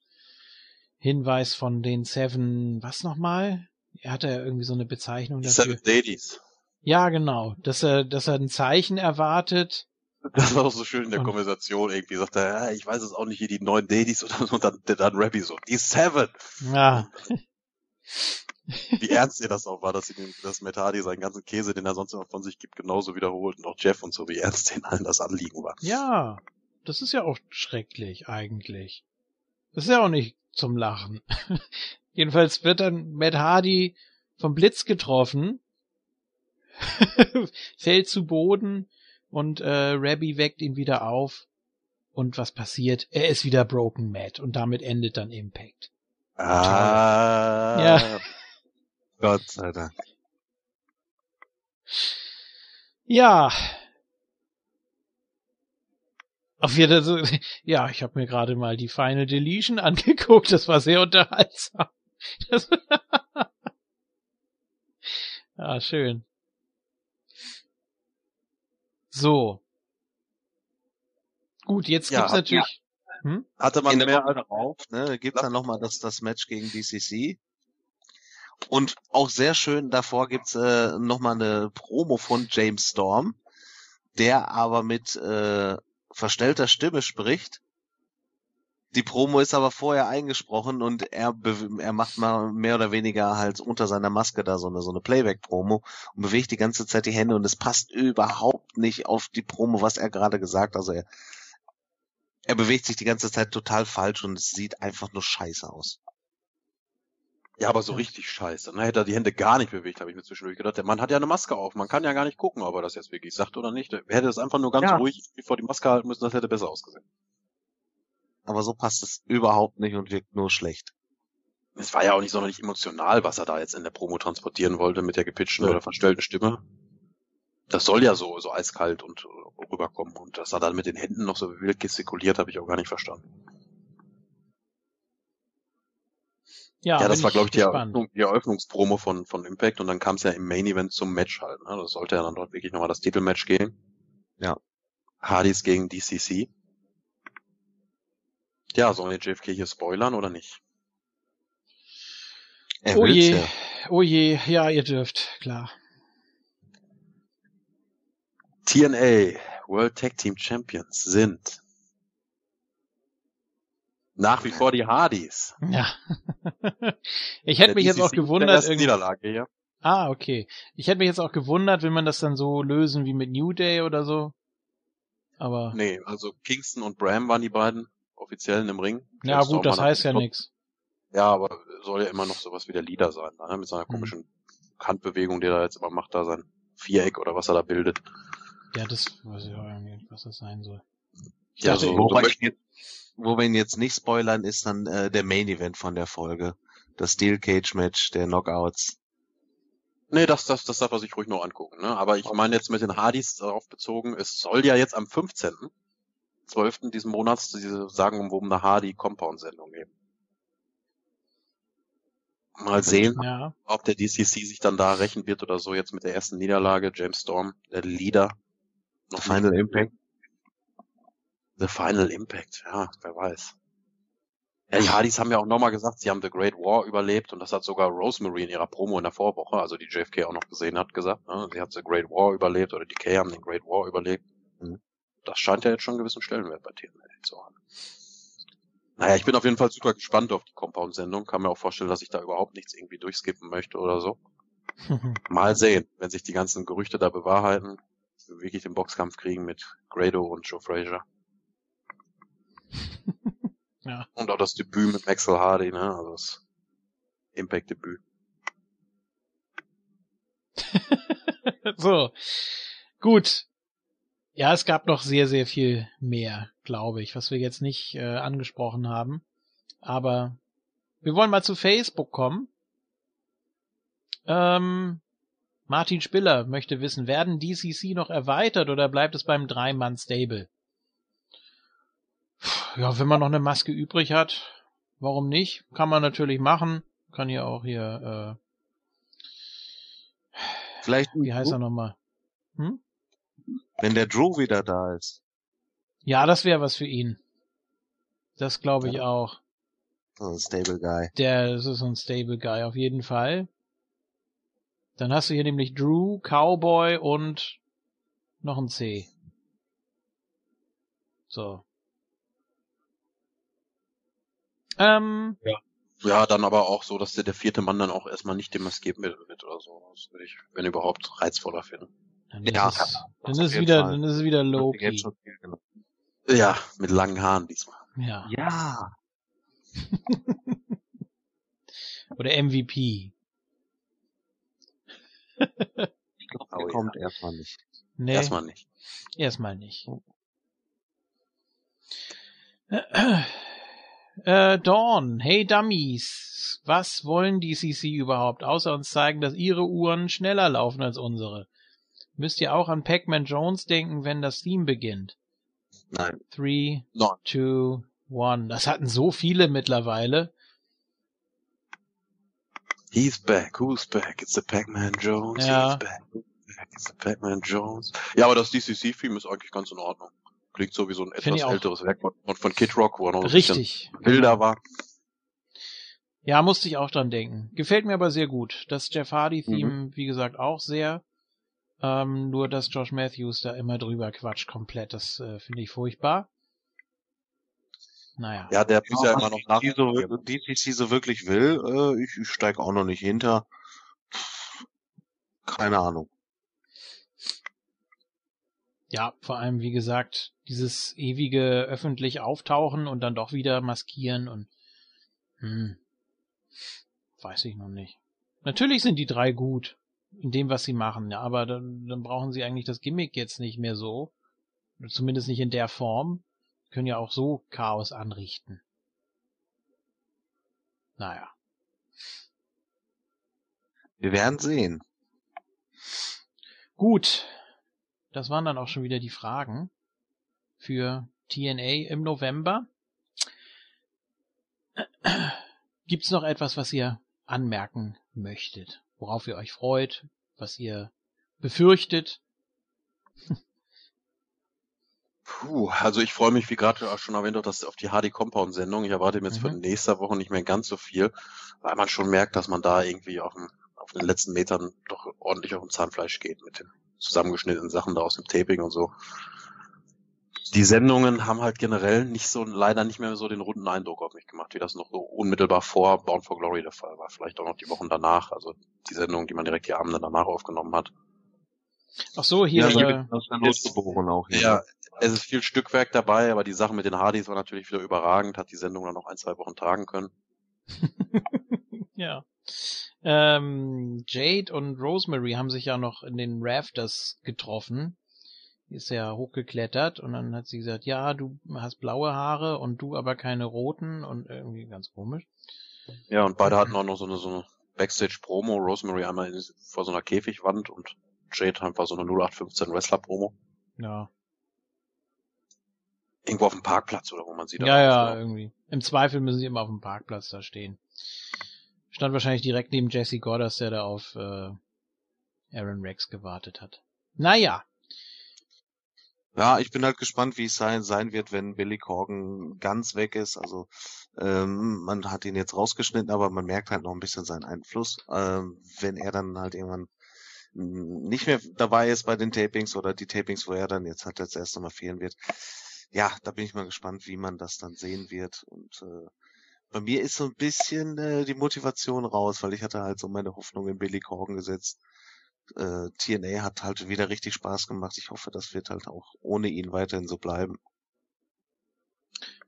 Speaker 1: Hinweis von den Seven, was nochmal? Er hatte ja irgendwie so eine Bezeichnung dafür.
Speaker 3: Seven Ladies.
Speaker 1: Ja, genau, dass er, dass er ein Zeichen erwartet.
Speaker 3: Das war doch so schön in der
Speaker 1: Und-
Speaker 3: Konversation irgendwie. Sagt er, ja, ich weiß es auch nicht, wie die neun Ladies oder so. Und dann, dann Rabbi so, die Seven.
Speaker 1: Ja,
Speaker 3: Wie ernst ihr das auch war, dass, sie den, dass Matt Hardy seinen ganzen Käse, den er sonst immer von sich gibt, genauso wiederholt. Und auch Jeff und so, wie ernst denen allen das Anliegen war.
Speaker 1: ja, das ist ja auch schrecklich eigentlich. Das ist ja auch nicht zum Lachen. Jedenfalls wird dann Matt Hardy vom Blitz getroffen, fällt zu Boden und äh, Rabbi weckt ihn wieder auf. Und was passiert? Er ist wieder Broken Matt und damit endet dann Impact.
Speaker 3: Ah.
Speaker 1: Ja.
Speaker 2: Gott sei Dank.
Speaker 1: Ja. Auf jeden Fall, ja, ich habe mir gerade mal die Final Deletion angeguckt, das war sehr unterhaltsam. Das ah, schön. So. Gut, jetzt
Speaker 3: Ja,
Speaker 1: gibt's natürlich. Hm?
Speaker 3: Hatte man mehr
Speaker 2: darauf, ne, gibt's dann nochmal das, das Match gegen DCC. Und auch sehr schön, davor gibt's äh, nochmal eine Promo von James Storm, der aber mit äh, verstellter Stimme spricht. Die Promo ist aber vorher eingesprochen und er, er macht mal mehr oder weniger halt unter seiner Maske da so eine, so eine Playback-Promo und bewegt die ganze Zeit die Hände und es passt überhaupt nicht auf die Promo, was er gerade gesagt hat. Also er, er bewegt sich die ganze Zeit total falsch und es sieht einfach nur scheiße aus.
Speaker 3: Ja, aber so richtig scheiße. Dann hätte er die Hände gar nicht bewegt, habe ich mir zwischendurch gedacht. Der Mann hat ja eine Maske auf. Man kann ja gar nicht gucken, ob er das jetzt wirklich sagt oder nicht. Er hätte es einfach nur ganz
Speaker 2: Ja.
Speaker 3: ruhig vor die Maske halten müssen, das hätte besser ausgesehen.
Speaker 2: Aber so passt es überhaupt nicht und wirkt nur schlecht.
Speaker 3: Es war ja auch nicht sonderlich emotional, was er da jetzt in der Promo transportieren wollte mit der gepitchten
Speaker 2: Ja.
Speaker 3: oder verstellten Stimme. Das soll ja so, so eiskalt und rüberkommen. Und dass er dann mit den Händen noch so wild gestikuliert, habe ich auch gar nicht verstanden.
Speaker 1: Ja,
Speaker 3: Ja, das war, glaube ich, die. Eröffnung, die Eröffnungspromo von, von Impact und dann kam es ja im Main Event zum Match halt. Ne? Das sollte ja dann dort wirklich nochmal das Titelmatch gehen.
Speaker 2: Ja.
Speaker 3: Hardys gegen DCC. Ja, sollen wir JFK hier spoilern oder nicht?
Speaker 2: Er
Speaker 1: Oh je,
Speaker 2: ja.
Speaker 1: oh je, ja, ihr dürft, klar.
Speaker 3: TNA World Tag Team Champions sind nach wie vor die Hardys.
Speaker 1: Ja. ich hätte
Speaker 3: Der
Speaker 1: mich jetzt auch gewundert, irgendwie.
Speaker 3: Niederlage hier.
Speaker 1: Ah, okay. Ich hätte mich jetzt auch gewundert, will man das dann so lösen wie mit New Day oder so. Aber
Speaker 3: Nee, also Kingston und Bram waren die beiden offiziellen im Ring.
Speaker 1: ja
Speaker 3: James
Speaker 1: gut, das heißt ja nichts.
Speaker 3: Ja, aber soll ja immer noch sowas wie der Leader sein, ne? mit seiner
Speaker 1: Mhm.
Speaker 3: komischen Handbewegung, die er da jetzt immer macht, da sein Viereck oder was er da bildet.
Speaker 1: Ja, das weiß ich auch irgendwie, was das sein soll. Ich
Speaker 3: Ja,
Speaker 1: dachte,
Speaker 3: so-
Speaker 2: Wobei
Speaker 3: so
Speaker 2: ich jetzt, wo wir ihn jetzt nicht spoilern, ist dann äh, der Main Event von der Folge. Das Steel Cage Match der Knockouts.
Speaker 3: Nee, das, das, das darf er sich ruhig noch angucken. Ne? Aber ich meine jetzt mit den Hardys darauf bezogen, es soll ja jetzt am 15.12. diesen Monats diese sagenumwobene Hardy Compound Sendung geben. Mal sehen,
Speaker 1: Ja.
Speaker 3: ob der DCC sich dann da rächen wird oder so jetzt mit der ersten Niederlage. James Storm, der Leader. Noch
Speaker 2: Final
Speaker 3: nicht-
Speaker 2: Impact.
Speaker 3: The Final Impact, ja, wer weiß. Ja, die Hardys haben ja auch nochmal gesagt, sie haben The Great War überlebt und das hat sogar Rosemary in ihrer Promo in der Vorwoche, also die JFK auch noch gesehen hat, gesagt. Ne? Sie hat The Great War überlebt oder die Kay haben den Great War überlebt.
Speaker 2: Mhm.
Speaker 3: Das scheint ja jetzt schon einen gewissen Stellenwert bei TNA zu haben. Naja, ich bin auf jeden Fall super gespannt auf die Compound-Sendung. Kann mir auch vorstellen, dass ich da überhaupt nichts irgendwie durchskippen möchte oder so. Mal sehen, wenn sich die ganzen Gerüchte da bewahrheiten, wir wirklich den Boxkampf kriegen mit Grado und Joe Frazier.
Speaker 1: Ja.
Speaker 3: Und auch das Debüt mit Maxwell Hardy, ne? Also das Impact-Debüt.
Speaker 1: so. Gut. Ja, es gab noch sehr, sehr viel mehr, glaube ich, was wir jetzt nicht äh, angesprochen haben. Aber wir wollen mal zu Facebook kommen. Ähm, Martin Spiller möchte wissen, werden DCC noch erweitert oder bleibt es beim Drei-Mann-Stable? Ja, wenn man noch eine Maske übrig hat, warum nicht? Kann man natürlich machen. Kann ja auch hier,
Speaker 2: Vielleicht,
Speaker 1: äh, wie heißt er nochmal? Hm?
Speaker 2: wenn der Drew wieder da ist.
Speaker 1: Ja, das wäre was für ihn. Das glaube ich
Speaker 2: Ja.
Speaker 1: auch.
Speaker 2: So ein Stable Guy.
Speaker 1: Der das ist so ein Stable Guy auf jeden Fall. Dann hast du hier nämlich Drew, Cowboy und noch ein C. So. Ähm,
Speaker 3: Ja, dann aber auch so, dass der, der vierte Mann dann auch erstmal nicht demaskiert wird wird oder so. Das würde ich, wenn überhaupt, reizvoller finden.
Speaker 1: dann
Speaker 2: Ja,
Speaker 1: ist es, dann ist es wieder,
Speaker 2: Fall.
Speaker 1: dann ist es wieder Loki.
Speaker 2: jetzt schon viel genommen.
Speaker 3: Ja, mit langen Haaren diesmal.
Speaker 1: Ja.
Speaker 2: Ja.
Speaker 1: Oder MVP.
Speaker 2: Ich glaube, der
Speaker 3: Oh, ja.
Speaker 2: kommt erstmal nicht.
Speaker 1: Nee,
Speaker 3: Erstmal nicht.
Speaker 1: erstmal nicht. Äh, Dawn, hey Dummies, was wollen die CC überhaupt, außer uns zeigen, dass ihre Uhren schneller laufen als unsere? Müsst ihr auch an Pac-Man Jones denken, wenn das Theme beginnt?
Speaker 2: Nein.
Speaker 1: Three,
Speaker 3: Nein.
Speaker 1: two, one. Das hatten so viele mittlerweile.
Speaker 3: He's back, who's back? It's the Pac-Man Jones.
Speaker 1: Ja.
Speaker 3: He's back, who's back? It's the Pac-Man Jones. Ja, aber das DCC-Theme ist eigentlich ganz in Ordnung. Klingt so wie so ein etwas älteres Werk von, von- Kid Rock, wo er noch ein bisschen
Speaker 1: Richtig.
Speaker 3: wilder war.
Speaker 1: Ja, musste ich auch dran denken. Gefällt mir aber sehr gut. Das Jeff Hardy-Theme,
Speaker 3: Mhm.
Speaker 1: wie gesagt, auch sehr. Ähm, nur, dass Josh Matthews da immer drüber quatscht komplett. Das äh, finde ich furchtbar. Naja.
Speaker 3: Ja, der muss ja immer noch nach.
Speaker 2: DCC so, wirklich will, äh, ich, ich steig auch noch nicht hinter. Keine Ahnung.
Speaker 1: Ja, vor allem, wie gesagt, dieses ewige öffentlich auftauchen und dann doch wieder maskieren und hm, weiß ich noch nicht. Natürlich sind die drei gut in dem, was sie machen, ja, aber dann, dann brauchen sie eigentlich das Gimmick jetzt nicht mehr so. Zumindest nicht in der Form. Können ja auch so Chaos anrichten. Naja.
Speaker 2: Wir werden sehen.
Speaker 1: Gut. Das waren dann auch schon wieder die Fragen für TNA im November. Gibt's noch etwas, was ihr anmerken möchtet? Worauf ihr euch freut? Was ihr befürchtet?
Speaker 3: Puh, also ich freue mich, wie gerade auch schon erwähnt, auch das auf die Hardy Compound Sendung. Ich erwarte mir jetzt für
Speaker 1: Mhm.
Speaker 3: nächste Woche nicht mehr ganz so viel, weil man schon merkt, dass man da irgendwie auf, dem, auf den letzten Metern doch ordentlich auf dem Zahnfleisch geht mit den zusammengeschnittenen Sachen da aus dem Taping und so. Die Sendungen haben halt generell nicht so, leider nicht mehr so den runden Eindruck auf mich gemacht, wie das noch so unmittelbar vor Bound for Glory der Fall war. Vielleicht auch noch die Wochen danach, also die Sendung, die man direkt die Abende danach aufgenommen hat.
Speaker 1: Ach so, hier,
Speaker 2: ja,
Speaker 1: äh,
Speaker 2: aus der Not geboren auch. hier.
Speaker 3: Ja, es ist viel Stückwerk dabei, aber die Sache mit den Hardys war natürlich wieder überragend, hat die Sendung dann noch ein, zwei Wochen tragen können.
Speaker 1: ja. Ähm, Jade und Rosemary haben sich ja noch in den Rafters getroffen. Die ist ja hochgeklettert und dann hat sie gesagt, ja, du hast blaue Haare und du aber keine roten und irgendwie ganz komisch.
Speaker 3: Ja, und beide hatten auch noch so eine, so eine Backstage-Promo, Rosemary einmal in, vor so einer Käfigwand und Jade einfach so eine 0815 Wrestler-Promo.
Speaker 1: Ja.
Speaker 3: Irgendwo auf dem Parkplatz oder wo man sie da
Speaker 1: Ja, ja, irgendwie. Im Zweifel müssen sie immer auf dem Parkplatz da stehen. Stand wahrscheinlich direkt neben Jesse Goddard, der da auf äh, Aaron Rex gewartet hat. Naja.
Speaker 2: Ja, ich bin halt gespannt, wie es sein, sein wird, wenn Billy Corgan ganz weg ist. Also ähm, man hat ihn jetzt rausgeschnitten, aber man merkt halt noch ein bisschen seinen Einfluss. Ähm, wenn er dann halt irgendwann nicht mehr dabei ist bei den Tapings oder die Tapings, wo er dann jetzt halt das erste Mal fehlen wird. Ja, da bin ich mal gespannt, wie man das dann sehen wird. Und äh, bei mir ist so ein bisschen äh, die Motivation raus, weil ich hatte halt so meine Hoffnung in Billy Corgan gesetzt. Äh, TNA hat halt wieder richtig Spaß gemacht. Ich hoffe, das wird halt auch ohne ihn weiterhin so bleiben.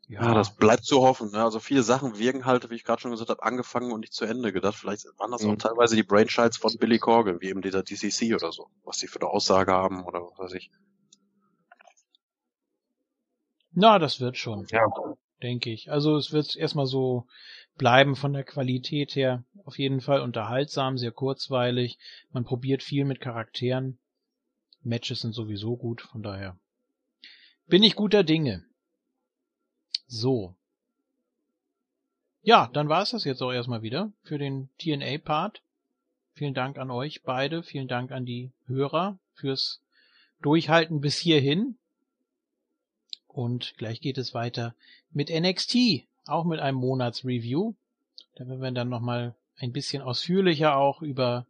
Speaker 3: Ja, das bleibt zu hoffen. Ne? Also viele Sachen wirken halt, wie ich gerade schon gesagt habe, angefangen und nicht zu Ende gedacht. Vielleicht waren das mhm. auch teilweise die Brainchilds von Billy Corgan, wie eben dieser DCC oder so, was sie für eine Aussage haben oder was weiß ich.
Speaker 1: Na, das wird schon. Ja. Denke ich. Also es wird erstmal so bleiben von der Qualität her. Auf jeden Fall unterhaltsam, sehr kurzweilig. Man probiert viel mit Charakteren. Matches sind sowieso gut, von daher bin ich guter Dinge. So. Ja, dann war es das jetzt auch erstmal wieder für den TNA-Part. Vielen Dank an euch beide, vielen Dank an die Hörer fürs Durchhalten bis hierhin. Und gleich geht es weiter mit NXT, auch mit einem Monatsreview. Da werden wir dann nochmal ein bisschen ausführlicher auch über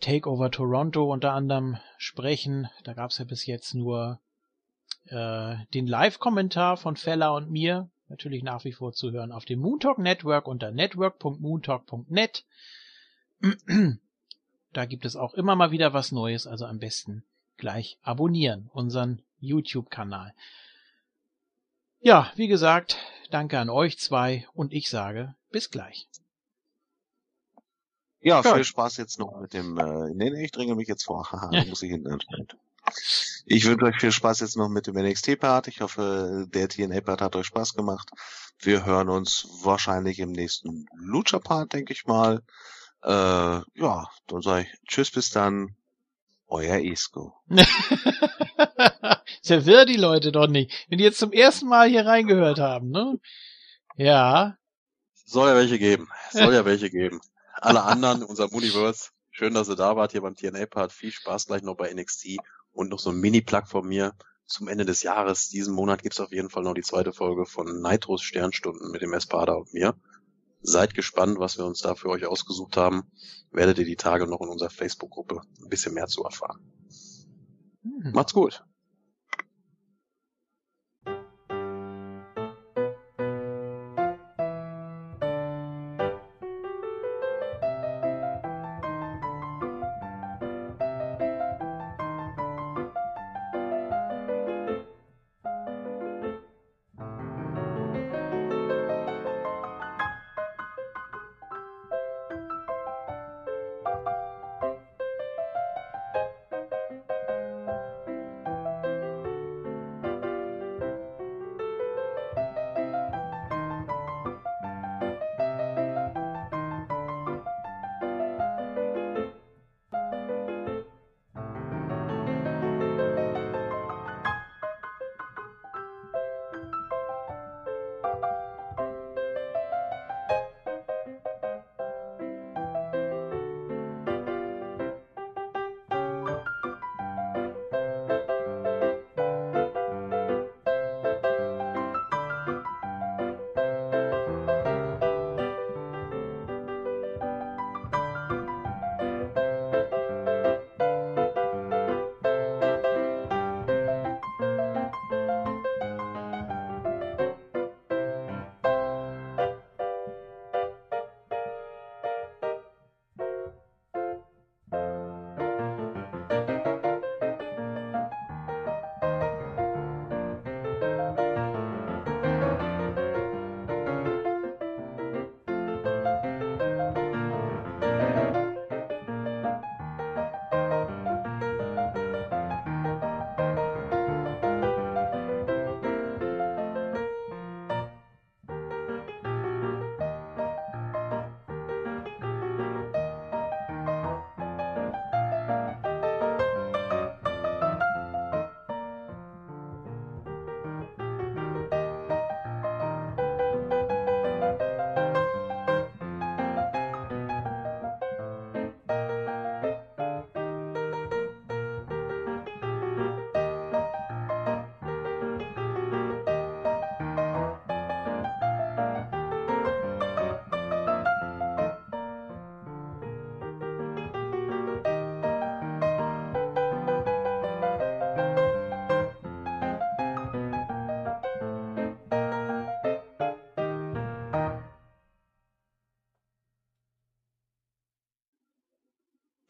Speaker 1: Takeover Toronto unter anderem sprechen. Da gab es ja bis jetzt nur äh, den Live-Kommentar von Fella und mir, natürlich nach wie vor zu hören auf dem Moontalk Network unter network.moontalk.net. da gibt es auch immer mal wieder was Neues, also am besten gleich abonnieren, unseren YouTube-Kanal. Ja, wie gesagt, danke an euch zwei und ich sage bis gleich.
Speaker 2: Ja, viel Spaß jetzt noch mit dem, äh, nee, nee, ich dringe mich jetzt vor, haha, muss ich hinten anschneiden. Ich wünsche euch viel Spaß jetzt noch mit dem NXT-Part. Ich hoffe, der TNA-Part hat euch Spaß gemacht. Wir hören uns wahrscheinlich im nächsten Lucha-Part, denke ich mal. Äh, ja, dann sage ich Tschüss, bis dann. Euer Isco.
Speaker 1: Verwirr die Leute doch nicht. Wenn die jetzt zum ersten Mal hier reingehört haben, ne? Ja.
Speaker 3: Soll ja welche geben. Soll ja welche geben. Alle anderen, unser Universe, schön, dass ihr da wart hier beim TNA-Part. Viel Spaß gleich noch bei NXT und noch so ein Mini-Plug von mir. Zum Ende des Jahres, diesen Monat gibt's auf jeden Fall noch die zweite Folge von Nitros Sternstunden mit dem Espada und mir. Seid gespannt, was wir uns da für euch ausgesucht haben. Werdet ihr die Tage noch in unserer Facebook-Gruppe ein bisschen mehr zu erfahren. Hm. Macht's gut.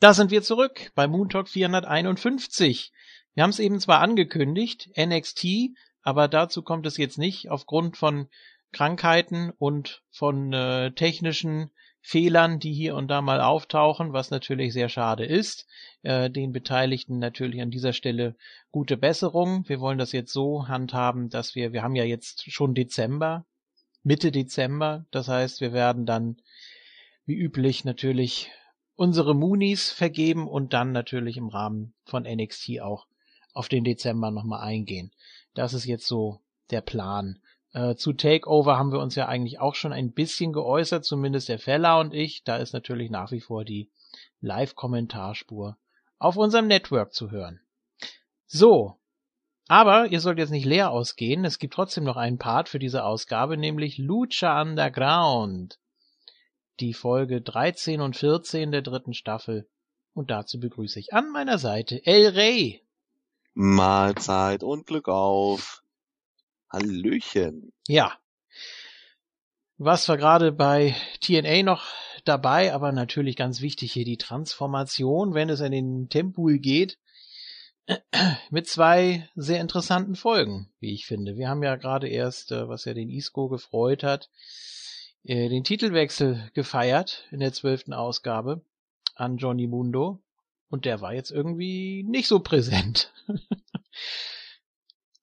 Speaker 1: Da sind wir zurück bei Moon Talk 451. Wir haben es eben zwar angekündigt, NXT, aber dazu kommt es jetzt nicht aufgrund von Krankheiten und von äh, technischen Fehlern, die hier und da mal auftauchen, was natürlich sehr schade ist. Äh, den Beteiligten natürlich an dieser Stelle gute Besserung. Wir wollen das jetzt so handhaben, dass wir, wir haben ja jetzt schon Dezember, Mitte Dezember, das heißt, wir werden dann wie üblich natürlich unsere Moonies vergeben und dann natürlich im Rahmen von NXT auch auf den Dezember nochmal eingehen. Das ist jetzt so der Plan. Äh, zu Takeover haben wir uns ja eigentlich auch schon ein bisschen geäußert, zumindest der Feller und ich. Da ist natürlich nach wie vor die Live-Kommentarspur auf unserem Network zu hören. So. Aber ihr sollt jetzt nicht leer ausgehen. Es gibt trotzdem noch einen Part für diese Ausgabe, nämlich Lucha Underground. Die Folge 13 und 14 der dritten Staffel. Und dazu begrüße ich an meiner Seite El Rey.
Speaker 2: Mahlzeit und Glück auf. Hallöchen.
Speaker 1: Ja. Was war gerade bei TNA noch dabei, aber natürlich ganz wichtig hier die Transformation, wenn es in den Tempul geht, mit zwei sehr interessanten Folgen, wie ich finde. Wir haben ja gerade erst, äh, was ja den Isco gefreut hat, den Titelwechsel gefeiert in der zwölften Ausgabe an Johnny Mundo und der war jetzt irgendwie nicht so präsent.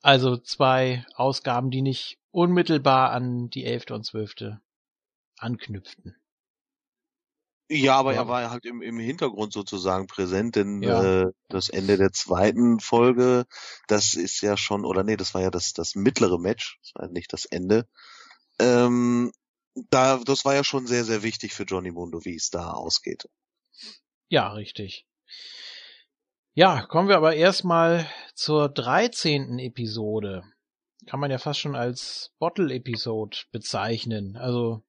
Speaker 1: Also zwei Ausgaben, die nicht unmittelbar an die elfte und zwölfte anknüpften.
Speaker 2: Ja, aber ja. er war halt im, im Hintergrund sozusagen präsent, denn ja. äh, das Ende der zweiten Folge, das ist ja schon, oder nee, das war ja das, das mittlere Match, das war nicht das Ende. Ähm, da, das war ja schon sehr, sehr wichtig für Johnny Mundo, wie es da ausgeht.
Speaker 1: Ja, richtig. Ja, kommen wir aber erstmal zur 13. Episode. Kann man ja fast schon als Bottle-Episode bezeichnen. Also,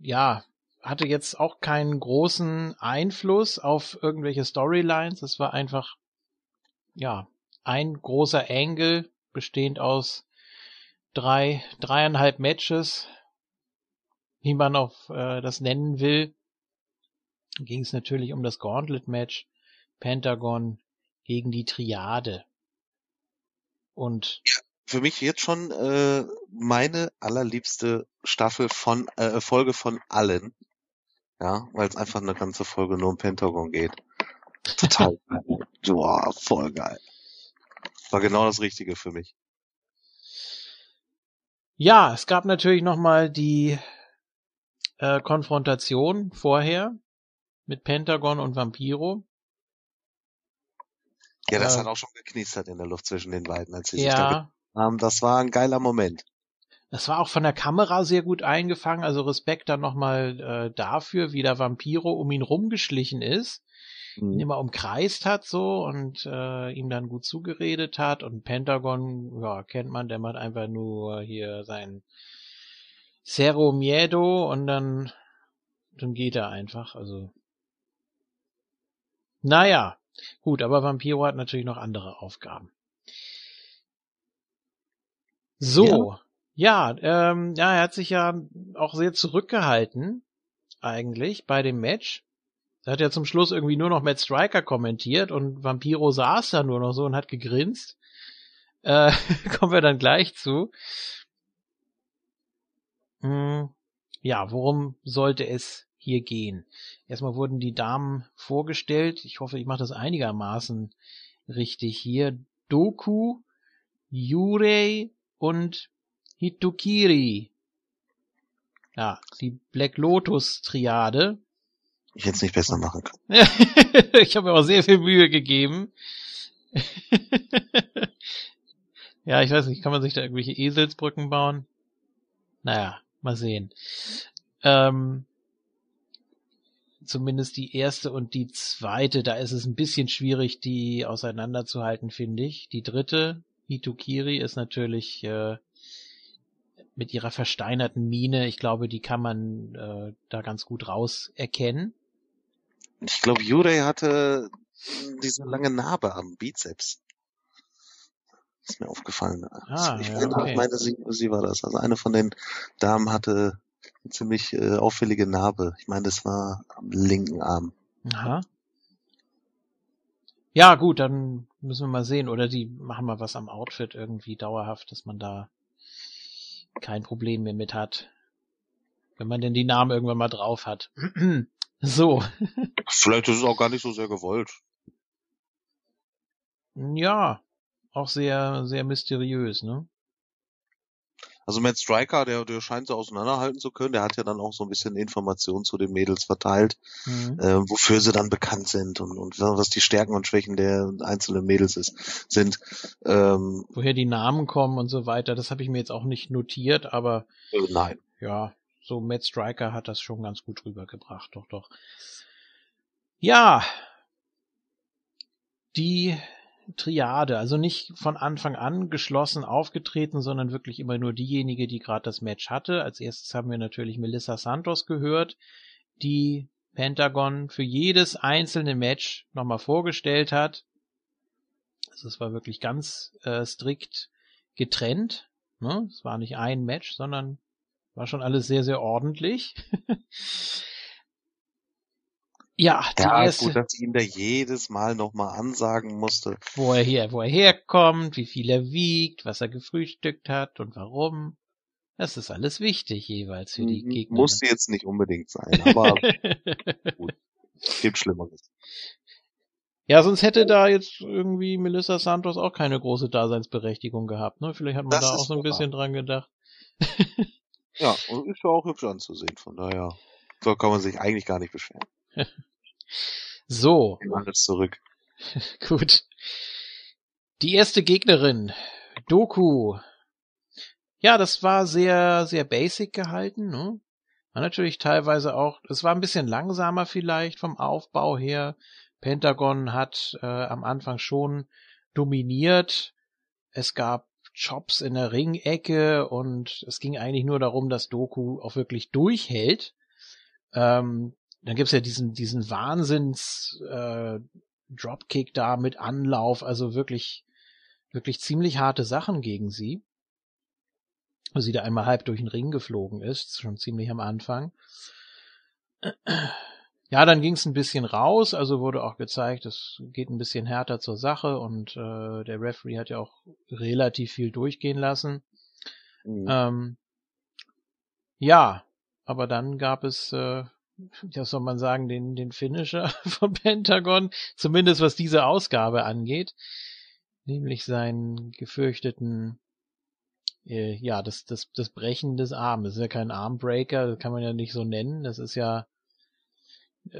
Speaker 1: ja, hatte jetzt auch keinen großen Einfluss auf irgendwelche Storylines. Es war einfach, ja, ein großer Angle, bestehend aus drei, dreieinhalb Matches, wie man auch äh, das nennen will. Ging es natürlich um das Gauntlet-Match Pentagon gegen die Triade. Und
Speaker 2: für mich jetzt schon äh, meine allerliebste Staffel von äh, Folge von allen. Ja, weil es einfach eine ganze Folge nur um Pentagon geht. Total geil. Boah, voll geil. War genau das Richtige für mich.
Speaker 1: Ja, es gab natürlich nochmal die äh, Konfrontation vorher mit Pentagon und Vampiro.
Speaker 2: Ja, das äh, hat auch schon geknistert in der Luft zwischen den beiden, als sie ja, sich da haben. Das war ein geiler Moment.
Speaker 1: Das war auch von der Kamera sehr gut eingefangen, also Respekt dann nochmal äh, dafür, wie der Vampiro um ihn rumgeschlichen ist. Ihn immer umkreist hat so und äh, ihm dann gut zugeredet hat und Pentagon, ja, kennt man, der macht einfach nur hier sein Cero Miedo und dann, dann geht er einfach, also. Naja, Gut, aber Vampiro hat natürlich noch andere Aufgaben. So, ja, ja, ähm, ja, er hat sich ja auch sehr zurückgehalten, eigentlich, bei dem Match. Er hat ja zum Schluss irgendwie nur noch Matt Striker kommentiert und Vampiro saß da nur noch so und hat gegrinst. Äh, kommen wir dann gleich zu. Hm, ja, worum sollte es hier gehen. Erstmal wurden die Damen vorgestellt. Ich hoffe, ich mache das einigermaßen richtig hier. Doku, Yurei und Hitukiri. Ja, die Black Lotus Triade.
Speaker 2: Ich hätte es nicht besser machen können.
Speaker 1: ich habe mir auch sehr viel Mühe gegeben. ja, ich weiß nicht, kann man sich da irgendwelche Eselsbrücken bauen? Naja, mal sehen. Ähm, zumindest die erste und die zweite, da ist es ein bisschen schwierig, die auseinanderzuhalten, finde ich. Die dritte, Hitukiri, ist natürlich äh, mit ihrer versteinerten Mine, ich glaube, die kann man äh, da ganz gut raus erkennen.
Speaker 2: Ich glaube, Jurei hatte diese lange Narbe am Bizeps. Ist mir aufgefallen.
Speaker 1: Ah,
Speaker 2: ich
Speaker 1: ja, meine, okay.
Speaker 2: meine sie, sie war das. Also eine von den Damen hatte ziemlich äh, auffällige Narbe. Ich meine, das war am linken Arm.
Speaker 1: Aha. Ja, gut, dann müssen wir mal sehen. Oder die machen mal was am Outfit irgendwie dauerhaft, dass man da kein Problem mehr mit hat. Wenn man denn die Namen irgendwann mal drauf hat. so.
Speaker 2: Vielleicht ist es auch gar nicht so sehr gewollt.
Speaker 1: Ja, auch sehr, sehr mysteriös, ne?
Speaker 2: Also Matt Striker, der, der scheint sie auseinanderhalten zu können. Der hat ja dann auch so ein bisschen Informationen zu den Mädels verteilt, mhm. äh, wofür sie dann bekannt sind und, und was die Stärken und Schwächen der einzelnen Mädels ist, sind.
Speaker 1: Ähm, Woher die Namen kommen und so weiter, das habe ich mir jetzt auch nicht notiert, aber
Speaker 2: äh, nein.
Speaker 1: Ja, so Matt Striker hat das schon ganz gut rübergebracht, doch, doch. Ja, die Triade, also nicht von Anfang an geschlossen aufgetreten, sondern wirklich immer nur diejenige, die gerade das Match hatte. Als erstes haben wir natürlich Melissa Santos gehört, die Pentagon für jedes einzelne Match nochmal vorgestellt hat. Also es war wirklich ganz äh, strikt getrennt. Ne? Es war nicht ein Match, sondern war schon alles sehr, sehr ordentlich.
Speaker 2: Ja, die ja, erste, gut, dass ich ihm da jedes Mal nochmal ansagen musste.
Speaker 1: Wo er hier, wo er herkommt, wie viel er wiegt, was er gefrühstückt hat und warum. Das ist alles wichtig jeweils für die Gegner.
Speaker 2: Musste jetzt nicht unbedingt sein, aber gut. Gibt Schlimmeres.
Speaker 1: Ja, sonst hätte da jetzt irgendwie Melissa Santos auch keine große Daseinsberechtigung gehabt, ne? Vielleicht hat man das da auch so ein bisschen dran gedacht.
Speaker 2: ja, und ist ja auch hübsch anzusehen, von daher. So kann man sich eigentlich gar nicht beschweren.
Speaker 1: so.
Speaker 2: Alles zurück.
Speaker 1: Gut. Die erste Gegnerin, Doku. Ja, das war sehr, sehr basic gehalten, ne? War natürlich teilweise auch, es war ein bisschen langsamer vielleicht vom Aufbau her. Pentagon hat äh, am Anfang schon dominiert. Es gab Chops in der Ringecke und es ging eigentlich nur darum, dass Doku auch wirklich durchhält. Ähm, dann gibt's ja diesen, diesen Wahnsinns äh, Dropkick da mit Anlauf, also wirklich, wirklich ziemlich harte Sachen gegen sie. Wo sie da einmal halb durch den Ring geflogen ist, schon ziemlich am Anfang. Ja, dann ging's ein bisschen raus, also wurde auch gezeigt, es geht ein bisschen härter zur Sache und äh, der Referee hat ja auch relativ viel durchgehen lassen. Mhm. Ähm, ja, aber dann gab es äh, ja soll man sagen, den, den Finisher von Pentagon, zumindest was diese Ausgabe angeht, nämlich seinen gefürchteten, äh, ja, das, das, das Brechen des Arms. Das ist ja kein Armbreaker, das kann man ja nicht so nennen, das ist ja,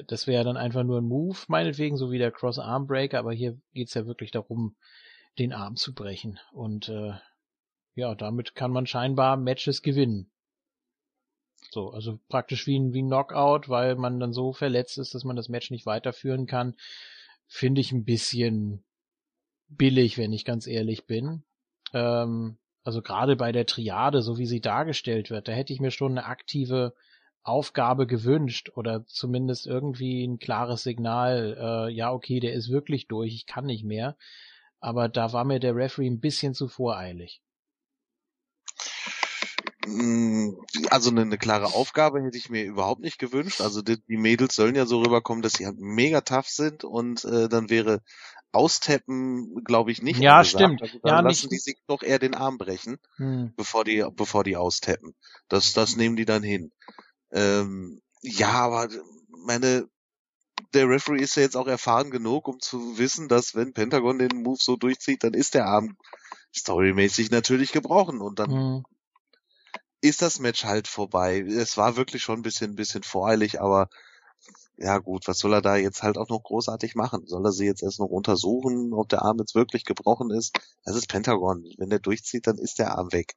Speaker 1: das wäre dann einfach nur ein Move, meinetwegen, so wie der Cross Armbreaker, aber hier geht's ja wirklich darum, den Arm zu brechen und, äh, ja, damit kann man scheinbar Matches gewinnen. So, also praktisch wie ein, wie ein Knockout, weil man dann so verletzt ist, dass man das Match nicht weiterführen kann, finde ich ein bisschen billig, wenn ich ganz ehrlich bin. Ähm, also gerade bei der Triade, so wie sie dargestellt wird, da hätte ich mir schon eine aktive Aufgabe gewünscht oder zumindest irgendwie ein klares Signal, äh, ja, okay, der ist wirklich durch, ich kann nicht mehr. Aber da war mir der Referee ein bisschen zu voreilig.
Speaker 2: Mm, also eine, eine, klare Aufgabe hätte ich mir überhaupt nicht gewünscht. Also die, die Mädels sollen ja so rüberkommen, dass sie halt mega tough sind und äh, dann wäre austappen, glaube ich, nicht.
Speaker 1: Ja, angesagt. stimmt.
Speaker 2: Also dann ja, lassen nicht. die sich doch eher den Arm brechen, hm. bevor die, bevor die austappen. Das, das nehmen die dann hin. Ähm, ja, aber meine, der Referee ist ja jetzt auch erfahren genug, um zu wissen, dass wenn Pentagon den Move so durchzieht, dann ist der Arm storymäßig natürlich gebrochen und dann hm ist das Match halt vorbei. Es war wirklich schon ein bisschen, ein bisschen voreilig, aber ja gut, was soll er da jetzt halt auch noch großartig machen? Soll er sie jetzt erst noch untersuchen, ob der Arm jetzt wirklich gebrochen ist? Das ist Pentagon. Wenn der durchzieht, dann ist der Arm weg.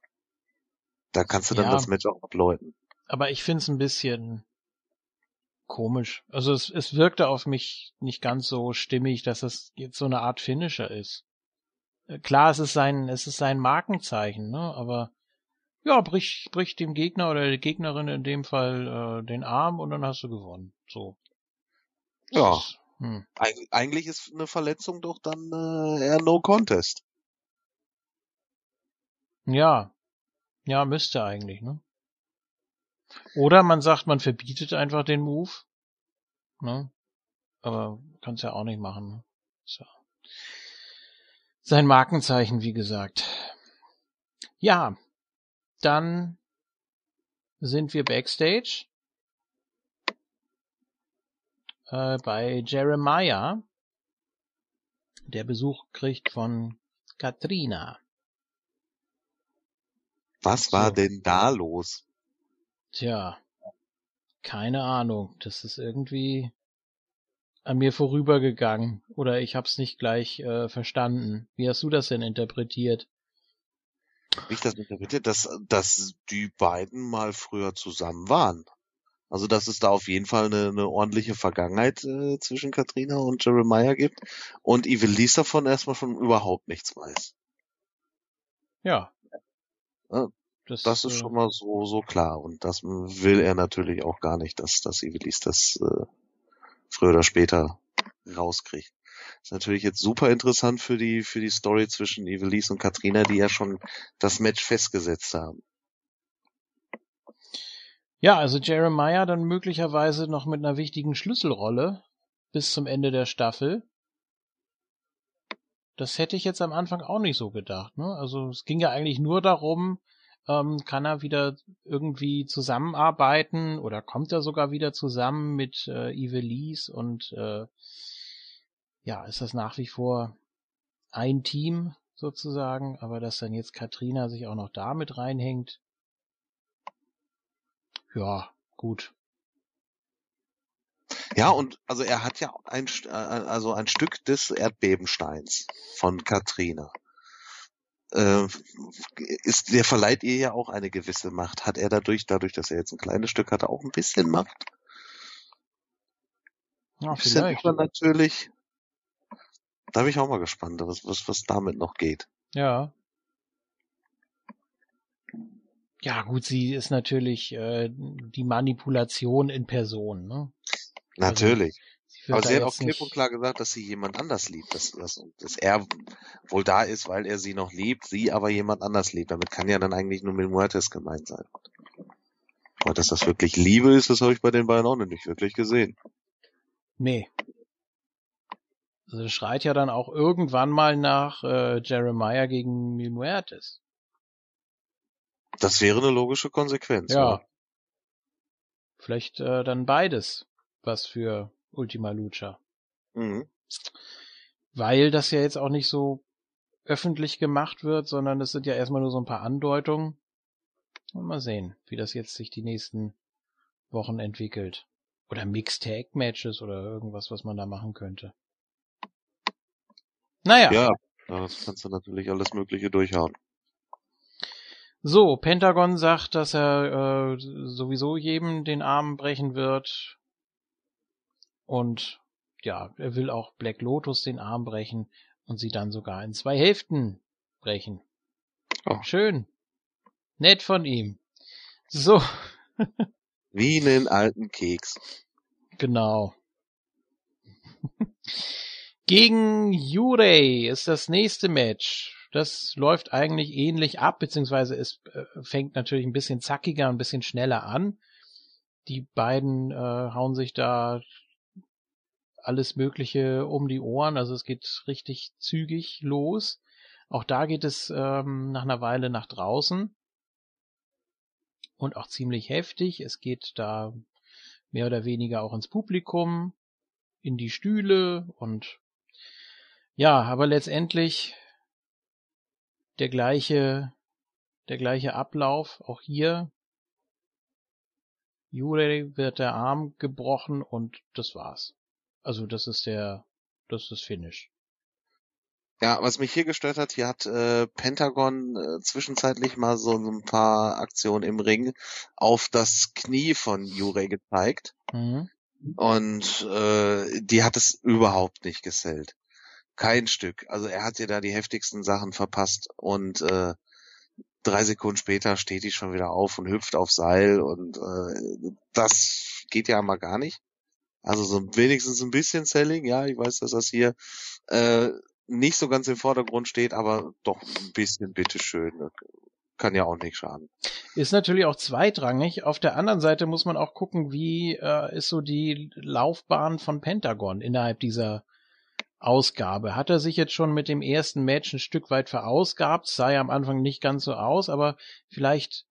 Speaker 2: Da kannst du dann ja, das Match auch abläuten.
Speaker 1: Aber ich find's ein bisschen komisch. Also es, es wirkte auf mich nicht ganz so stimmig, dass es jetzt so eine Art Finisher ist. Äh, klar, es ist sein, es ist sein Markenzeichen, ne? Aber ja, brich, brich dem Gegner oder der Gegnerin in dem Fall äh, den Arm und dann hast du gewonnen. So.
Speaker 2: Ja. Ist, hm. Eig eigentlich ist eine Verletzung doch dann äh, eher No Contest.
Speaker 1: Ja. Ja, müsste eigentlich, ne? Oder man sagt, man verbietet einfach den Move. Ne? Aber kann's ja auch nicht machen. So. Sein Markenzeichen, wie gesagt. Ja, dann sind wir backstage äh, bei Jeremiah, der Besuch kriegt von Katrina.
Speaker 2: Was war
Speaker 1: So.
Speaker 2: denn da los?
Speaker 1: Tja, keine Ahnung. Das ist irgendwie an mir vorübergegangen oder ich hab's nicht gleich äh, verstanden. Wie hast du das denn interpretiert?
Speaker 2: Wie ich das interpretiert, dass, dass die beiden mal früher zusammen waren. Also dass es da auf jeden Fall eine, eine ordentliche Vergangenheit äh, zwischen Katrina und Jeremiah gibt und Evelise davon erstmal schon überhaupt nichts weiß.
Speaker 1: Ja. Das,
Speaker 2: Das ist
Speaker 1: äh,
Speaker 2: schon mal so so klar und das will er natürlich auch gar nicht, dass dass Evelise das äh, früher oder später rauskriegt. Ist natürlich jetzt super interessant für die für die Story zwischen Evelise und Katrina, die ja schon das Match festgesetzt haben.
Speaker 1: Ja, also Jeremiah dann möglicherweise noch mit einer wichtigen Schlüsselrolle bis zum Ende der Staffel. Das hätte ich jetzt am Anfang auch nicht so gedacht. Ne? Also es ging ja eigentlich nur darum, ähm, kann er wieder irgendwie zusammenarbeiten oder kommt er sogar wieder zusammen mit äh, Evelise und äh, ja, ist das nach wie vor ein Team sozusagen, aber dass dann jetzt Katrina sich auch noch da mit reinhängt, ja, gut.
Speaker 2: Ja, und also er hat ja ein, äh, also ein Stück des Erdbebensteins von Katrina. Äh, ist, der verleiht ihr ja auch eine gewisse Macht. Hat er dadurch, dadurch, dass er jetzt ein kleines Stück hatte, auch ein bisschen Macht?
Speaker 1: Ja, vielleicht.
Speaker 2: natürlich. Da bin ich auch mal gespannt, was, was, was damit noch geht.
Speaker 1: Ja. Ja, gut, sie ist natürlich äh, die Manipulation in Person, ne?
Speaker 2: Natürlich.
Speaker 1: Sie wird
Speaker 2: Aber sie hat auch klipp und klar gesagt, dass sie jemand anders liebt, dass, dass, dass er wohl da ist, weil er sie noch liebt, sie aber jemand anders liebt. Damit kann ja dann eigentlich nur mit Muertes gemeint sein. Aber dass das wirklich Liebe ist, das habe ich bei den beiden auch noch nicht wirklich gesehen.
Speaker 1: Nee. Also schreit ja dann auch irgendwann mal nach äh, Jeremiah gegen Mil Muertes.
Speaker 2: Das wäre eine logische Konsequenz.
Speaker 1: Ja. Vielleicht äh, dann beides, was für Ultima Lucha.
Speaker 2: Mhm.
Speaker 1: Weil das ja jetzt auch nicht so öffentlich gemacht wird, sondern es sind ja erstmal nur so ein paar Andeutungen. Und mal sehen, wie das jetzt sich die nächsten Wochen entwickelt. Oder Mixed Tag Matches oder irgendwas, was man da machen könnte. Naja,
Speaker 2: Ja, das kannst du natürlich alles Mögliche durchhauen.
Speaker 1: so, Pentagon sagt, dass er äh, sowieso jedem den Arm brechen wird. Und ja, er will auch Black Lotus den Arm brechen und sie dann sogar in zwei Hälften brechen.
Speaker 2: Oh.
Speaker 1: Schön. Nett von ihm. So,
Speaker 2: Wie einen alten Keks.
Speaker 1: genau. Gegen Yurei ist das nächste Match. Das läuft eigentlich ähnlich ab, beziehungsweise es äh, fängt natürlich ein bisschen zackiger, ein bisschen schneller an. Die beiden äh, hauen sich da alles Mögliche um die Ohren, also es geht richtig zügig los. Auch da geht es ähm, nach einer Weile nach draußen und auch ziemlich heftig. Es geht da mehr oder weniger auch ins Publikum, in die Stühle und ja, aber letztendlich der gleiche, der gleiche Ablauf, auch hier. Jurei wird der Arm gebrochen und das war's. Also das ist der, das ist das Finish.
Speaker 2: Ja, was mich hier gestört hat, hier hat äh, Pentagon äh, zwischenzeitlich mal so ein paar Aktionen im Ring auf das Knie von Jure gezeigt.
Speaker 1: Mhm.
Speaker 2: Und äh, die hat es überhaupt nicht gesellt. Kein Stück. Also er hat ihr da die heftigsten Sachen verpasst und äh, drei Sekunden später steht die schon wieder auf und hüpft auf Seil und äh, das geht ja mal gar nicht. Also so wenigstens ein bisschen Selling, ja, ich weiß, dass das hier äh, nicht so ganz im Vordergrund steht, aber doch ein bisschen bitteschön. kann ja auch nicht schaden.
Speaker 1: Ist natürlich auch zweitrangig. Auf der anderen Seite muss man auch gucken, wie äh, ist so die Laufbahn von Pentagon innerhalb dieser Ausgabe. Hat er sich jetzt schon mit dem ersten Match ein Stück weit verausgabt? Sah ja am Anfang nicht ganz so aus, aber vielleicht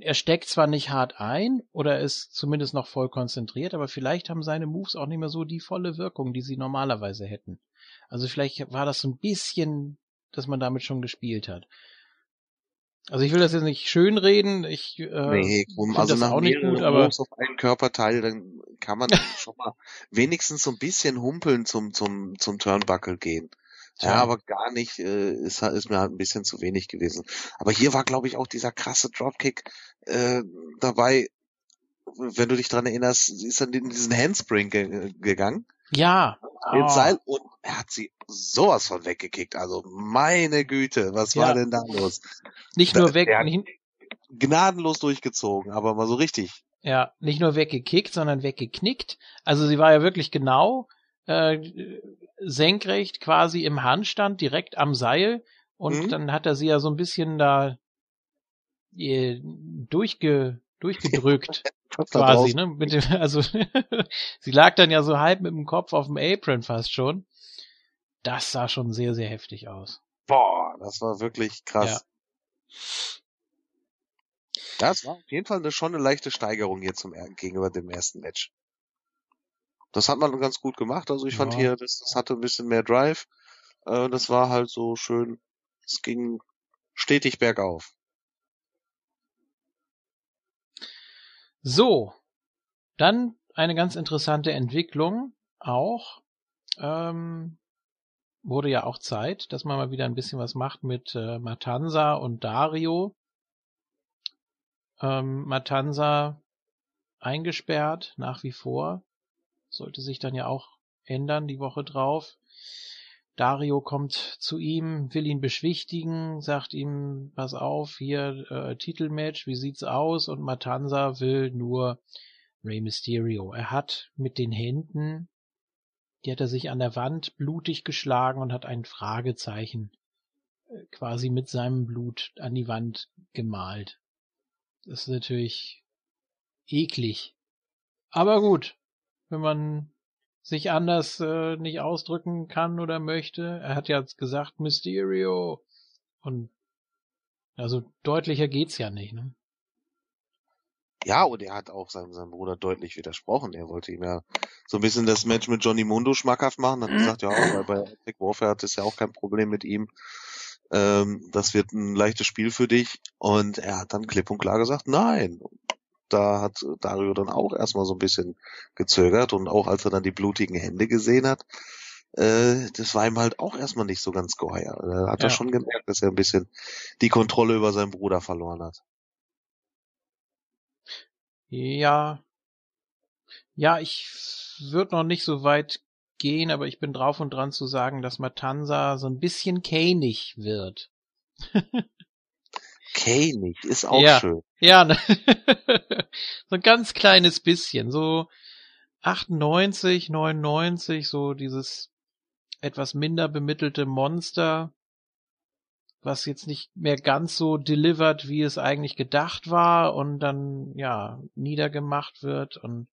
Speaker 1: er steckt zwar nicht hart ein oder ist zumindest noch voll konzentriert, aber vielleicht haben seine Moves auch nicht mehr so die volle Wirkung, die sie normalerweise hätten. Also vielleicht war das so ein bisschen, dass man damit schon gespielt hat. Also ich will das jetzt nicht schönreden, ich äh,
Speaker 2: nee, komm, also das auch nicht gut, aber auf einen Körperteil, dann kann man schon mal wenigstens so ein bisschen humpeln zum zum zum Turnbuckle gehen. Ja, aber gar nicht, äh, ist, ist mir halt ein bisschen zu wenig gewesen. Aber hier war, glaube ich, auch dieser krasse Dropkick äh, dabei. Wenn du dich dran erinnerst, ist er in diesen Handspring ge gegangen.
Speaker 1: Ja.
Speaker 2: Oh. Seil und er hat sie sowas von weggekickt. Also meine Güte, was ja. war denn da los?
Speaker 1: Nicht nur weg,
Speaker 2: gnadenlos durchgezogen, aber mal so richtig.
Speaker 1: Ja, nicht nur weggekickt, sondern weggeknickt. Also sie war ja wirklich genau äh, senkrecht quasi im Handstand direkt am Seil und mhm. dann hat er sie ja so ein bisschen da äh, durchge durchgedrückt quasi, ne? Mit dem, also sie lag dann ja so halb mit dem Kopf auf dem Apron fast schon. Das sah schon sehr, sehr heftig aus.
Speaker 2: Boah, das war wirklich krass. Ja. Das war auf jeden Fall eine, schon eine leichte Steigerung hier zum gegenüber dem ersten Match. Das hat man ganz gut gemacht. Also ich ja. fand hier, das, das hatte ein bisschen mehr Drive. Äh, das war halt so schön. Es ging stetig bergauf.
Speaker 1: So, dann eine ganz interessante Entwicklung auch. Ähm, wurde ja auch Zeit, dass man mal wieder ein bisschen was macht mit äh, Matanza und Dario. Ähm, Matanza eingesperrt nach wie vor. Sollte sich dann ja auch ändern die Woche drauf. Dario kommt zu ihm, will ihn beschwichtigen, sagt ihm, pass auf, hier äh, Titelmatch, wie sieht's aus? Und Matanza will nur Rey Mysterio. Er hat mit den Händen, die hat er sich an der Wand blutig geschlagen und hat ein Fragezeichen äh, quasi mit seinem Blut an die Wand gemalt. Das ist natürlich eklig. Aber gut, wenn man sich anders äh, nicht ausdrücken kann oder möchte. Er hat ja gesagt Mysterio und also deutlicher geht's ja nicht, ne?
Speaker 2: Ja, und er hat auch seinem, seinem Bruder deutlich widersprochen. Er wollte ihm ja so ein bisschen das Match mit Johnny Mundo schmackhaft machen. Hat gesagt, ja, weil bei Epic Warfare hat es ja auch kein Problem mit ihm. Ähm, das wird ein leichtes Spiel für dich. Und er hat dann klipp und klar gesagt, nein da hat Dario dann auch erstmal so ein bisschen gezögert und auch als er dann die blutigen Hände gesehen hat, äh, das war ihm halt auch erstmal nicht so ganz geheuer. Da hat ja. er schon gemerkt, dass er ein bisschen die Kontrolle über seinen Bruder verloren hat.
Speaker 1: Ja. Ja, ich würde noch nicht so weit gehen, aber ich bin drauf und dran zu sagen, dass Matanza so ein bisschen känig wird.
Speaker 2: Känig ist auch ja. schön.
Speaker 1: Ja, ne? so ein ganz kleines bisschen, so 98, 99, so dieses etwas minder bemittelte Monster, was jetzt nicht mehr ganz so delivered, wie es eigentlich gedacht war und dann, ja, niedergemacht wird und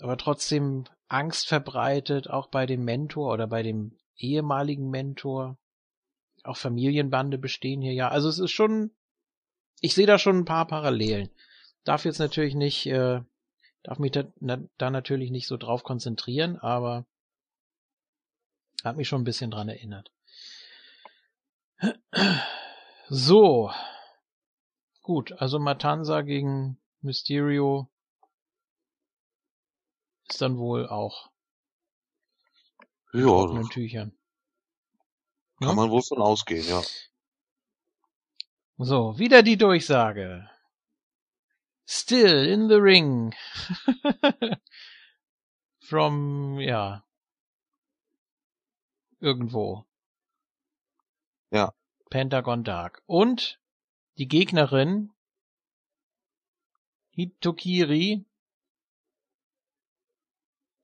Speaker 1: aber trotzdem Angst verbreitet, auch bei dem Mentor oder bei dem ehemaligen Mentor. Auch Familienbande bestehen hier ja. Also es ist schon ich sehe da schon ein paar Parallelen. Darf jetzt natürlich nicht, äh, darf mich da, na, da natürlich nicht so drauf konzentrieren, aber hat mich schon ein bisschen dran erinnert. So. Gut, also Matanza gegen Mysterio ist dann wohl auch
Speaker 2: ja,
Speaker 1: in Tüchern.
Speaker 2: Kann ja? man wohl von ausgehen, ja.
Speaker 1: So, wieder die Durchsage. Still in the ring. From, ja. Irgendwo.
Speaker 2: Ja.
Speaker 1: Pentagon Dark. Und die Gegnerin Hitokiri,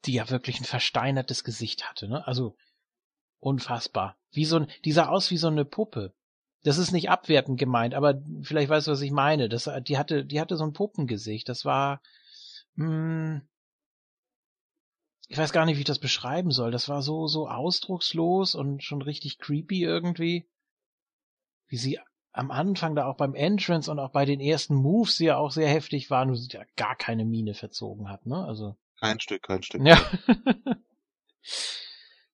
Speaker 1: die ja wirklich ein versteinertes Gesicht hatte, ne? Also unfassbar. Wie so ein, die sah aus wie so eine Puppe. das ist nicht abwertend gemeint, aber vielleicht weißt du, was ich meine. Das, die hatte, die hatte so ein Puppengesicht. Das war, mh, hm, ich weiß gar nicht, wie ich das beschreiben soll. Das war so, so ausdruckslos und schon richtig creepy irgendwie. Wie sie am Anfang da auch beim Entrance und auch bei den ersten Moves, ja auch sehr heftig waren, wo sie ja gar keine Miene verzogen hat, ne? Also.
Speaker 2: Kein Stück, kein Stück.
Speaker 1: Ja.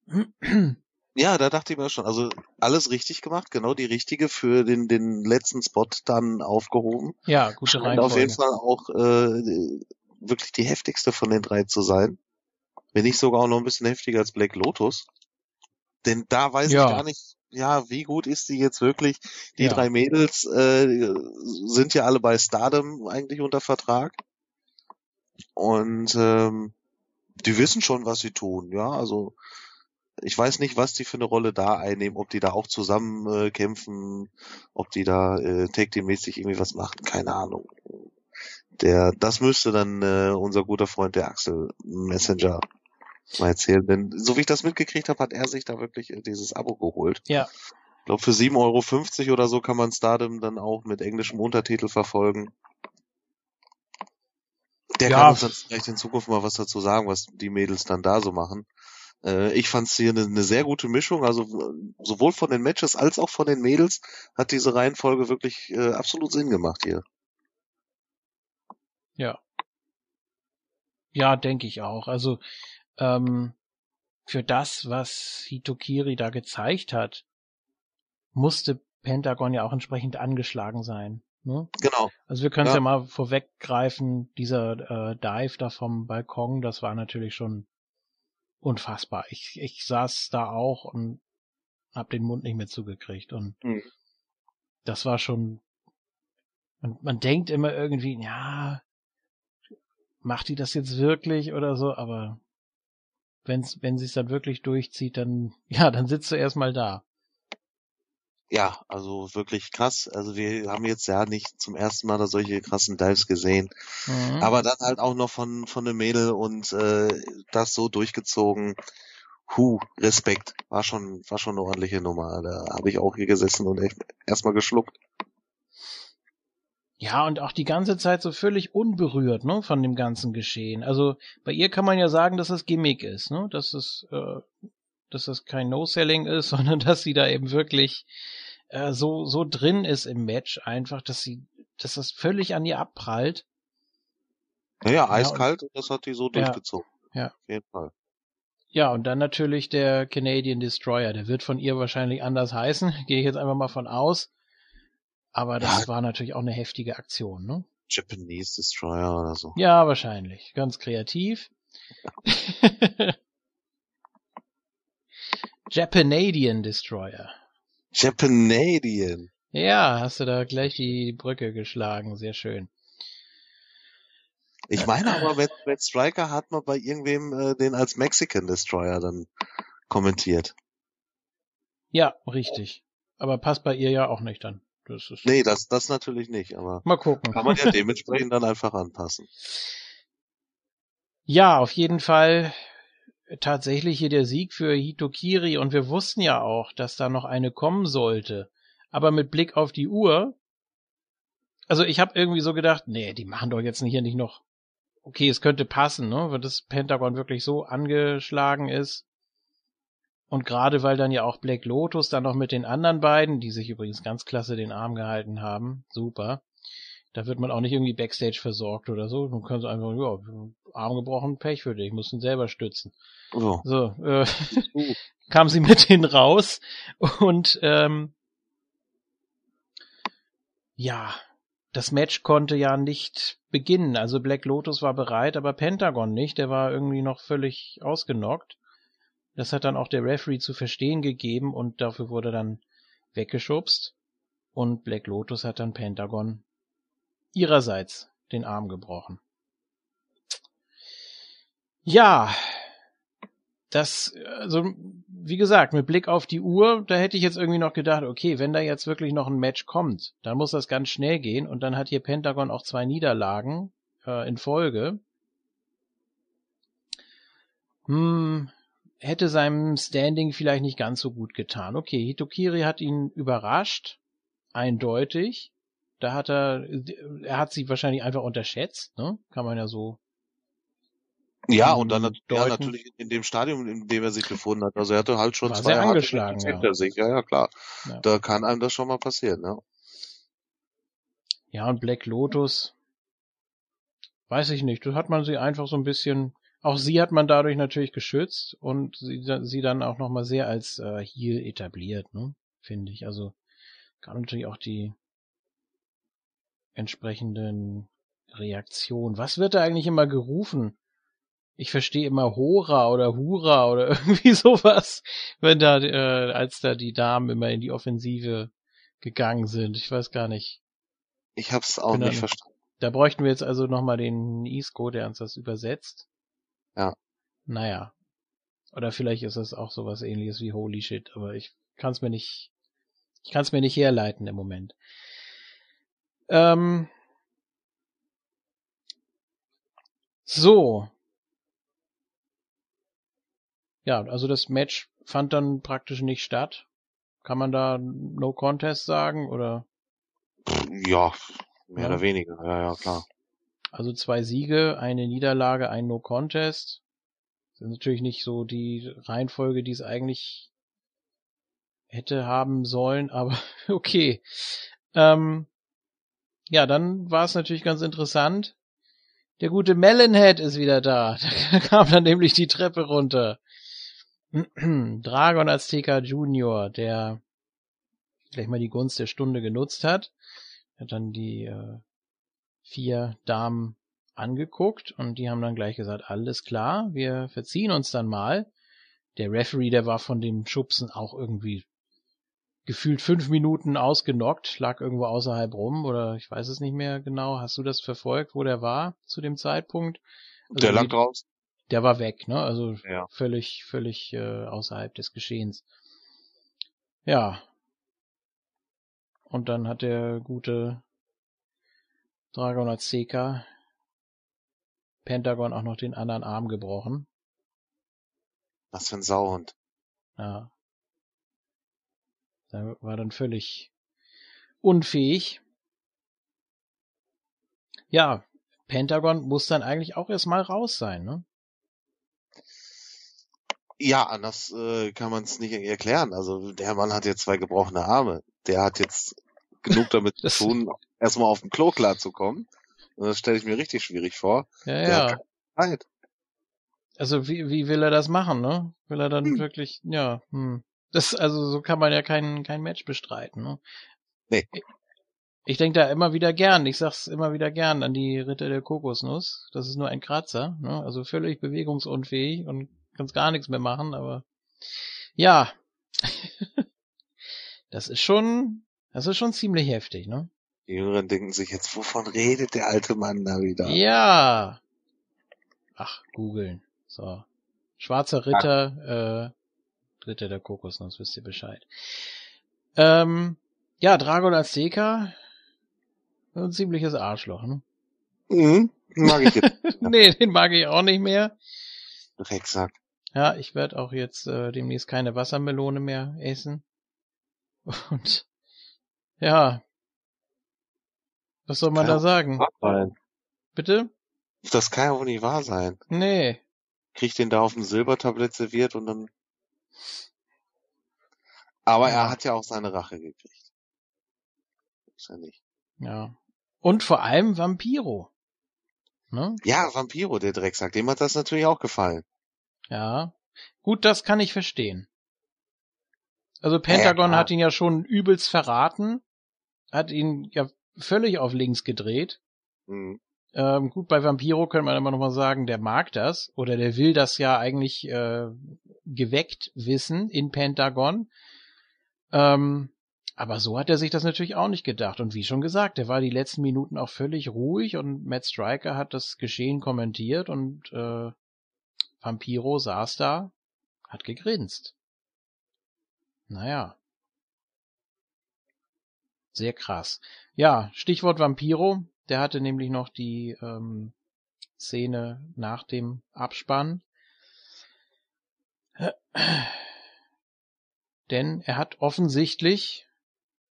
Speaker 2: Ja, da dachte ich mir schon, also alles richtig gemacht, genau die richtige für den, den letzten Spot dann aufgehoben.
Speaker 1: Ja, gute Reihenfolge.
Speaker 2: auf jeden Fall auch äh, wirklich die heftigste von den drei zu sein. Wenn nicht sogar auch noch ein bisschen heftiger als Black Lotus. Denn da weiß
Speaker 1: Ja.
Speaker 2: ich gar nicht, ja, wie gut ist die jetzt wirklich? Die
Speaker 1: Ja.
Speaker 2: drei Mädels äh, sind ja alle bei Stardom eigentlich unter Vertrag. Und ähm, die wissen schon, was sie tun, ja. Also ich weiß nicht, was die für eine Rolle da einnehmen, ob die da auch zusammen äh, kämpfen, ob die da äh, Tag mäßig irgendwie was machen, keine Ahnung. Der, das müsste dann äh, unser guter Freund der Axel Messenger mal erzählen, denn so wie ich das mitgekriegt habe, hat er sich da wirklich äh, dieses Abo geholt.
Speaker 1: Ja.
Speaker 2: Ich glaube, für 7,50 Euro oder so kann man Stardom dann auch mit englischem Untertitel verfolgen. Der
Speaker 1: Ja.
Speaker 2: kann uns dann vielleicht in Zukunft mal was dazu sagen, was die Mädels dann da so machen. Äh, ich fand es hier eine, eine sehr gute Mischung, also sowohl von den Matches als auch von den Mädels hat diese Reihenfolge wirklich äh, absolut Sinn gemacht hier.
Speaker 1: Ja. Ja, denke ich auch. Also ähm, für das, was Hitokiri da gezeigt hat, musste Pentagon ja auch entsprechend angeschlagen sein. Ne?
Speaker 2: Genau.
Speaker 1: Also wir können es ja.
Speaker 2: Ja.
Speaker 1: mal vorweggreifen, dieser äh, Dive da vom Balkon, das war natürlich schon unfassbar. Ich, ich saß da auch und hab den Mund nicht mehr zugekriegt und
Speaker 2: Mhm.
Speaker 1: das war schon man, man denkt immer irgendwie, ja, macht die das jetzt wirklich oder so, aber wenn's, wenn sie es dann wirklich durchzieht, dann, ja, dann sitzt du erstmal da.
Speaker 2: Ja, also wirklich krass. Also wir haben jetzt ja nicht zum ersten Mal da solche krassen Dives gesehen.
Speaker 1: Mhm.
Speaker 2: Aber dann halt auch noch von, von einem Mädel und äh, das so durchgezogen. Huh, Respekt. War schon, war schon eine ordentliche Nummer. Da habe ich auch hier gesessen und echt erstmal geschluckt.
Speaker 1: Ja, und auch die ganze Zeit so völlig unberührt, ne, von dem ganzen Geschehen. Also bei ihr kann man ja sagen, dass das Gimmick ist, ne, dass es, äh, dass das kein No-Selling ist, sondern dass sie da eben wirklich äh, so so drin ist im Match, einfach, dass sie, dass das völlig an ihr abprallt.
Speaker 2: Naja,
Speaker 1: und-
Speaker 2: eiskalt und das hat die so
Speaker 1: Ja.
Speaker 2: durchgezogen.
Speaker 1: Ja.
Speaker 2: Auf jeden Fall.
Speaker 1: Ja, und dann natürlich der Canadian Destroyer. Der wird von ihr wahrscheinlich anders heißen, gehe ich jetzt einfach mal von aus. Aber das
Speaker 2: Ja.
Speaker 1: war natürlich auch eine heftige Aktion, ne?
Speaker 2: Japanese Destroyer oder so.
Speaker 1: Ja, wahrscheinlich. Ganz kreativ. Japanadian Destroyer.
Speaker 2: Japanadian.
Speaker 1: Ja, hast du da gleich die Brücke geschlagen. Sehr schön.
Speaker 2: Ich meine aber, Matt, Matt Striker hat mal bei irgendwem äh, den als Mexican Destroyer dann kommentiert.
Speaker 1: Ja, richtig. Aber passt bei ihr ja auch nicht dann. Das ist.
Speaker 2: Nee, das, das natürlich nicht, aber
Speaker 1: Mal gucken.
Speaker 2: kann man ja dementsprechend dann einfach anpassen.
Speaker 1: Ja, auf jeden Fall tatsächlich hier der Sieg für Hitokiri und wir wussten ja auch, dass da noch eine kommen sollte. Aber mit Blick auf die Uhr, also ich habe irgendwie so gedacht, nee, die machen doch jetzt hier nicht noch. Okay, es könnte passen, ne, weil das Pentagon wirklich so angeschlagen ist. Und gerade weil dann ja auch Black Lotus dann noch mit den anderen beiden, die sich übrigens ganz klasse den Arm gehalten haben, super. Da wird man auch nicht irgendwie Backstage versorgt oder so. Man kann so einfach, ja, Arm gebrochen, Pech für dich, mussten selber stützen.
Speaker 2: So.
Speaker 1: So, äh,
Speaker 2: Uh.
Speaker 1: kam sie mit hin raus und ähm, ja, das Match konnte ja nicht beginnen. Also Black Lotus war bereit, aber Pentagon nicht. Der war irgendwie noch völlig ausgenockt. Das hat dann auch der Referee zu verstehen gegeben und dafür wurde dann weggeschubst. Und Black Lotus hat dann Pentagon ihrerseits den Arm gebrochen. Ja, das, also, wie gesagt, mit Blick auf die Uhr, da hätte ich jetzt irgendwie noch gedacht, okay, wenn da jetzt wirklich noch ein Match kommt, dann muss das ganz schnell gehen und dann hat hier Pentagon auch zwei Niederlagen äh, in Folge. Hm, hätte seinem Standing vielleicht nicht ganz so gut getan. Okay, Hitokiri hat ihn überrascht, eindeutig. Da hat er, er hat sie wahrscheinlich einfach unterschätzt, ne? Kann man ja so.
Speaker 2: Ja, und dann
Speaker 1: deuten.
Speaker 2: ja, natürlich in dem Stadium, in dem er sich befunden hat. Also er hatte halt schon
Speaker 1: War
Speaker 2: zwei
Speaker 1: angeschlagen, ja.
Speaker 2: hinter sich. Ja, ja, klar.
Speaker 1: Ja.
Speaker 2: Da kann einem das schon mal passieren, ne?
Speaker 1: Ja, und Black Lotus, weiß ich nicht, da hat man sie einfach so ein bisschen, auch sie hat man dadurch natürlich geschützt und sie, sie dann auch nochmal sehr als äh, Heel etabliert, ne? Finde ich. Also gab natürlich auch die entsprechenden Reaktionen. Was wird da eigentlich immer gerufen? Ich verstehe immer Hora oder Hura oder irgendwie sowas, wenn da, äh, als da die Damen immer in die Offensive gegangen sind. Ich weiß gar nicht.
Speaker 2: Ich hab's auch
Speaker 1: da
Speaker 2: nicht verstanden.
Speaker 1: Da bräuchten wir jetzt also nochmal den Isco, der uns das übersetzt.
Speaker 2: Ja.
Speaker 1: Naja. Oder vielleicht ist es auch sowas ähnliches wie Holy Shit, aber ich kann es mir nicht, ich kann es mir nicht herleiten im Moment. Ähm, so. Ja, also das Match fand dann praktisch nicht statt. Kann man da No Contest sagen oder?
Speaker 2: Ja, mehr
Speaker 1: Ja.
Speaker 2: oder weniger. Ja, ja, klar.
Speaker 1: Also zwei Siege, eine Niederlage, ein No Contest. Das ist natürlich nicht so die Reihenfolge, die es eigentlich hätte haben sollen, aber okay. Ähm, ja, dann war es natürlich ganz interessant. Der gute Melonhead ist wieder da. Da kam dann nämlich die Treppe runter. Dragon Azteca Junior, der gleich mal die Gunst der Stunde genutzt hat, hat dann die äh, vier Damen angeguckt und die haben dann gleich gesagt, alles klar, wir verziehen uns dann mal. Der Referee, der war von dem Schubsen auch irgendwie gefühlt fünf Minuten ausgenockt, lag irgendwo außerhalb rum oder ich weiß es nicht mehr genau. Hast du das verfolgt, wo der war zu dem Zeitpunkt? Also
Speaker 2: Der lag draußen.
Speaker 1: der war weg, ne? Also
Speaker 2: Ja.
Speaker 1: völlig, völlig äh, außerhalb des Geschehens. Ja. Und dann hat der gute Dragon Azteca Pentagon auch noch den anderen Arm gebrochen.
Speaker 2: Was für ein Sauhund.
Speaker 1: Ja. Da war dann völlig unfähig. Ja, Pentagon muss dann eigentlich auch erstmal raus sein, ne?
Speaker 2: Ja, anders äh, kann man es nicht erklären. Also der Mann hat jetzt zwei gebrochene Arme. Der hat jetzt genug damit zu tun, erstmal auf dem Klo klarzukommen. Und das stelle ich mir richtig schwierig vor.
Speaker 1: Ja,
Speaker 2: Der
Speaker 1: ja.
Speaker 2: Zeit.
Speaker 1: Also wie, wie will er das machen, ne? Will er dann
Speaker 2: Hm.
Speaker 1: wirklich, ja, hm. Das, also so kann man ja kein, kein Match bestreiten, ne?
Speaker 2: Nee.
Speaker 1: Ich, ich denke da immer wieder gern, ich sag's immer wieder gern an die Ritter der Kokosnuss. Das ist nur ein Kratzer, ne? Also völlig bewegungsunfähig und kannst gar nichts mehr machen, aber ja. das ist schon, das ist schon ziemlich heftig, ne?
Speaker 2: Die Jüngeren denken sich jetzt, wovon redet der alte Mann da wieder?
Speaker 1: Ja. Ach, googeln. So. Schwarzer Ritter, äh, Ritter der Kokosnuss, wisst ihr Bescheid. Ähm, ja, Dragon Azteca, ein ziemliches Arschloch, ne?
Speaker 2: Mhm. Mag ich jetzt.
Speaker 1: nee, den mag ich auch nicht mehr.
Speaker 2: Drecksack.
Speaker 1: Ja, ich werde auch jetzt äh, demnächst keine Wassermelone mehr essen. Und ja, was soll man
Speaker 2: Kann
Speaker 1: da
Speaker 2: auch
Speaker 1: sagen? Bitte?
Speaker 2: Das kann ja wohl nicht wahr sein.
Speaker 1: Nee.
Speaker 2: Kriegt den da auf dem Silbertablett serviert und dann. Aber
Speaker 1: Ja.
Speaker 2: er hat ja auch seine Rache gekriegt. Nicht.
Speaker 1: Ja. Und vor allem Vampiro. Ne?
Speaker 2: Ja, Vampiro, der Drecksack, dem hat das natürlich auch gefallen.
Speaker 1: Ja. Gut, das kann ich verstehen. Also Pentagon
Speaker 2: klar.
Speaker 1: hat ihn ja schon übelst verraten, hat ihn ja völlig auf links gedreht.
Speaker 2: Mhm.
Speaker 1: Ähm, gut, bei Vampiro könnte man immer noch mal sagen, der mag das oder der will das ja eigentlich äh, geweckt wissen in Pentagon. Ähm, aber so hat er sich das natürlich auch nicht gedacht. Und wie schon gesagt, er war die letzten Minuten auch völlig ruhig und Matt Striker hat das Geschehen kommentiert und äh, Vampiro saß da, hat gegrinst. Naja. Sehr krass. Ja, Stichwort Vampiro. Der hatte nämlich noch die ähm, Szene nach dem Abspann. Denn er hat offensichtlich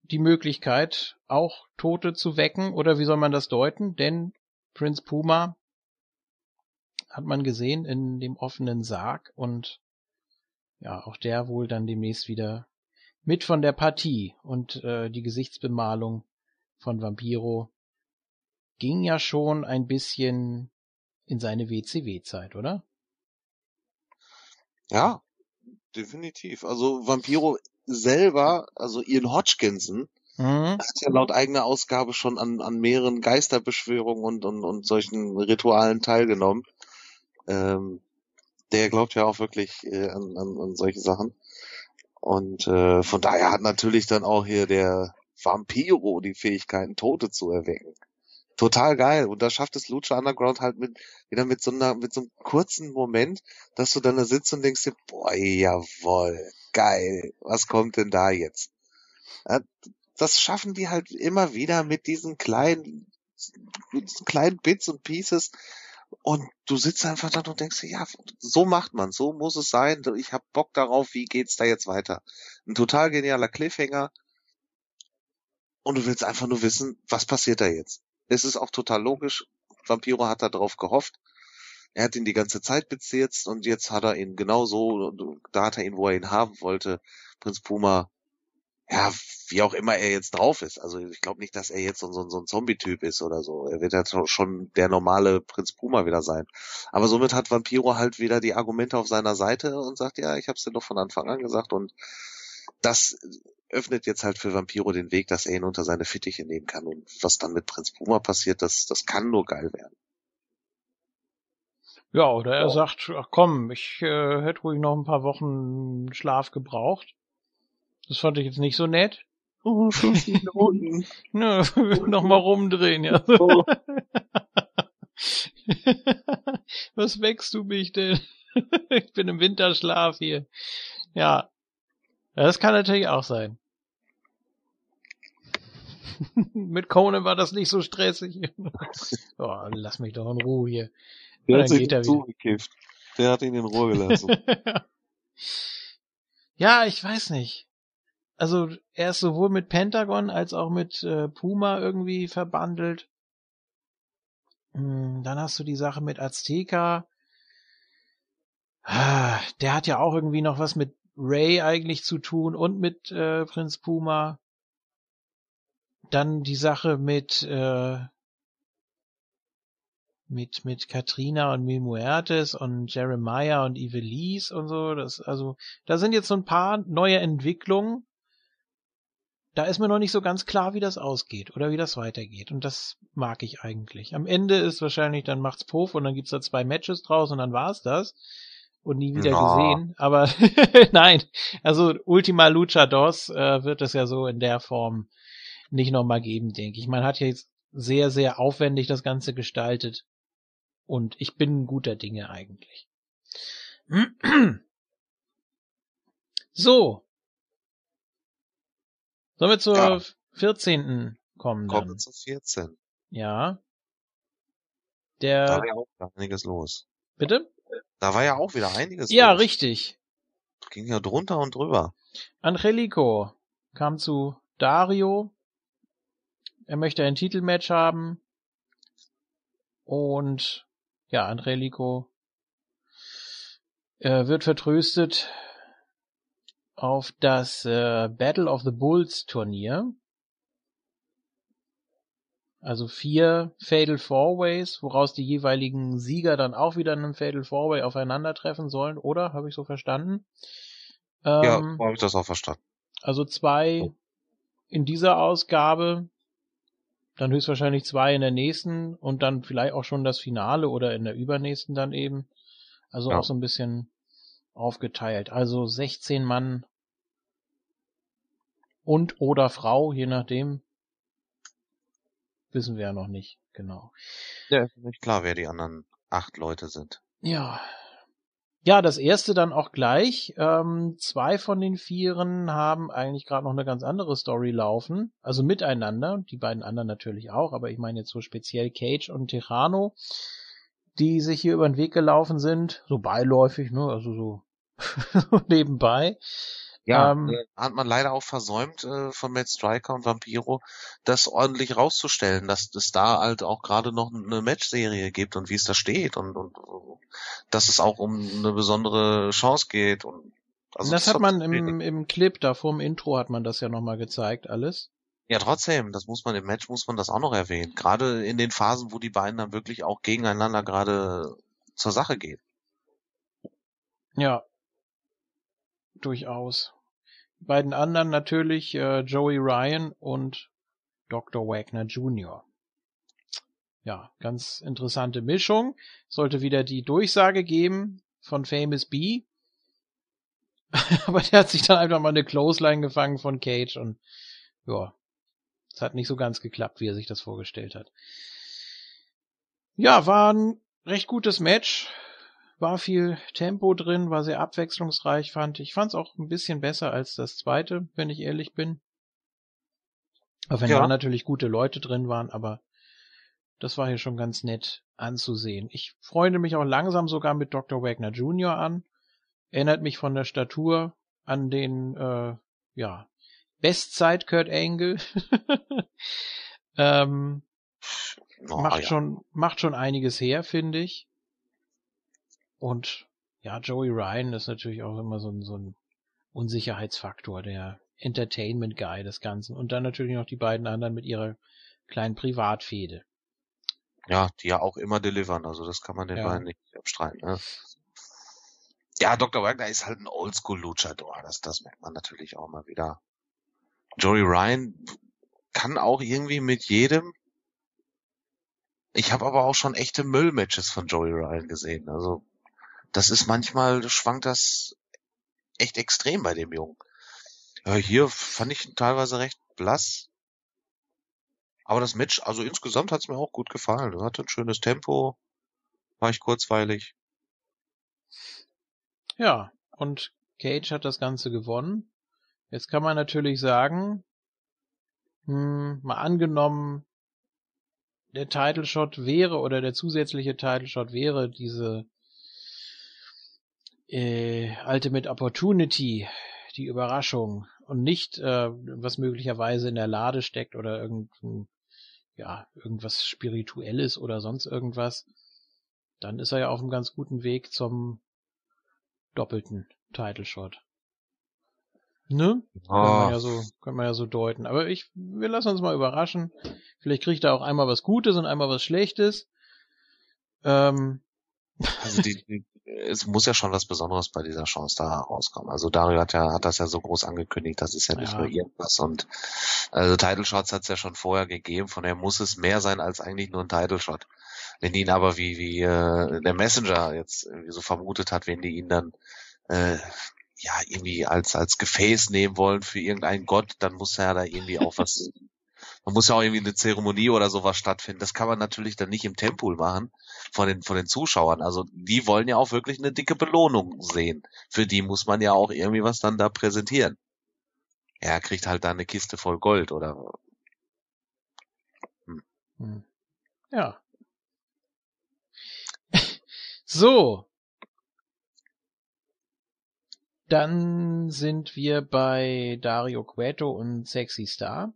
Speaker 1: die Möglichkeit, auch Tote zu wecken, oder wie soll man das deuten? Denn Prinz Puma hat man gesehen in dem offenen Sarg und ja, auch der wohl dann demnächst wieder mit von der Partie und äh, die Gesichtsbemalung von Vampiro ging ja schon ein bisschen in seine WCW-Zeit, oder?
Speaker 2: Ja, definitiv. Also Vampiro selber, also Ian Hodgkinson, mhm. hat ja laut eigener Ausgabe schon an, an mehreren Geisterbeschwörungen und, und, und solchen Ritualen teilgenommen. Ähm, der glaubt ja auch wirklich äh, an, an, an solche Sachen. Und äh, von daher hat natürlich dann auch hier der Vampiro die Fähigkeiten, Tote zu erwecken. Total geil. Und da schafft es Lucha Underground halt mit, wieder mit so einer, mit so einem kurzen Moment, dass du dann da sitzt und denkst dir, boah, jawoll, geil, was kommt denn da jetzt? Ja, das schaffen die halt immer wieder mit diesen kleinen, mit diesen kleinen Bits und Pieces. Und du sitzt einfach da und denkst dir, ja, so macht man, so muss es sein. Ich hab Bock darauf, wie geht's da jetzt weiter? Ein total genialer Cliffhanger. Und du willst einfach nur wissen, was passiert da jetzt? Es ist auch total logisch. Vampiro hat da drauf gehofft. Er hat ihn die ganze Zeit bezirzt und jetzt hat er ihn genauso, da hat er ihn, wo er ihn haben wollte. Prinz Puma, ja, wie auch immer er jetzt drauf ist. Also ich glaube nicht, dass er jetzt so, so, so ein Zombie-Typ ist oder so. Er wird ja schon der normale Prinz Puma wieder sein. Aber somit hat Vampiro halt wieder die Argumente auf seiner Seite und sagt, ja, ich habe es dir doch von Anfang an gesagt und das öffnet jetzt halt für Vampiro den Weg, dass er ihn unter seine Fittiche nehmen kann. Und was dann mit Prinz Puma passiert, das, das kann nur geil werden.
Speaker 1: Ja, oder er oh. sagt, ach komm, ich äh, hätte ruhig noch ein paar Wochen Schlaf gebraucht. Das fand ich jetzt nicht so nett.
Speaker 2: Oh, fünf Minuten.
Speaker 1: Nö, nochmal rumdrehen, ja. Oh. Was wächst du mich denn? ich bin im Winterschlaf hier. Ja. Das kann natürlich auch sein. Mit Conan war das nicht so stressig. oh, lass mich doch in Ruhe hier.
Speaker 2: Der hat sich zugekifft. Der hat ihn in Ruhe gelassen.
Speaker 1: ja, ich weiß nicht. Also er ist sowohl mit Pentagon als auch mit äh, Puma irgendwie verbandelt. Hm, dann hast du die Sache mit Azteca. Ah, der hat ja auch irgendwie noch was mit Ray eigentlich zu tun und mit äh, Prinz Puma. Dann die Sache mit äh, mit mit Katrina und Mil Muertes und Jeremiah und Ivelisse und so. Das also da sind jetzt so ein paar neue Entwicklungen. Da ist mir noch nicht so ganz klar, wie das ausgeht oder wie das weitergeht. Und das mag ich eigentlich. Am Ende ist wahrscheinlich, dann macht's Puff und dann gibt's da zwei Matches draus und dann war's das. Und nie wieder no. gesehen. Aber nein, also Ultima Luchadors äh, wird es ja so in der Form nicht nochmal geben, denke ich. Man hat ja jetzt sehr, sehr aufwendig das Ganze gestaltet. Und ich bin guter Dinge eigentlich. So. Sollen wir zur ja. 14. kommen?
Speaker 2: Kommen wir zur 14.
Speaker 1: Ja. Der.
Speaker 2: Da war ja auch einiges los.
Speaker 1: Bitte?
Speaker 2: Da war ja auch wieder einiges
Speaker 1: Ja, los. richtig.
Speaker 2: Ging ja drunter und drüber.
Speaker 1: Angelico kam zu Dario er möchte ein Titelmatch haben. Und ja, Angelico äh, wird vertröstet auf das äh, Battle of the Bulls Turnier. Also vier Fatal Four Ways, woraus die jeweiligen Sieger dann auch wieder in einem Fatal Four Way aufeinandertreffen sollen, oder? Habe ich so verstanden?
Speaker 2: Ähm, ja, habe ich das auch verstanden.
Speaker 1: Also zwei in dieser Ausgabe dann höchstwahrscheinlich zwei in der nächsten und dann vielleicht auch schon das Finale oder in der übernächsten dann eben. Also ja. auch so ein bisschen aufgeteilt. Also 16 Mann und oder Frau, je nachdem. Wissen wir ja noch nicht, genau.
Speaker 2: Ja, ist nicht klar, wer die anderen acht Leute sind.
Speaker 1: Ja, ja, das erste dann auch gleich. Ähm, zwei von den Vieren haben eigentlich gerade noch eine ganz andere Story laufen. Also miteinander. Die beiden anderen natürlich auch, aber ich meine jetzt so speziell Cage und Tirano, die sich hier über den Weg gelaufen sind. So beiläufig, ne? Also so nebenbei.
Speaker 2: Ja,
Speaker 1: Ähm,
Speaker 2: äh, hat man leider auch versäumt äh, von Matt Striker und Vampiro, das ordentlich rauszustellen, dass es da halt auch gerade noch eine Matchserie gibt und wie es da steht und, und dass es auch um eine besondere Chance geht und also
Speaker 1: das hat man im, im Clip, da vor dem Intro hat man das ja nochmal gezeigt, alles.
Speaker 2: Ja, trotzdem, das muss man im Match muss man das auch noch erwähnen. Gerade in den Phasen, wo die beiden dann wirklich auch gegeneinander gerade zur Sache gehen.
Speaker 1: Ja. Durchaus. Die beiden anderen natürlich äh, Joey Ryan und Dr. Wagner Jr. Ja, ganz interessante Mischung. Sollte wieder die Durchsage geben von Famous B. Aber der hat sich dann einfach mal eine Clothesline gefangen von Cage und ja, es hat nicht so ganz geklappt, wie er sich das vorgestellt hat. Ja, war ein recht gutes Match. War viel Tempo drin, war sehr abwechslungsreich, fand ich. fand es auch ein bisschen besser als das zweite, wenn ich ehrlich bin. Auch wenn
Speaker 2: Ja.
Speaker 1: da natürlich gute Leute drin waren, aber das war hier schon ganz nett anzusehen. Ich freunde mich auch langsam sogar mit Dr. Wagner Jr. an. Erinnert mich von der Statur an den, äh, ja, Bestzeit Kurt Angle. ähm,
Speaker 2: Oh,
Speaker 1: macht
Speaker 2: ja.
Speaker 1: schon macht schon einiges her, finde ich. Und ja, Joey Ryan ist natürlich auch immer so ein, so ein Unsicherheitsfaktor, der Entertainment Guy des Ganzen. Und dann natürlich noch die beiden anderen mit ihrer kleinen Privatfehde.
Speaker 2: Ja, die ja auch immer delivern, also das kann man den
Speaker 1: Ja.
Speaker 2: beiden nicht abstreiten. Ne? Ja, Dr. Wagner ist halt ein Oldschool-Luchador, das, das merkt man natürlich auch mal wieder. Joey Ryan kann auch irgendwie mit jedem. Ich habe aber auch schon echte Müllmatches von Joey Ryan gesehen. Also das ist manchmal schwankt das echt extrem bei dem Jungen. Ja, hier fand ich ihn teilweise recht blass. Aber das Match, also insgesamt hat's mir auch gut gefallen. Es hatte ein schönes Tempo, war ich kurzweilig.
Speaker 1: Ja, und Cage hat das Ganze gewonnen. Jetzt kann man natürlich sagen, hm, mal angenommen, der Title Shot wäre oder der zusätzliche Title Shot wäre diese äh, Ultimate Opportunity, die Überraschung und nicht äh, was möglicherweise in der Lade steckt oder irgendein ja, irgendwas spirituelles oder sonst irgendwas, dann ist er ja auf einem ganz guten Weg zum doppelten Title Shot. Ne? Könnte man ja so, könnte man ja so deuten. Aber ich, wir lassen uns mal überraschen. Vielleicht kriegt er auch einmal was Gutes und einmal was Schlechtes. Ähm,
Speaker 2: Also die, es muss ja schon was Besonderes bei dieser Chance da rauskommen. Also Dario hat ja hat das ja so groß angekündigt, das ist ja nicht
Speaker 1: Ja.
Speaker 2: nur irgendwas und also Title Shots hat es ja schon vorher gegeben, von daher muss es mehr sein als eigentlich nur ein Title Shot. Wenn die ihn aber wie wie äh, der Messenger jetzt irgendwie so vermutet hat, wenn die ihn dann äh, ja irgendwie als als Gefäß nehmen wollen für irgendeinen Gott, dann muss ja da irgendwie auch was man muss ja auch irgendwie eine Zeremonie oder sowas stattfinden. Das kann man natürlich dann nicht im Tempool machen von den, von den Zuschauern. Also die wollen ja auch wirklich eine dicke Belohnung sehen. Für die muss man ja auch irgendwie was dann da präsentieren. Er kriegt halt da eine Kiste voll Gold oder
Speaker 1: hm. Ja. so. Dann sind wir bei Dario Cueto und Sexy Star.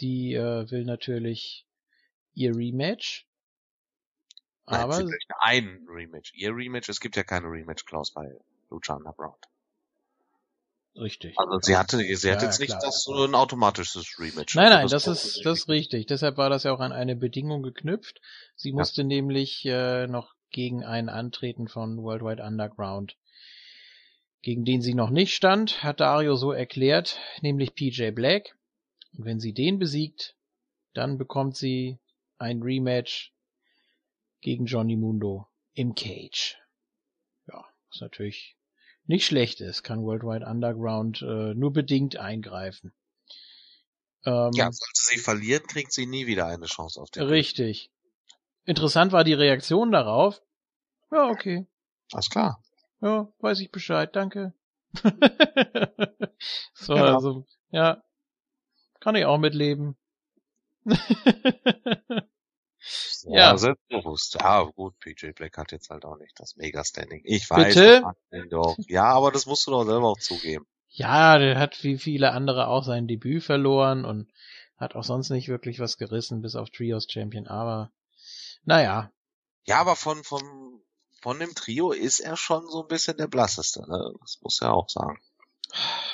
Speaker 1: Die äh, will natürlich ihr Rematch.
Speaker 2: Nein,
Speaker 1: Aber
Speaker 2: sie möchte ein Rematch. Ihr Rematch, es gibt ja keine Rematch-Klaus bei Lucha Underground.
Speaker 1: richtig.
Speaker 2: Also sie hatte, sie hat
Speaker 1: Ja,
Speaker 2: jetzt nicht
Speaker 1: klar.
Speaker 2: das so ein automatisches Rematch.
Speaker 1: Nein,
Speaker 2: Also
Speaker 1: nein, das
Speaker 2: war-
Speaker 1: ist, das ist richtig. Deshalb war das ja auch an eine Bedingung geknüpft. Sie
Speaker 2: Ja.
Speaker 1: musste nämlich äh, noch gegen einen antreten von Worldwide Underground, gegen den sie noch nicht stand, hat Dario so erklärt, nämlich PJ Black. Und wenn sie den besiegt, dann bekommt sie ein Rematch gegen Johnny Mundo im Cage. Ja, was natürlich nicht schlecht ist, kann Worldwide Underground äh, nur bedingt eingreifen. Ähm,
Speaker 2: Ja, sollte sie verlieren, kriegt sie nie wieder eine Chance auf den.
Speaker 1: Richtig. Interessant war die Reaktion darauf. Ja, okay.
Speaker 2: Alles klar.
Speaker 1: Ja, weiß ich Bescheid, danke. so,
Speaker 2: Ja.
Speaker 1: also, ja. Kann ich auch mitleben.
Speaker 2: Ja,
Speaker 1: Ja.
Speaker 2: selbstbewusst. Ja, gut, PJ Black hat jetzt halt auch nicht das Mega-Standing. Ich weiß,
Speaker 1: Bitte?
Speaker 2: Ja, aber das musst du doch selber auch zugeben.
Speaker 1: Ja, der hat wie viele andere auch sein Debüt verloren und hat auch sonst nicht wirklich was gerissen, bis auf Trios Champion, aber naja,
Speaker 2: Ja, aber von, von, von dem Trio ist er schon so ein bisschen der blasseste, ne? Das muss er auch sagen.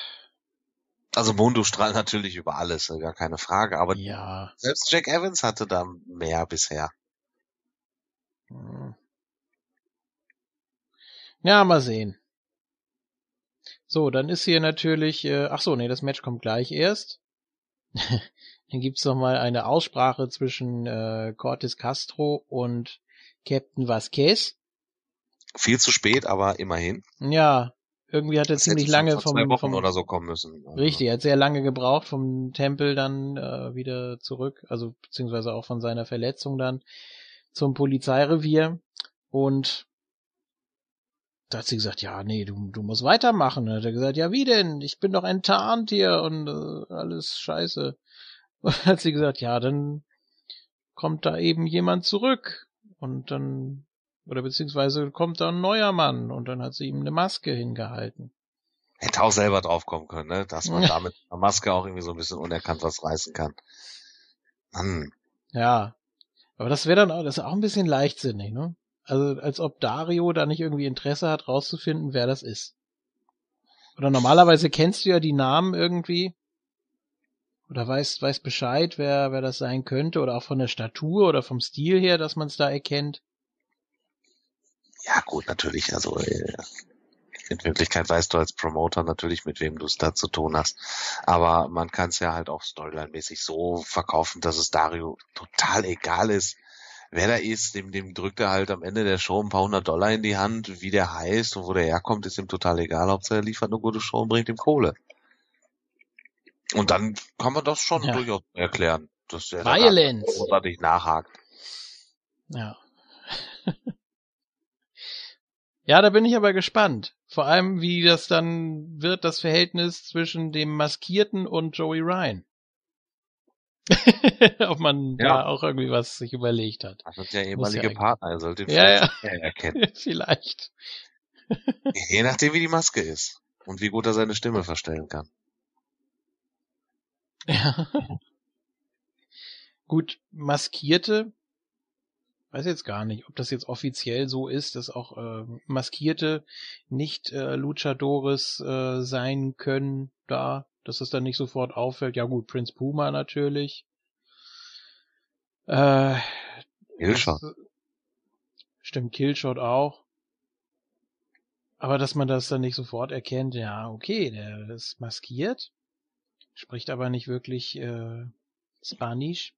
Speaker 2: Also Mundo strahlt natürlich über alles, ne? gar keine Frage, aber
Speaker 1: ja.
Speaker 2: selbst Jack Evans hatte da mehr bisher.
Speaker 1: Hm. Ja, mal sehen. So, dann ist hier natürlich, äh, ach so, nee, das Match kommt gleich erst. dann gibt's noch mal eine Aussprache zwischen äh, Cortes Castro und Captain Vasquez.
Speaker 2: Viel zu spät, aber immerhin.
Speaker 1: Ja, irgendwie hat er
Speaker 2: Das
Speaker 1: ziemlich lange vom, vom
Speaker 2: oder so kommen müssen.
Speaker 1: Richtig, er hat sehr lange gebraucht vom Tempel dann äh, wieder zurück, also beziehungsweise auch von seiner Verletzung dann zum Polizeirevier und da hat sie gesagt, ja, nee, du, du musst weitermachen. Dann hat er gesagt, ja, wie denn? Ich bin doch enttarnt hier und äh, alles scheiße. Und hat sie gesagt, ja, dann kommt da eben jemand zurück und dann oder beziehungsweise kommt da ein neuer Mann und dann hat sie ihm eine Maske hingehalten.
Speaker 2: Hätte auch selber drauf kommen können, ne? dass man da mit einer Maske auch irgendwie so ein bisschen unerkannt was reißen kann. Mann.
Speaker 1: Ja. Aber das wäre dann auch, das ist auch ein bisschen leichtsinnig, ne? Also als ob Dario da nicht irgendwie Interesse hat, rauszufinden, wer das ist. Oder normalerweise kennst du ja die Namen irgendwie. Oder weißt, weißt Bescheid, wer, wer das sein könnte, oder auch von der Statur oder vom Stil her, dass man es da erkennt.
Speaker 2: Ja gut, natürlich, also äh, in Wirklichkeit weißt du als Promoter natürlich, mit wem du es da zu tun hast. Aber man kann es ja halt auch storyline-mäßig so verkaufen, dass es Dario total egal ist, wer da ist. Dem, dem drückt er halt am Ende der Show ein paar hundert Dollar in die Hand. Wie der heißt und wo der herkommt, ist ihm total egal. Hauptsache er liefert eine gute Show und bringt ihm Kohle. Und dann kann man das schon
Speaker 1: Ja.
Speaker 2: durchaus erklären, dass
Speaker 1: Violence.
Speaker 2: großartig nachhakt.
Speaker 1: Ja. ja, da bin ich aber gespannt. Vor allem, wie das dann wird, das Verhältnis zwischen dem Maskierten und Joey Ryan. Ob man da
Speaker 2: Ja.
Speaker 1: auch irgendwie was sich überlegt hat.
Speaker 2: Das sind ja ehemalige
Speaker 1: ja
Speaker 2: Partner, er sollte ihn
Speaker 1: Ja, ja.
Speaker 2: vielleicht erkennen.
Speaker 1: Vielleicht.
Speaker 2: Je nachdem, wie die Maske ist und wie gut er seine Stimme verstellen kann.
Speaker 1: Ja. Gut, Maskierte, weiß jetzt gar nicht, ob das jetzt offiziell so ist, dass auch äh, Maskierte nicht äh, Luchadores äh, sein können da, dass es dann nicht sofort auffällt. Ja gut, Prince Puma natürlich. Äh,
Speaker 2: Killshot.
Speaker 1: das- Stimmt, Killshot auch. Aber dass man das dann nicht sofort erkennt, ja, okay, der ist maskiert, spricht aber nicht wirklich äh, Spanisch.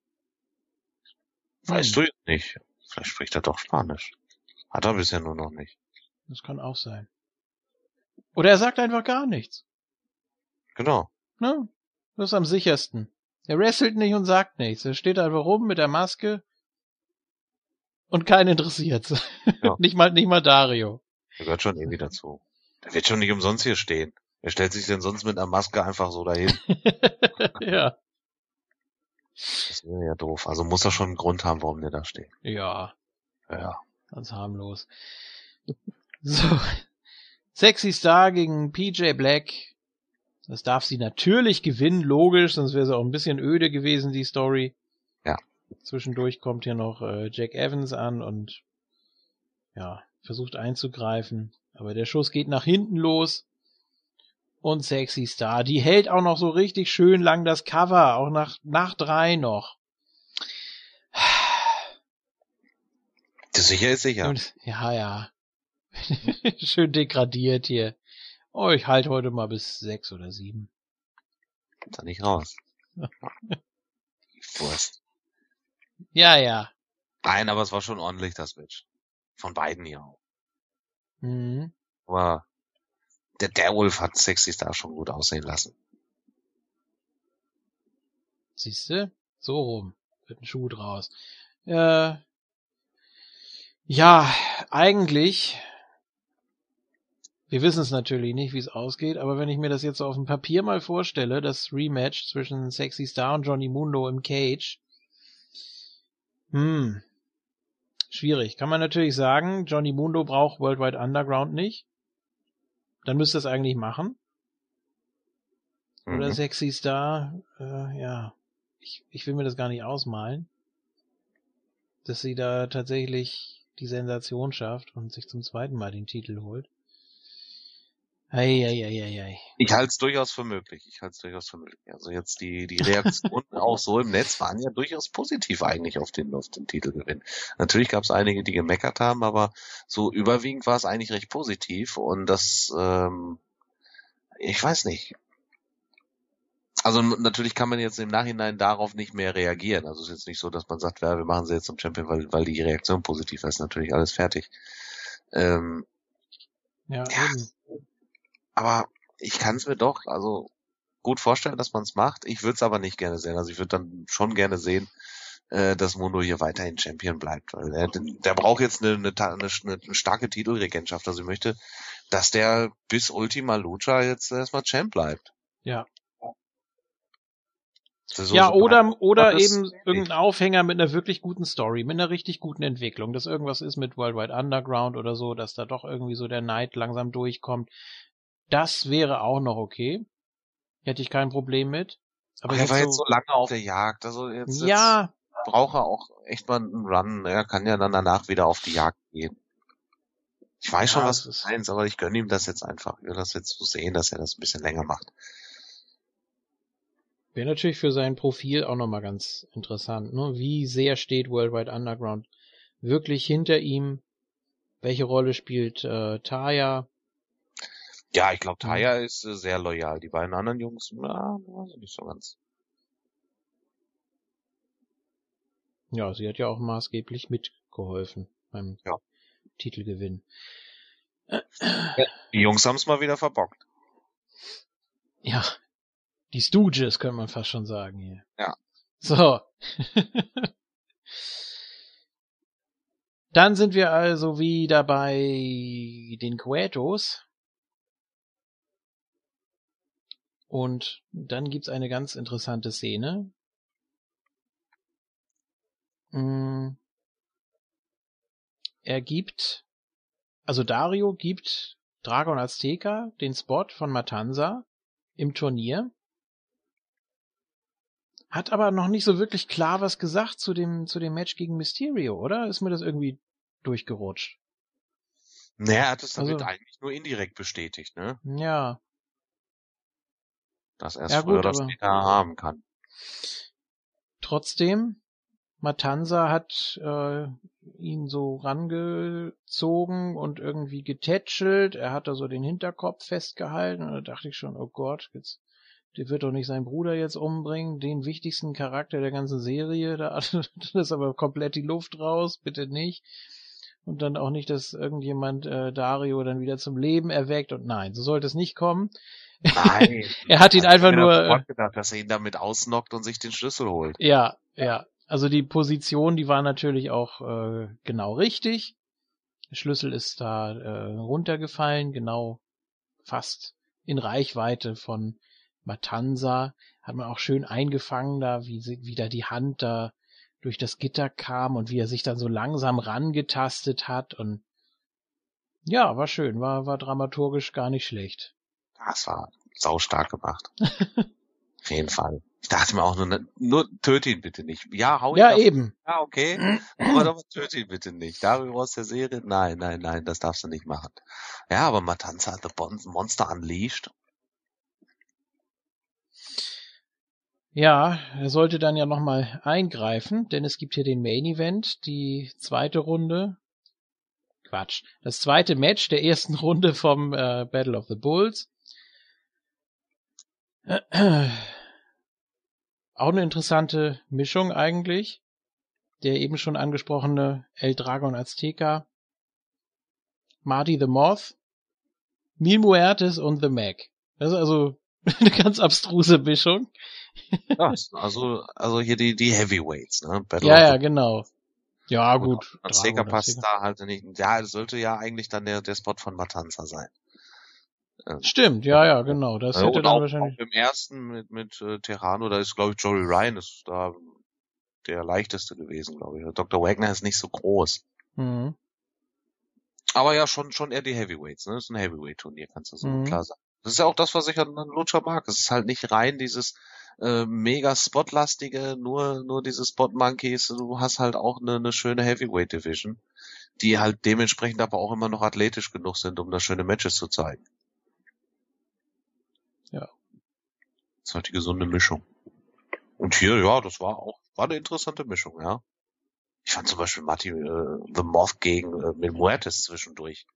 Speaker 2: Weißt
Speaker 1: Hm,
Speaker 2: du jetzt nicht. Vielleicht spricht er doch Spanisch. Hat er bisher nur noch nicht.
Speaker 1: Das kann auch sein. Oder er sagt einfach gar nichts.
Speaker 2: Genau.
Speaker 1: Ne? Das ist am sichersten. Er wrestelt nicht und sagt nichts. Er steht einfach rum mit der Maske und keinen interessiert's.
Speaker 2: Ja.
Speaker 1: nicht mal, nicht mal Dario.
Speaker 2: Der gehört schon irgendwie dazu. Der wird schon nicht umsonst hier stehen. Wer stellt sich denn sonst mit einer Maske einfach so dahin?
Speaker 1: ja.
Speaker 2: Das wäre ja doof. Also muss er schon einen Grund haben, warum der da steht.
Speaker 1: Ja.
Speaker 2: Ja.
Speaker 1: Ganz harmlos. So. Sexy Star gegen PJ Black. Das darf sie natürlich gewinnen, logisch, sonst wäre es auch ein bisschen öde gewesen, die Story.
Speaker 2: Ja.
Speaker 1: Zwischendurch kommt hier noch äh, Jack Evans an und ja, versucht einzugreifen. Aber der Schuss geht nach hinten los. Und Sexy Star, die hält auch noch so richtig schön lang das Cover, auch nach, nach drei noch.
Speaker 2: Das sicher ist sicher.
Speaker 1: Und, ja, ja. Schön degradiert hier. Oh, ich halte heute mal bis sechs oder sieben.
Speaker 2: Kommt da nicht raus. Die Wurst.
Speaker 1: Ja, ja.
Speaker 2: Nein, aber es war schon ordentlich, das Match. Von beiden hier auch.
Speaker 1: Mhm.
Speaker 2: Aber der Derwolf hat Sexy Star schon gut aussehen lassen.
Speaker 1: Siehste? So rum. Wird ein Schuh draus. Äh, ja, eigentlich. Wir wissen es natürlich nicht, wie es ausgeht, aber wenn ich mir das jetzt so auf dem Papier mal vorstelle, das Rematch zwischen Sexy Star und Johnny Mundo im Cage, Hm. Schwierig. Kann man natürlich sagen, Johnny Mundo braucht Worldwide Underground nicht. Dann müsste es eigentlich machen. Oder
Speaker 2: Mhm.
Speaker 1: Sexy Star, äh, ja. Ich, ich will mir das gar nicht ausmalen. Dass sie da tatsächlich die Sensation schafft und sich zum zweiten Mal den Titel holt. Eieieiei.
Speaker 2: Ich halte es durchaus für möglich. Ich halte es durchaus für möglich. Also jetzt die, die Reaktionen auch so im Netz waren ja durchaus positiv eigentlich auf den, auf den Titelgewinn. Natürlich gab es einige, die gemeckert haben, aber so überwiegend war es eigentlich recht positiv und das, ähm, ich weiß nicht. Also natürlich kann man jetzt im Nachhinein darauf nicht mehr reagieren. Also es ist jetzt nicht so, dass man sagt, ja, wir machen sie jetzt zum Champion, weil, weil die Reaktion positiv ist. Natürlich alles fertig. Ähm,
Speaker 1: Ja,
Speaker 2: Ja.
Speaker 1: eben.
Speaker 2: Aber ich kann es mir doch also gut vorstellen, dass man es macht. Ich würde es aber nicht gerne sehen. Also ich würde dann schon gerne sehen, äh, dass Mundo hier weiterhin Champion bleibt, weil er, der braucht jetzt eine, eine, eine, eine starke Titelregentschaft. Also ich möchte, dass der bis Ultima Lucha jetzt erstmal Champ bleibt.
Speaker 1: Ja.
Speaker 2: So-
Speaker 1: ja, oder, oder eben irgendein Aufhänger mit einer wirklich guten Story, mit einer richtig guten Entwicklung, dass irgendwas ist mit Worldwide Underground oder so, dass da doch irgendwie so der Neid langsam durchkommt. Das wäre auch noch okay. Hätte ich kein Problem mit. Aber
Speaker 2: Aber er war
Speaker 1: so,
Speaker 2: jetzt so lange auf der Jagd. Also jetzt,
Speaker 1: ja,
Speaker 2: jetzt braucht er auch echt mal einen Run. Er kann ja dann danach wieder auf die Jagd gehen. Ich weiß schon,
Speaker 1: Ja,
Speaker 2: was
Speaker 1: es
Speaker 2: du meinst, aber ich gönne ihm das jetzt einfach. Ich will das jetzt so sehen, dass er das ein bisschen länger macht.
Speaker 1: wäre natürlich für sein Profil auch nochmal ganz interessant, ne? Wie sehr steht Worldwide Underground wirklich hinter ihm? Welche Rolle spielt äh, Taya?
Speaker 2: Ja, ich glaube,
Speaker 1: Mhm.
Speaker 2: Taya ist äh, sehr loyal. Die beiden anderen Jungs, na, weiß ich nicht so ganz.
Speaker 1: Ja, sie hat ja auch maßgeblich mitgeholfen beim
Speaker 2: Ja.
Speaker 1: Titelgewinn.
Speaker 2: Die Jungs haben es mal wieder verbockt.
Speaker 1: Ja, die Stooges, könnte man fast schon sagen hier.
Speaker 2: Ja.
Speaker 1: So. Dann sind wir also wieder bei den Cuetos. Und dann gibt's eine ganz interessante Szene. Mm. Er gibt, also Dario gibt Dragon Azteca den Spot von Matanza im Turnier. Hat aber noch nicht so wirklich klar was gesagt zu dem, zu dem Match gegen Mysterio, oder? Ist mir das irgendwie durchgerutscht?
Speaker 2: Naja, er hat es damit
Speaker 1: Also-
Speaker 2: eigentlich nur indirekt bestätigt, ne?
Speaker 1: Ja.
Speaker 2: Dass er es
Speaker 1: Ja,
Speaker 2: früher oder später haben kann.
Speaker 1: Trotzdem, Matanza hat äh, ihn so rangezogen und irgendwie getätschelt. Er hat da so den Hinterkopf festgehalten und da dachte ich schon, oh Gott, jetzt der wird doch nicht seinen Bruder jetzt umbringen, den wichtigsten Charakter der ganzen Serie. Da da ist aber komplett die Luft raus, bitte nicht. Und dann auch nicht, dass irgendjemand äh, Dario dann wieder zum Leben erweckt. Und nein, so sollte es nicht kommen.
Speaker 2: Nein.
Speaker 1: Er hat ihn
Speaker 2: ich
Speaker 1: einfach nur.
Speaker 2: das
Speaker 1: äh,
Speaker 2: gedacht, dass er ihn damit ausnockt und sich den Schlüssel holt.
Speaker 1: Ja, ja. Also die Position, die war natürlich auch äh, genau richtig. Der Schlüssel ist da äh, runtergefallen, genau fast in Reichweite von Matanza. Hat man auch schön eingefangen da, wie, sie, wie da die Hand da durch das Gitter kam und wie er sich dann so langsam rangetastet hat und ja, war schön, war, war dramaturgisch gar nicht schlecht.
Speaker 2: Das war saustark gemacht. Auf jeden Fall. Ich dachte mir auch nur, nur töte ihn bitte nicht. Ja, hau ihn
Speaker 1: Ja,
Speaker 2: ab.
Speaker 1: eben.
Speaker 2: Ja, okay. Aber doch töte ihn bitte nicht. Darüber aus der Serie? Nein, nein, nein, das darfst du nicht machen. Ja, aber Matanza hat The Monster unleashed.
Speaker 1: Ja, er sollte dann ja nochmal eingreifen, denn es gibt hier den Main Event, die zweite Runde. Quatsch. Das zweite Match der ersten Runde vom äh, Battle of the Bulls. Auch eine interessante Mischung eigentlich. Der eben schon angesprochene El Dragon Azteca, Marty the Moth, Mil Muertes und The Mac. Das ist also eine ganz abstruse Mischung.
Speaker 2: Ja, also, also hier die, die Heavyweights, ne? Battle
Speaker 1: Ja, ja, genau. Ja, gut.
Speaker 2: Azteca passt da halt nicht. Ja, sollte ja eigentlich dann der, der Spot von Matanza sein.
Speaker 1: Stimmt, ja, ja, genau. Das
Speaker 2: Ja,
Speaker 1: hätte
Speaker 2: und
Speaker 1: dann
Speaker 2: auch,
Speaker 1: wahrscheinlich.
Speaker 2: auch im ersten mit, mit äh, Terrano, da ist glaube ich Joey Ryan ist da der leichteste gewesen, glaube ich. Dr. Wagner ist nicht so groß.
Speaker 1: Mhm.
Speaker 2: Aber ja, schon, schon eher die Heavyweights, ne? Das ist ein Heavyweight-Turnier, kannst du so
Speaker 1: Mhm.
Speaker 2: klar sagen. Das ist ja auch das, was ich an, an Lucha mag. Es ist halt nicht rein dieses äh, mega spotlastige, nur, nur diese Spot Monkeys. Du hast halt auch eine, eine schöne Heavyweight Division, die halt dementsprechend aber auch immer noch athletisch genug sind, um da schöne Matches zu zeigen.
Speaker 1: Ja.
Speaker 2: Das ist halt die gesunde Mischung. Und hier, ja, das war auch, war eine interessante Mischung, ja. Ich fand zum Beispiel Martin äh, The Moth gegen äh, mit Muertes zwischendurch.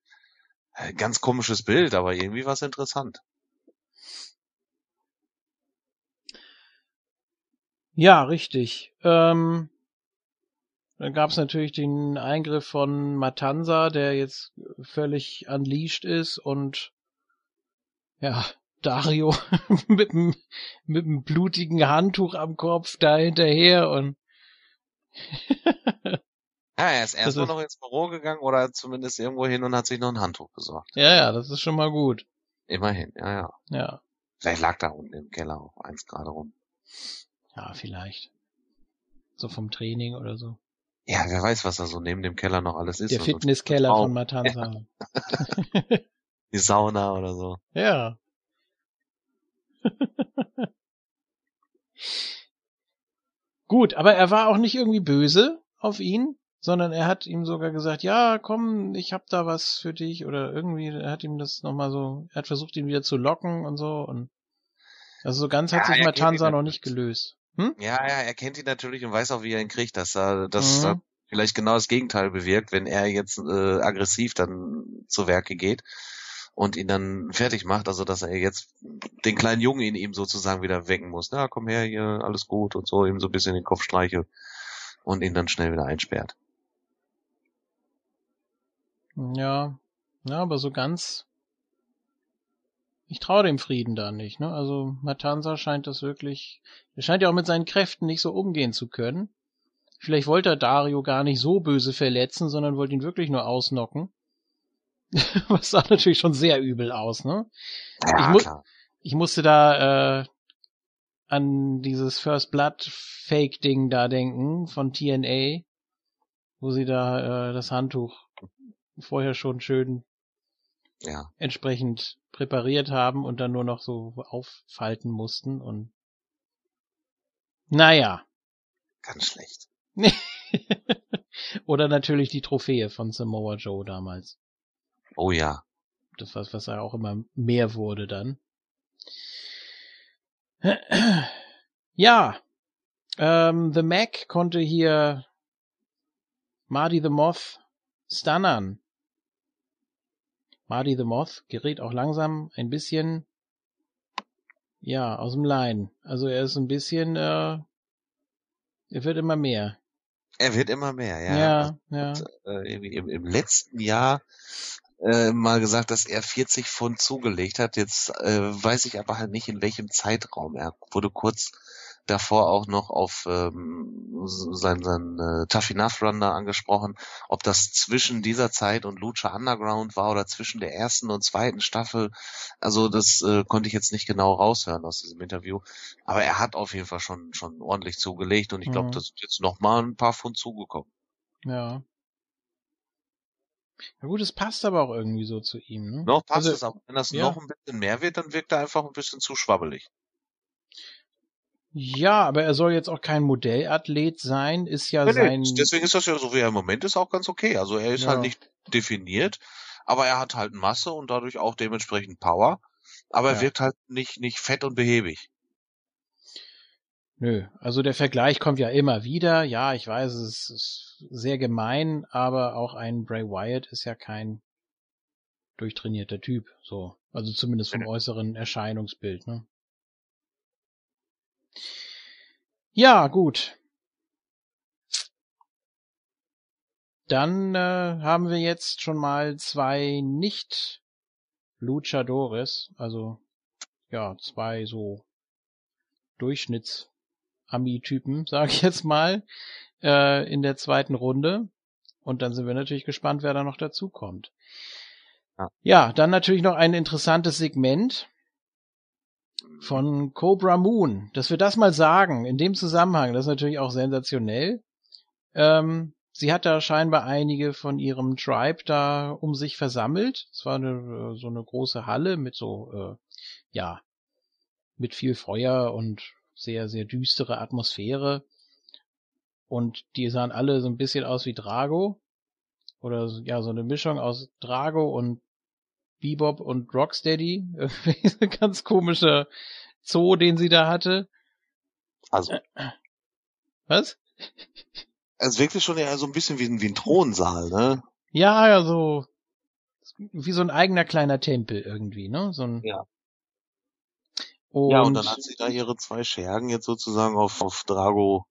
Speaker 2: Äh, ganz komisches Bild, aber irgendwie war es interessant.
Speaker 1: Ja, richtig. Ähm, dann gab es natürlich den Eingriff von Matanza, der jetzt völlig unleashed ist und ja, Dario mit dem mit dem blutigen Handtuch am Kopf da hinterher und
Speaker 2: Ja, er ist erstmal noch ins Büro gegangen oder zumindest irgendwo hin und hat sich noch ein Handtuch besorgt.
Speaker 1: ja, ja, das ist schon mal gut.
Speaker 2: Immerhin, ja, ja.
Speaker 1: Ja,
Speaker 2: Vielleicht lag da unten im Keller auch eins gerade rum.
Speaker 1: ja, vielleicht. So vom Training oder so.
Speaker 2: Ja, wer weiß, was da so neben dem Keller noch alles ist.
Speaker 1: Der
Speaker 2: so.
Speaker 1: Fitnesskeller von Matanza.
Speaker 2: Die Sauna oder so.
Speaker 1: Ja. Gut, aber er war auch nicht irgendwie böse auf ihn, sondern er hat ihm sogar gesagt, ja, komm, ich hab da was für dich oder irgendwie, er hat ihm das nochmal so, er hat versucht, ihn wieder zu locken und so und also so ganz hat
Speaker 2: Ja,
Speaker 1: sich
Speaker 2: er kennt
Speaker 1: Matanza noch nicht gelöst. Hm?
Speaker 2: Ja, ja, er kennt ihn natürlich und weiß auch, wie er ihn kriegt, dass er, dass
Speaker 1: Mhm.
Speaker 2: er vielleicht genau das Gegenteil bewirkt, wenn er jetzt äh, aggressiv dann zu Werke geht und ihn dann fertig macht, also dass er jetzt den kleinen Jungen in ihm sozusagen wieder wecken muss. Na, komm her, hier, alles gut und so, ihm so ein bisschen den Kopf streichelt und ihn dann schnell wieder einsperrt.
Speaker 1: Ja, ja, aber so ganz. Ich traue dem Frieden da nicht, ne? Also Matanza scheint das wirklich. Er scheint ja auch mit seinen Kräften nicht so umgehen zu können. Vielleicht wollte er Dario gar nicht so böse verletzen, sondern wollte ihn wirklich nur ausnocken. Was sah natürlich schon sehr übel aus, ne?
Speaker 2: Ja,
Speaker 1: Ich mu-
Speaker 2: klar.
Speaker 1: Ich musste da äh, an dieses First Blood Fake Ding da denken von TNA, wo sie da äh, das Handtuch vorher schon schön
Speaker 2: Ja.
Speaker 1: entsprechend präpariert haben und dann nur noch so auffalten mussten und naja.
Speaker 2: Ganz schlecht.
Speaker 1: Oder natürlich die Trophäe von Samoa Joe damals.
Speaker 2: Oh ja.
Speaker 1: Das was, was ja auch immer mehr wurde dann. Ja, ähm, The Mac konnte hier Marty the Moth stunnern. Marty the Moth gerät auch langsam ein bisschen, ja, aus dem Line. Also er ist ein bisschen, äh, er wird immer mehr.
Speaker 2: Er wird immer mehr, ja.
Speaker 1: Ja, ja.
Speaker 2: äh, irgendwie im, im letzten Jahr äh, mal gesagt, dass er 40 Pfund zugelegt hat. Jetzt äh, weiß ich aber halt nicht, in welchem Zeitraum. Er wurde kurz davor auch noch auf ähm, sein, sein äh, Tough Enough Run da angesprochen, ob das zwischen dieser Zeit und Lucha Underground war oder zwischen der ersten und zweiten Staffel. Also das äh, konnte ich jetzt nicht genau raushören aus diesem Interview. Aber er hat auf jeden Fall schon schon ordentlich zugelegt und ich glaube,
Speaker 1: Mhm.
Speaker 2: das sind jetzt noch mal ein paar Pfund zugekommen.
Speaker 1: Ja. Na gut, es passt aber auch irgendwie so zu ihm, ne?
Speaker 2: Noch passt
Speaker 1: Also,
Speaker 2: es, aber wenn das
Speaker 1: ja.
Speaker 2: noch ein bisschen mehr wird, dann wirkt er einfach ein bisschen zu schwabbelig.
Speaker 1: Ja, aber er soll jetzt auch kein Modellathlet sein, ist ja
Speaker 2: Nee,
Speaker 1: sein.
Speaker 2: nee, deswegen ist das ja so, wie er im Moment ist, auch ganz okay. Also er ist
Speaker 1: Ja.
Speaker 2: halt nicht definiert, aber er hat halt Masse und dadurch auch dementsprechend Power. Aber er
Speaker 1: Ja.
Speaker 2: wirkt halt nicht, nicht fett und behäbig.
Speaker 1: Nö, also der Vergleich kommt ja immer wieder. Ja, ich weiß, es ist sehr gemein, aber auch ein Bray Wyatt ist ja kein durchtrainierter Typ, so. Also zumindest vom
Speaker 2: Nee.
Speaker 1: äußeren Erscheinungsbild, ne? Ja, gut. Dann äh, haben wir jetzt schon mal zwei nicht Luchadores, also ja, zwei so Durchschnitts-Ami-Typen, sage ich jetzt mal, äh, in der zweiten Runde. Und dann sind wir natürlich gespannt, wer da noch dazukommt.
Speaker 2: Ja.
Speaker 1: Ja, dann natürlich noch ein interessantes Segment. von Cobra Moon. Dass wir das mal sagen, in dem Zusammenhang, das ist natürlich auch sensationell. Ähm, sie hat da scheinbar einige von ihrem Tribe da um sich versammelt. Es war eine, so eine große Halle mit so, äh, ja, mit viel Feuer und sehr, sehr düstere Atmosphäre. Und die sahen alle so ein bisschen aus wie Drago. Oder ja, so eine Mischung aus Drago und Bebop und Rocksteady. Irgendwie so ein ganz komischer Zoo, den sie da hatte.
Speaker 2: Also.
Speaker 1: Was?
Speaker 2: Es wirkte schon ja so ein bisschen wie, ein- wie ein Thronsaal, ne?
Speaker 1: Ja, ja, so wie so ein eigener kleiner Tempel irgendwie, ne? So ein
Speaker 2: Ja.
Speaker 1: Und,
Speaker 2: ja, und dann hat sie da ihre zwei Schergen jetzt sozusagen auf, auf Drago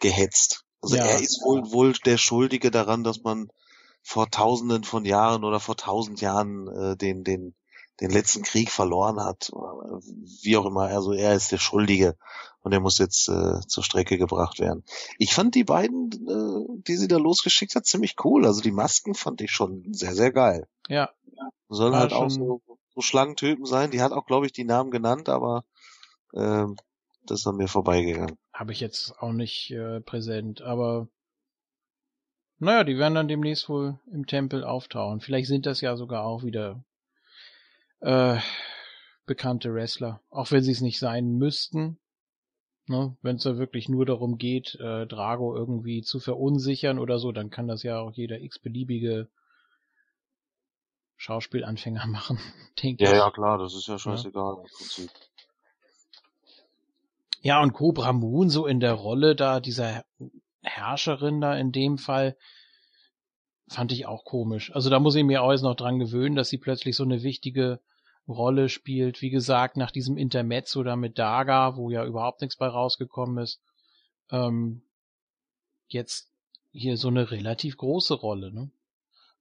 Speaker 2: gehetzt. Also
Speaker 1: Ja.
Speaker 2: er ist wohl, wohl der Schuldige daran, dass man vor tausenden von Jahren oder vor tausend Jahren äh, den, den, den letzten Krieg verloren hat. Oder Wie auch immer. Also er ist der Schuldige und er muss jetzt äh, zur Strecke gebracht werden. Ich fand die beiden, äh, die sie da losgeschickt hat, ziemlich cool. Also die Masken fand ich schon sehr, sehr geil.
Speaker 1: ja,
Speaker 2: Sollen
Speaker 1: War
Speaker 2: halt auch so, so Schlangentypen sein. Die hat auch, glaube ich, die Namen genannt, aber ähm, das ist an mir vorbeigegangen.
Speaker 1: habe ich jetzt auch nicht äh, präsent, aber naja, die werden dann demnächst wohl im Tempel auftauchen. Vielleicht sind das ja sogar auch wieder äh, bekannte Wrestler, auch wenn sie es nicht sein müssten. Ne? Wenn es da wirklich nur darum geht, äh, Drago irgendwie zu verunsichern oder so, dann kann das ja auch jeder x-beliebige Schauspielanfänger machen, denke ich.
Speaker 2: klar, das ist ja
Speaker 1: scheißegal
Speaker 2: im Prinzip.
Speaker 1: Ja, und Cobra Moon so in der Rolle da, dieser Herrscherin da in dem Fall, fand ich auch komisch. Also da muss ich mir auch jetzt noch dran gewöhnen, dass sie plötzlich so eine wichtige Rolle spielt. Wie gesagt, nach diesem Intermezzo da mit Daga, wo ja überhaupt nichts bei rausgekommen ist, ähm, jetzt hier so eine relativ große Rolle, ne?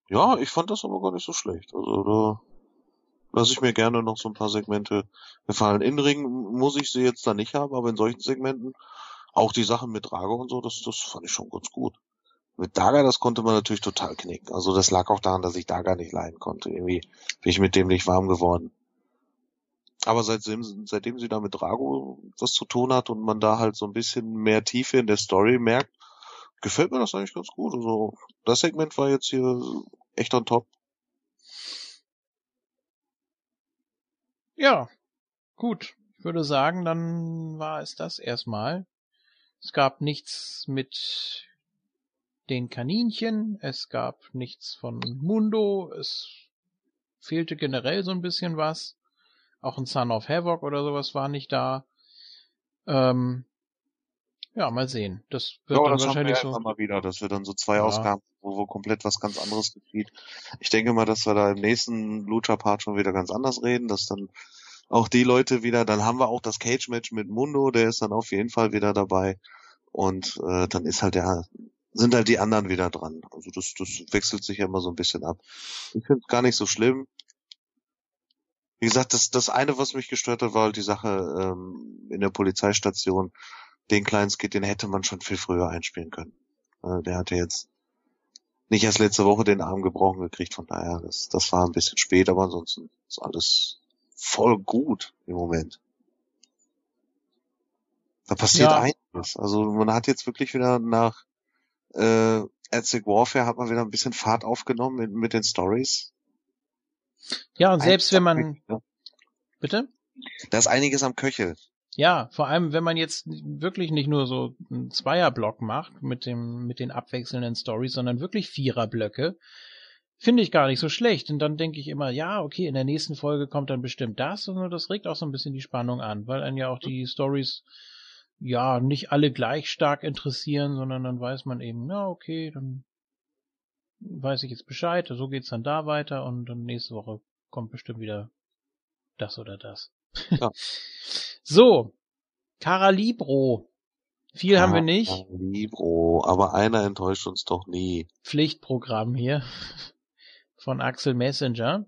Speaker 2: Ja, ich fand das aber gar nicht so schlecht. Also da lasse ich mir gerne noch so ein paar Segmente gefallen. In Ring muss ich sie jetzt da nicht haben, aber in solchen Segmenten auch die Sachen mit Drago und so, das, das fand ich schon ganz gut. Mit Daga, das konnte man natürlich total knicken. Also das lag auch daran, dass ich Daga nicht leiden konnte. Irgendwie bin ich mit dem nicht warm geworden. Aber seitdem, seitdem sie da mit Drago was zu tun hat und man da halt so ein bisschen mehr Tiefe in der Story merkt, gefällt mir das eigentlich ganz gut. Also das Segment war jetzt hier echt on top.
Speaker 1: Ja, gut. Ich würde sagen, dann war es das erstmal. Es gab nichts mit den Kaninchen, es gab nichts von Mundo, es fehlte generell so ein bisschen was. Auch ein Son of Havoc oder sowas war nicht da. Ähm, ja, mal sehen. Das wird
Speaker 2: Ja,
Speaker 1: dann
Speaker 2: das haben wir
Speaker 1: wahrscheinlich so.
Speaker 2: immer mal wieder, dass wir dann so zwei
Speaker 1: Ja.
Speaker 2: Ausgaben, wo, wo komplett was ganz anderes geschieht. Ich denke mal, dass wir da im nächsten Lucha-Part schon wieder ganz anders reden, dass dann auch die Leute wieder, dann haben wir auch das Cage-Match mit Mundo, der ist dann auf jeden Fall wieder dabei. Und äh, dann ist halt der, sind halt die anderen wieder dran. Also das, das wechselt sich ja immer so ein bisschen ab. Ich finde es gar nicht so schlimm. Wie gesagt, das, das eine, was mich gestört hat, war halt die Sache ähm, in der Polizeistation. Den kleinen Skit, den hätte man schon viel früher einspielen können. Äh, der hatte jetzt nicht erst letzte Woche den Arm gebrochen gekriegt, von daher, das, das war ein bisschen spät, aber ansonsten ist alles voll gut im Moment. Da passiert
Speaker 1: Ja.
Speaker 2: einiges. Also man hat jetzt wirklich wieder nach äh, Aztec Warfare hat man wieder ein bisschen Fahrt aufgenommen mit, mit den Stories.
Speaker 1: Ja, und selbst wenn man, bitte?
Speaker 2: Da ist einiges am Köchel.
Speaker 1: Ja, vor allem, wenn man jetzt wirklich nicht nur so einen Zweierblock macht mit dem, mit den abwechselnden Stories, sondern wirklich Viererblöcke, finde ich gar nicht so schlecht. Und dann denke ich immer, ja, okay, in der nächsten Folge kommt dann bestimmt das und das regt auch so ein bisschen die Spannung an, weil einen ja auch die Stories ja nicht alle gleich stark interessieren, sondern dann weiß man eben, na okay, dann weiß ich jetzt Bescheid, so geht's dann da weiter und dann nächste Woche kommt bestimmt wieder das oder das.
Speaker 2: Ja.
Speaker 1: so, Caralibro. Viel haben wir nicht.
Speaker 2: Libro, aber einer enttäuscht uns doch nie.
Speaker 1: Pflichtprogramm hier von Axel Messenger.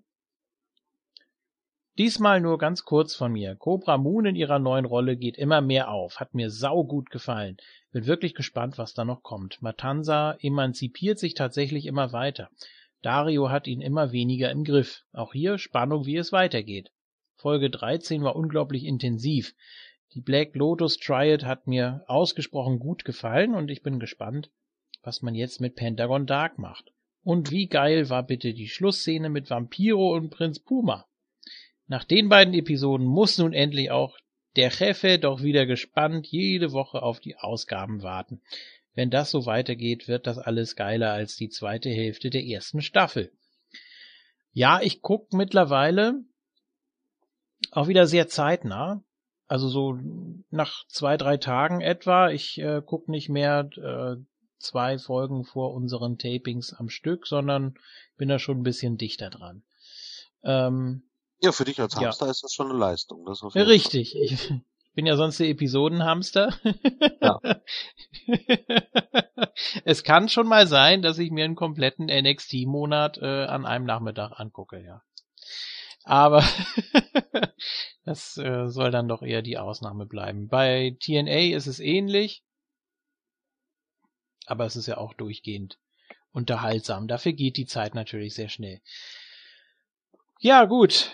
Speaker 1: Diesmal nur ganz kurz von mir. Cobra Moon in ihrer neuen Rolle geht immer mehr auf. Hat mir sau gut gefallen. Bin wirklich gespannt, was da noch kommt. Matanza emanzipiert sich tatsächlich immer weiter. Dario hat ihn immer weniger im Griff. Auch hier Spannung, wie es weitergeht. Folge 13 war unglaublich intensiv. Die Black Lotus Triad hat mir ausgesprochen gut gefallen und ich bin gespannt, was man jetzt mit Pentagon Dark macht. Und wie geil war bitte die Schlussszene mit Vampiro und Prinz Puma. Nach den beiden Episoden muss nun endlich auch der Chefe doch wieder gespannt jede Woche auf die Ausgaben warten. Wenn das so weitergeht, wird das alles geiler als die zweite Hälfte der ersten Staffel. Ja, ich guck mittlerweile auch wieder sehr zeitnah. Also so nach zwei, drei Tagen etwa. Ich äh, guck nicht mehr äh, zwei Folgen vor unseren Tapings am Stück, sondern bin da schon ein bisschen dichter dran. Ähm,
Speaker 2: ja, für dich als Hamster ja. ist das schon eine Leistung. Das
Speaker 1: Richtig. Ich, bin ja sonst der Episodenhamster. Ja. es kann schon mal sein, dass ich mir einen kompletten NXT-Monat äh, an einem Nachmittag angucke, ja. Aber das äh, soll dann doch eher die Ausnahme bleiben. Bei TNA ist es ähnlich, aber es ist ja auch durchgehend unterhaltsam. Dafür geht die Zeit natürlich sehr schnell. Ja, gut.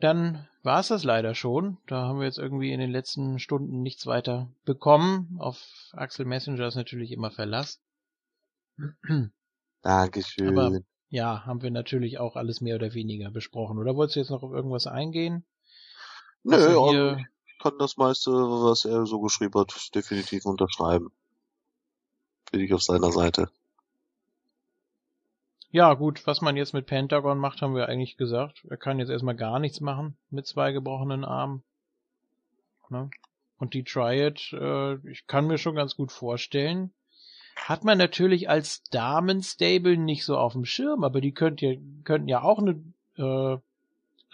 Speaker 1: Dann war es das leider schon. Da haben wir jetzt irgendwie in den letzten Stunden nichts weiter bekommen. Auf Axel Messenger ist natürlich immer Verlass.
Speaker 2: Dankeschön. Aber
Speaker 1: ja, haben wir natürlich auch alles mehr oder weniger besprochen. Oder wolltest du jetzt noch auf irgendwas eingehen?
Speaker 2: Nö, hier... ich kann das meiste, was er so geschrieben hat, definitiv unterschreiben. Bin ich auf seiner Seite.
Speaker 1: Ja, gut, was man jetzt mit Pentagon macht, haben wir eigentlich gesagt. Er kann jetzt erstmal gar nichts machen mit zwei gebrochenen Armen. Ne? Und die Triad, äh, ich kann mir schon ganz gut vorstellen, hat man natürlich als Damen-Stable nicht so auf dem Schirm, aber die könnt ja, könnten ja auch eine äh,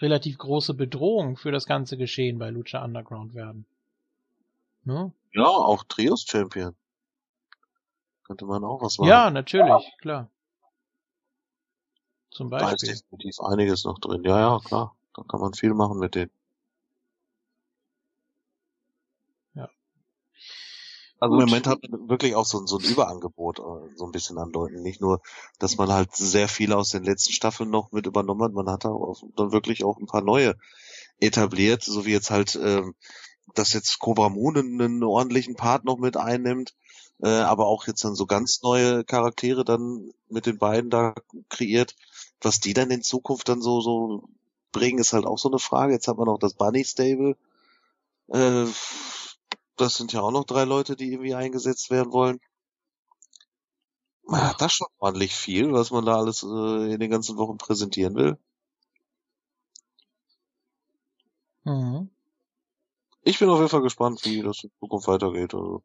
Speaker 1: relativ große Bedrohung für das ganze Geschehen bei Lucha Underground werden.
Speaker 2: Ne? Ja, auch Trios-Champion. Könnte man auch was machen.
Speaker 1: Ja, natürlich, klar. Zum Beispiel. Da ist
Speaker 2: definitiv einiges noch drin. Ja, ja, klar. Da kann man viel machen mit denen. Also im Moment hat man wirklich auch so, so ein Überangebot äh, so ein bisschen an Leuten. Nicht nur, dass man halt sehr viel aus den letzten Staffeln noch mit übernommen hat, man hat auch dann wirklich auch ein paar neue etabliert, so wie jetzt halt, ähm, dass jetzt Cobra Moon einen ordentlichen Part noch mit einnimmt, äh, aber auch jetzt dann so ganz neue Charaktere dann mit den beiden da kreiert was die dann in Zukunft dann so, so bringen, ist halt auch so eine Frage. Jetzt hat man noch das Bunny Stable. Äh, das sind ja auch noch drei Leute, die irgendwie eingesetzt werden wollen. Man hat da schon ordentlich viel, was man da alles äh, in den ganzen Wochen präsentieren will. Mhm. Ich bin auf jeden Fall gespannt, wie das in Zukunft weitergeht. Also,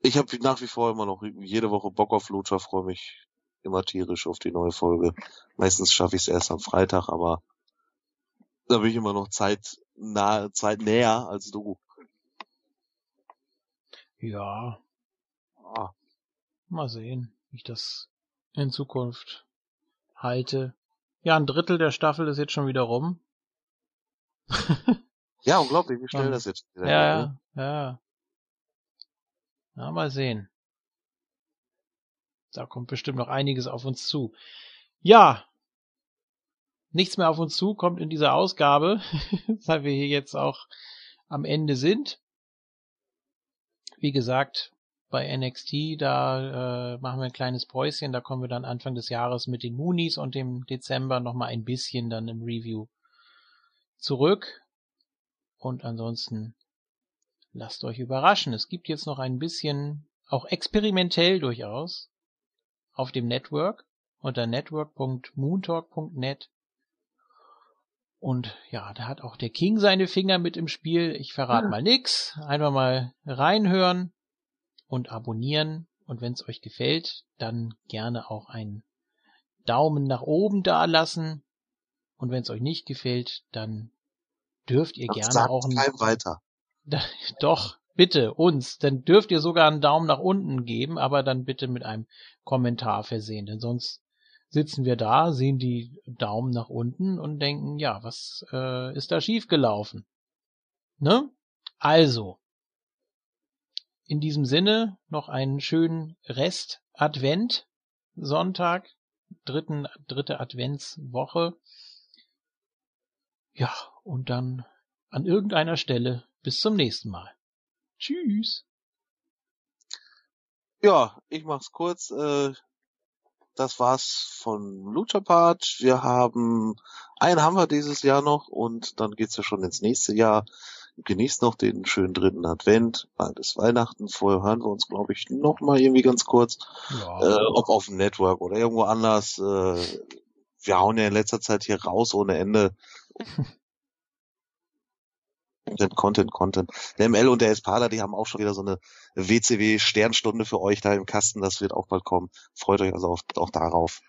Speaker 2: ich habe nach wie vor immer noch jede Woche Bock auf Lucha, freue mich immer tierisch auf die neue Folge. Meistens schaffe ich es erst am Freitag, aber da bin ich immer noch Zeit nah, Zeit näher als du.
Speaker 1: Ja. Ah. Mal sehen, wie ich das in Zukunft halte. Ja, ein Drittel der Staffel ist jetzt schon wieder rum.
Speaker 2: ja, unglaublich, wie schnell das jetzt
Speaker 1: wieder Ja, ja, ja. Na, mal sehen. Da kommt bestimmt noch einiges auf uns zu. Ja, nichts mehr auf uns zu kommt in dieser Ausgabe, weil wir hier jetzt auch am Ende sind. Wie gesagt, bei NXT, da äh, machen wir ein kleines Päuschen, da kommen wir dann Anfang des Jahres mit den Moonies und im Dezember nochmal ein bisschen dann im Review zurück. Und ansonsten lasst euch überraschen. Es gibt jetzt noch ein bisschen, auch experimentell durchaus, auf dem Network unter network.moontalk.net. Und ja, da hat auch der King seine Finger mit im Spiel. Ich verrate mal nix. Einfach mal reinhören und abonnieren. Und wenn es euch gefällt, dann gerne auch einen Daumen nach oben da lassen. Und wenn es euch nicht gefällt, dann dürft ihr Ach, gerne auch
Speaker 2: einen, weiter.
Speaker 1: Doch, bitte uns, dann dürft ihr sogar einen Daumen nach unten geben, aber dann bitte mit einem Kommentar versehen, denn sonst sitzen wir da, sehen die Daumen nach unten und denken, ja, was äh, ist da schiefgelaufen? Ne? Also, in diesem Sinne noch einen schönen Rest Advent Sonntag, dritten, dritte Adventswoche. Ja, und dann an irgendeiner Stelle bis zum nächsten Mal. Tschüss.
Speaker 2: Ja, ich mach's kurz. Äh, das war's von Lucha Part. Wir haben, einen haben wir dieses Jahr noch und dann geht's ja schon ins nächste Jahr. Genießt noch den schönen dritten Advent, bald ist Weihnachten. Vorher hören wir uns, glaube ich, noch mal irgendwie ganz kurz. Ja. Äh, ob auf dem Network oder irgendwo anders. Äh, wir hauen ja in letzter Zeit hier raus ohne Ende. Content, Content, Content. Der ML und der Espala, die haben auch schon wieder so eine WCW-Sternstunde für euch da im Kasten. Das wird auch bald kommen. Freut euch also auch, auch darauf.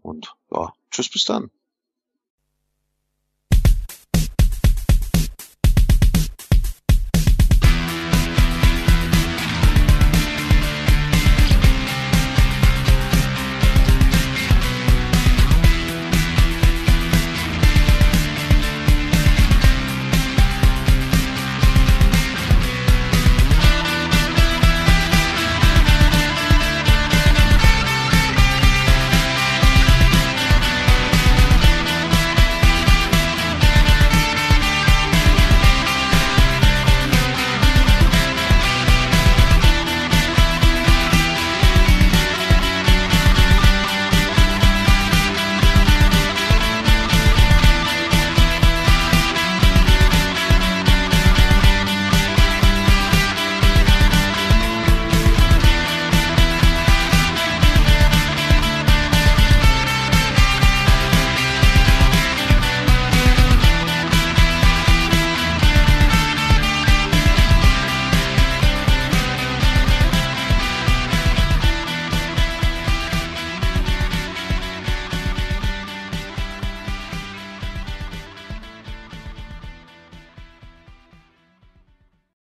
Speaker 2: Und ja, tschüss, bis dann.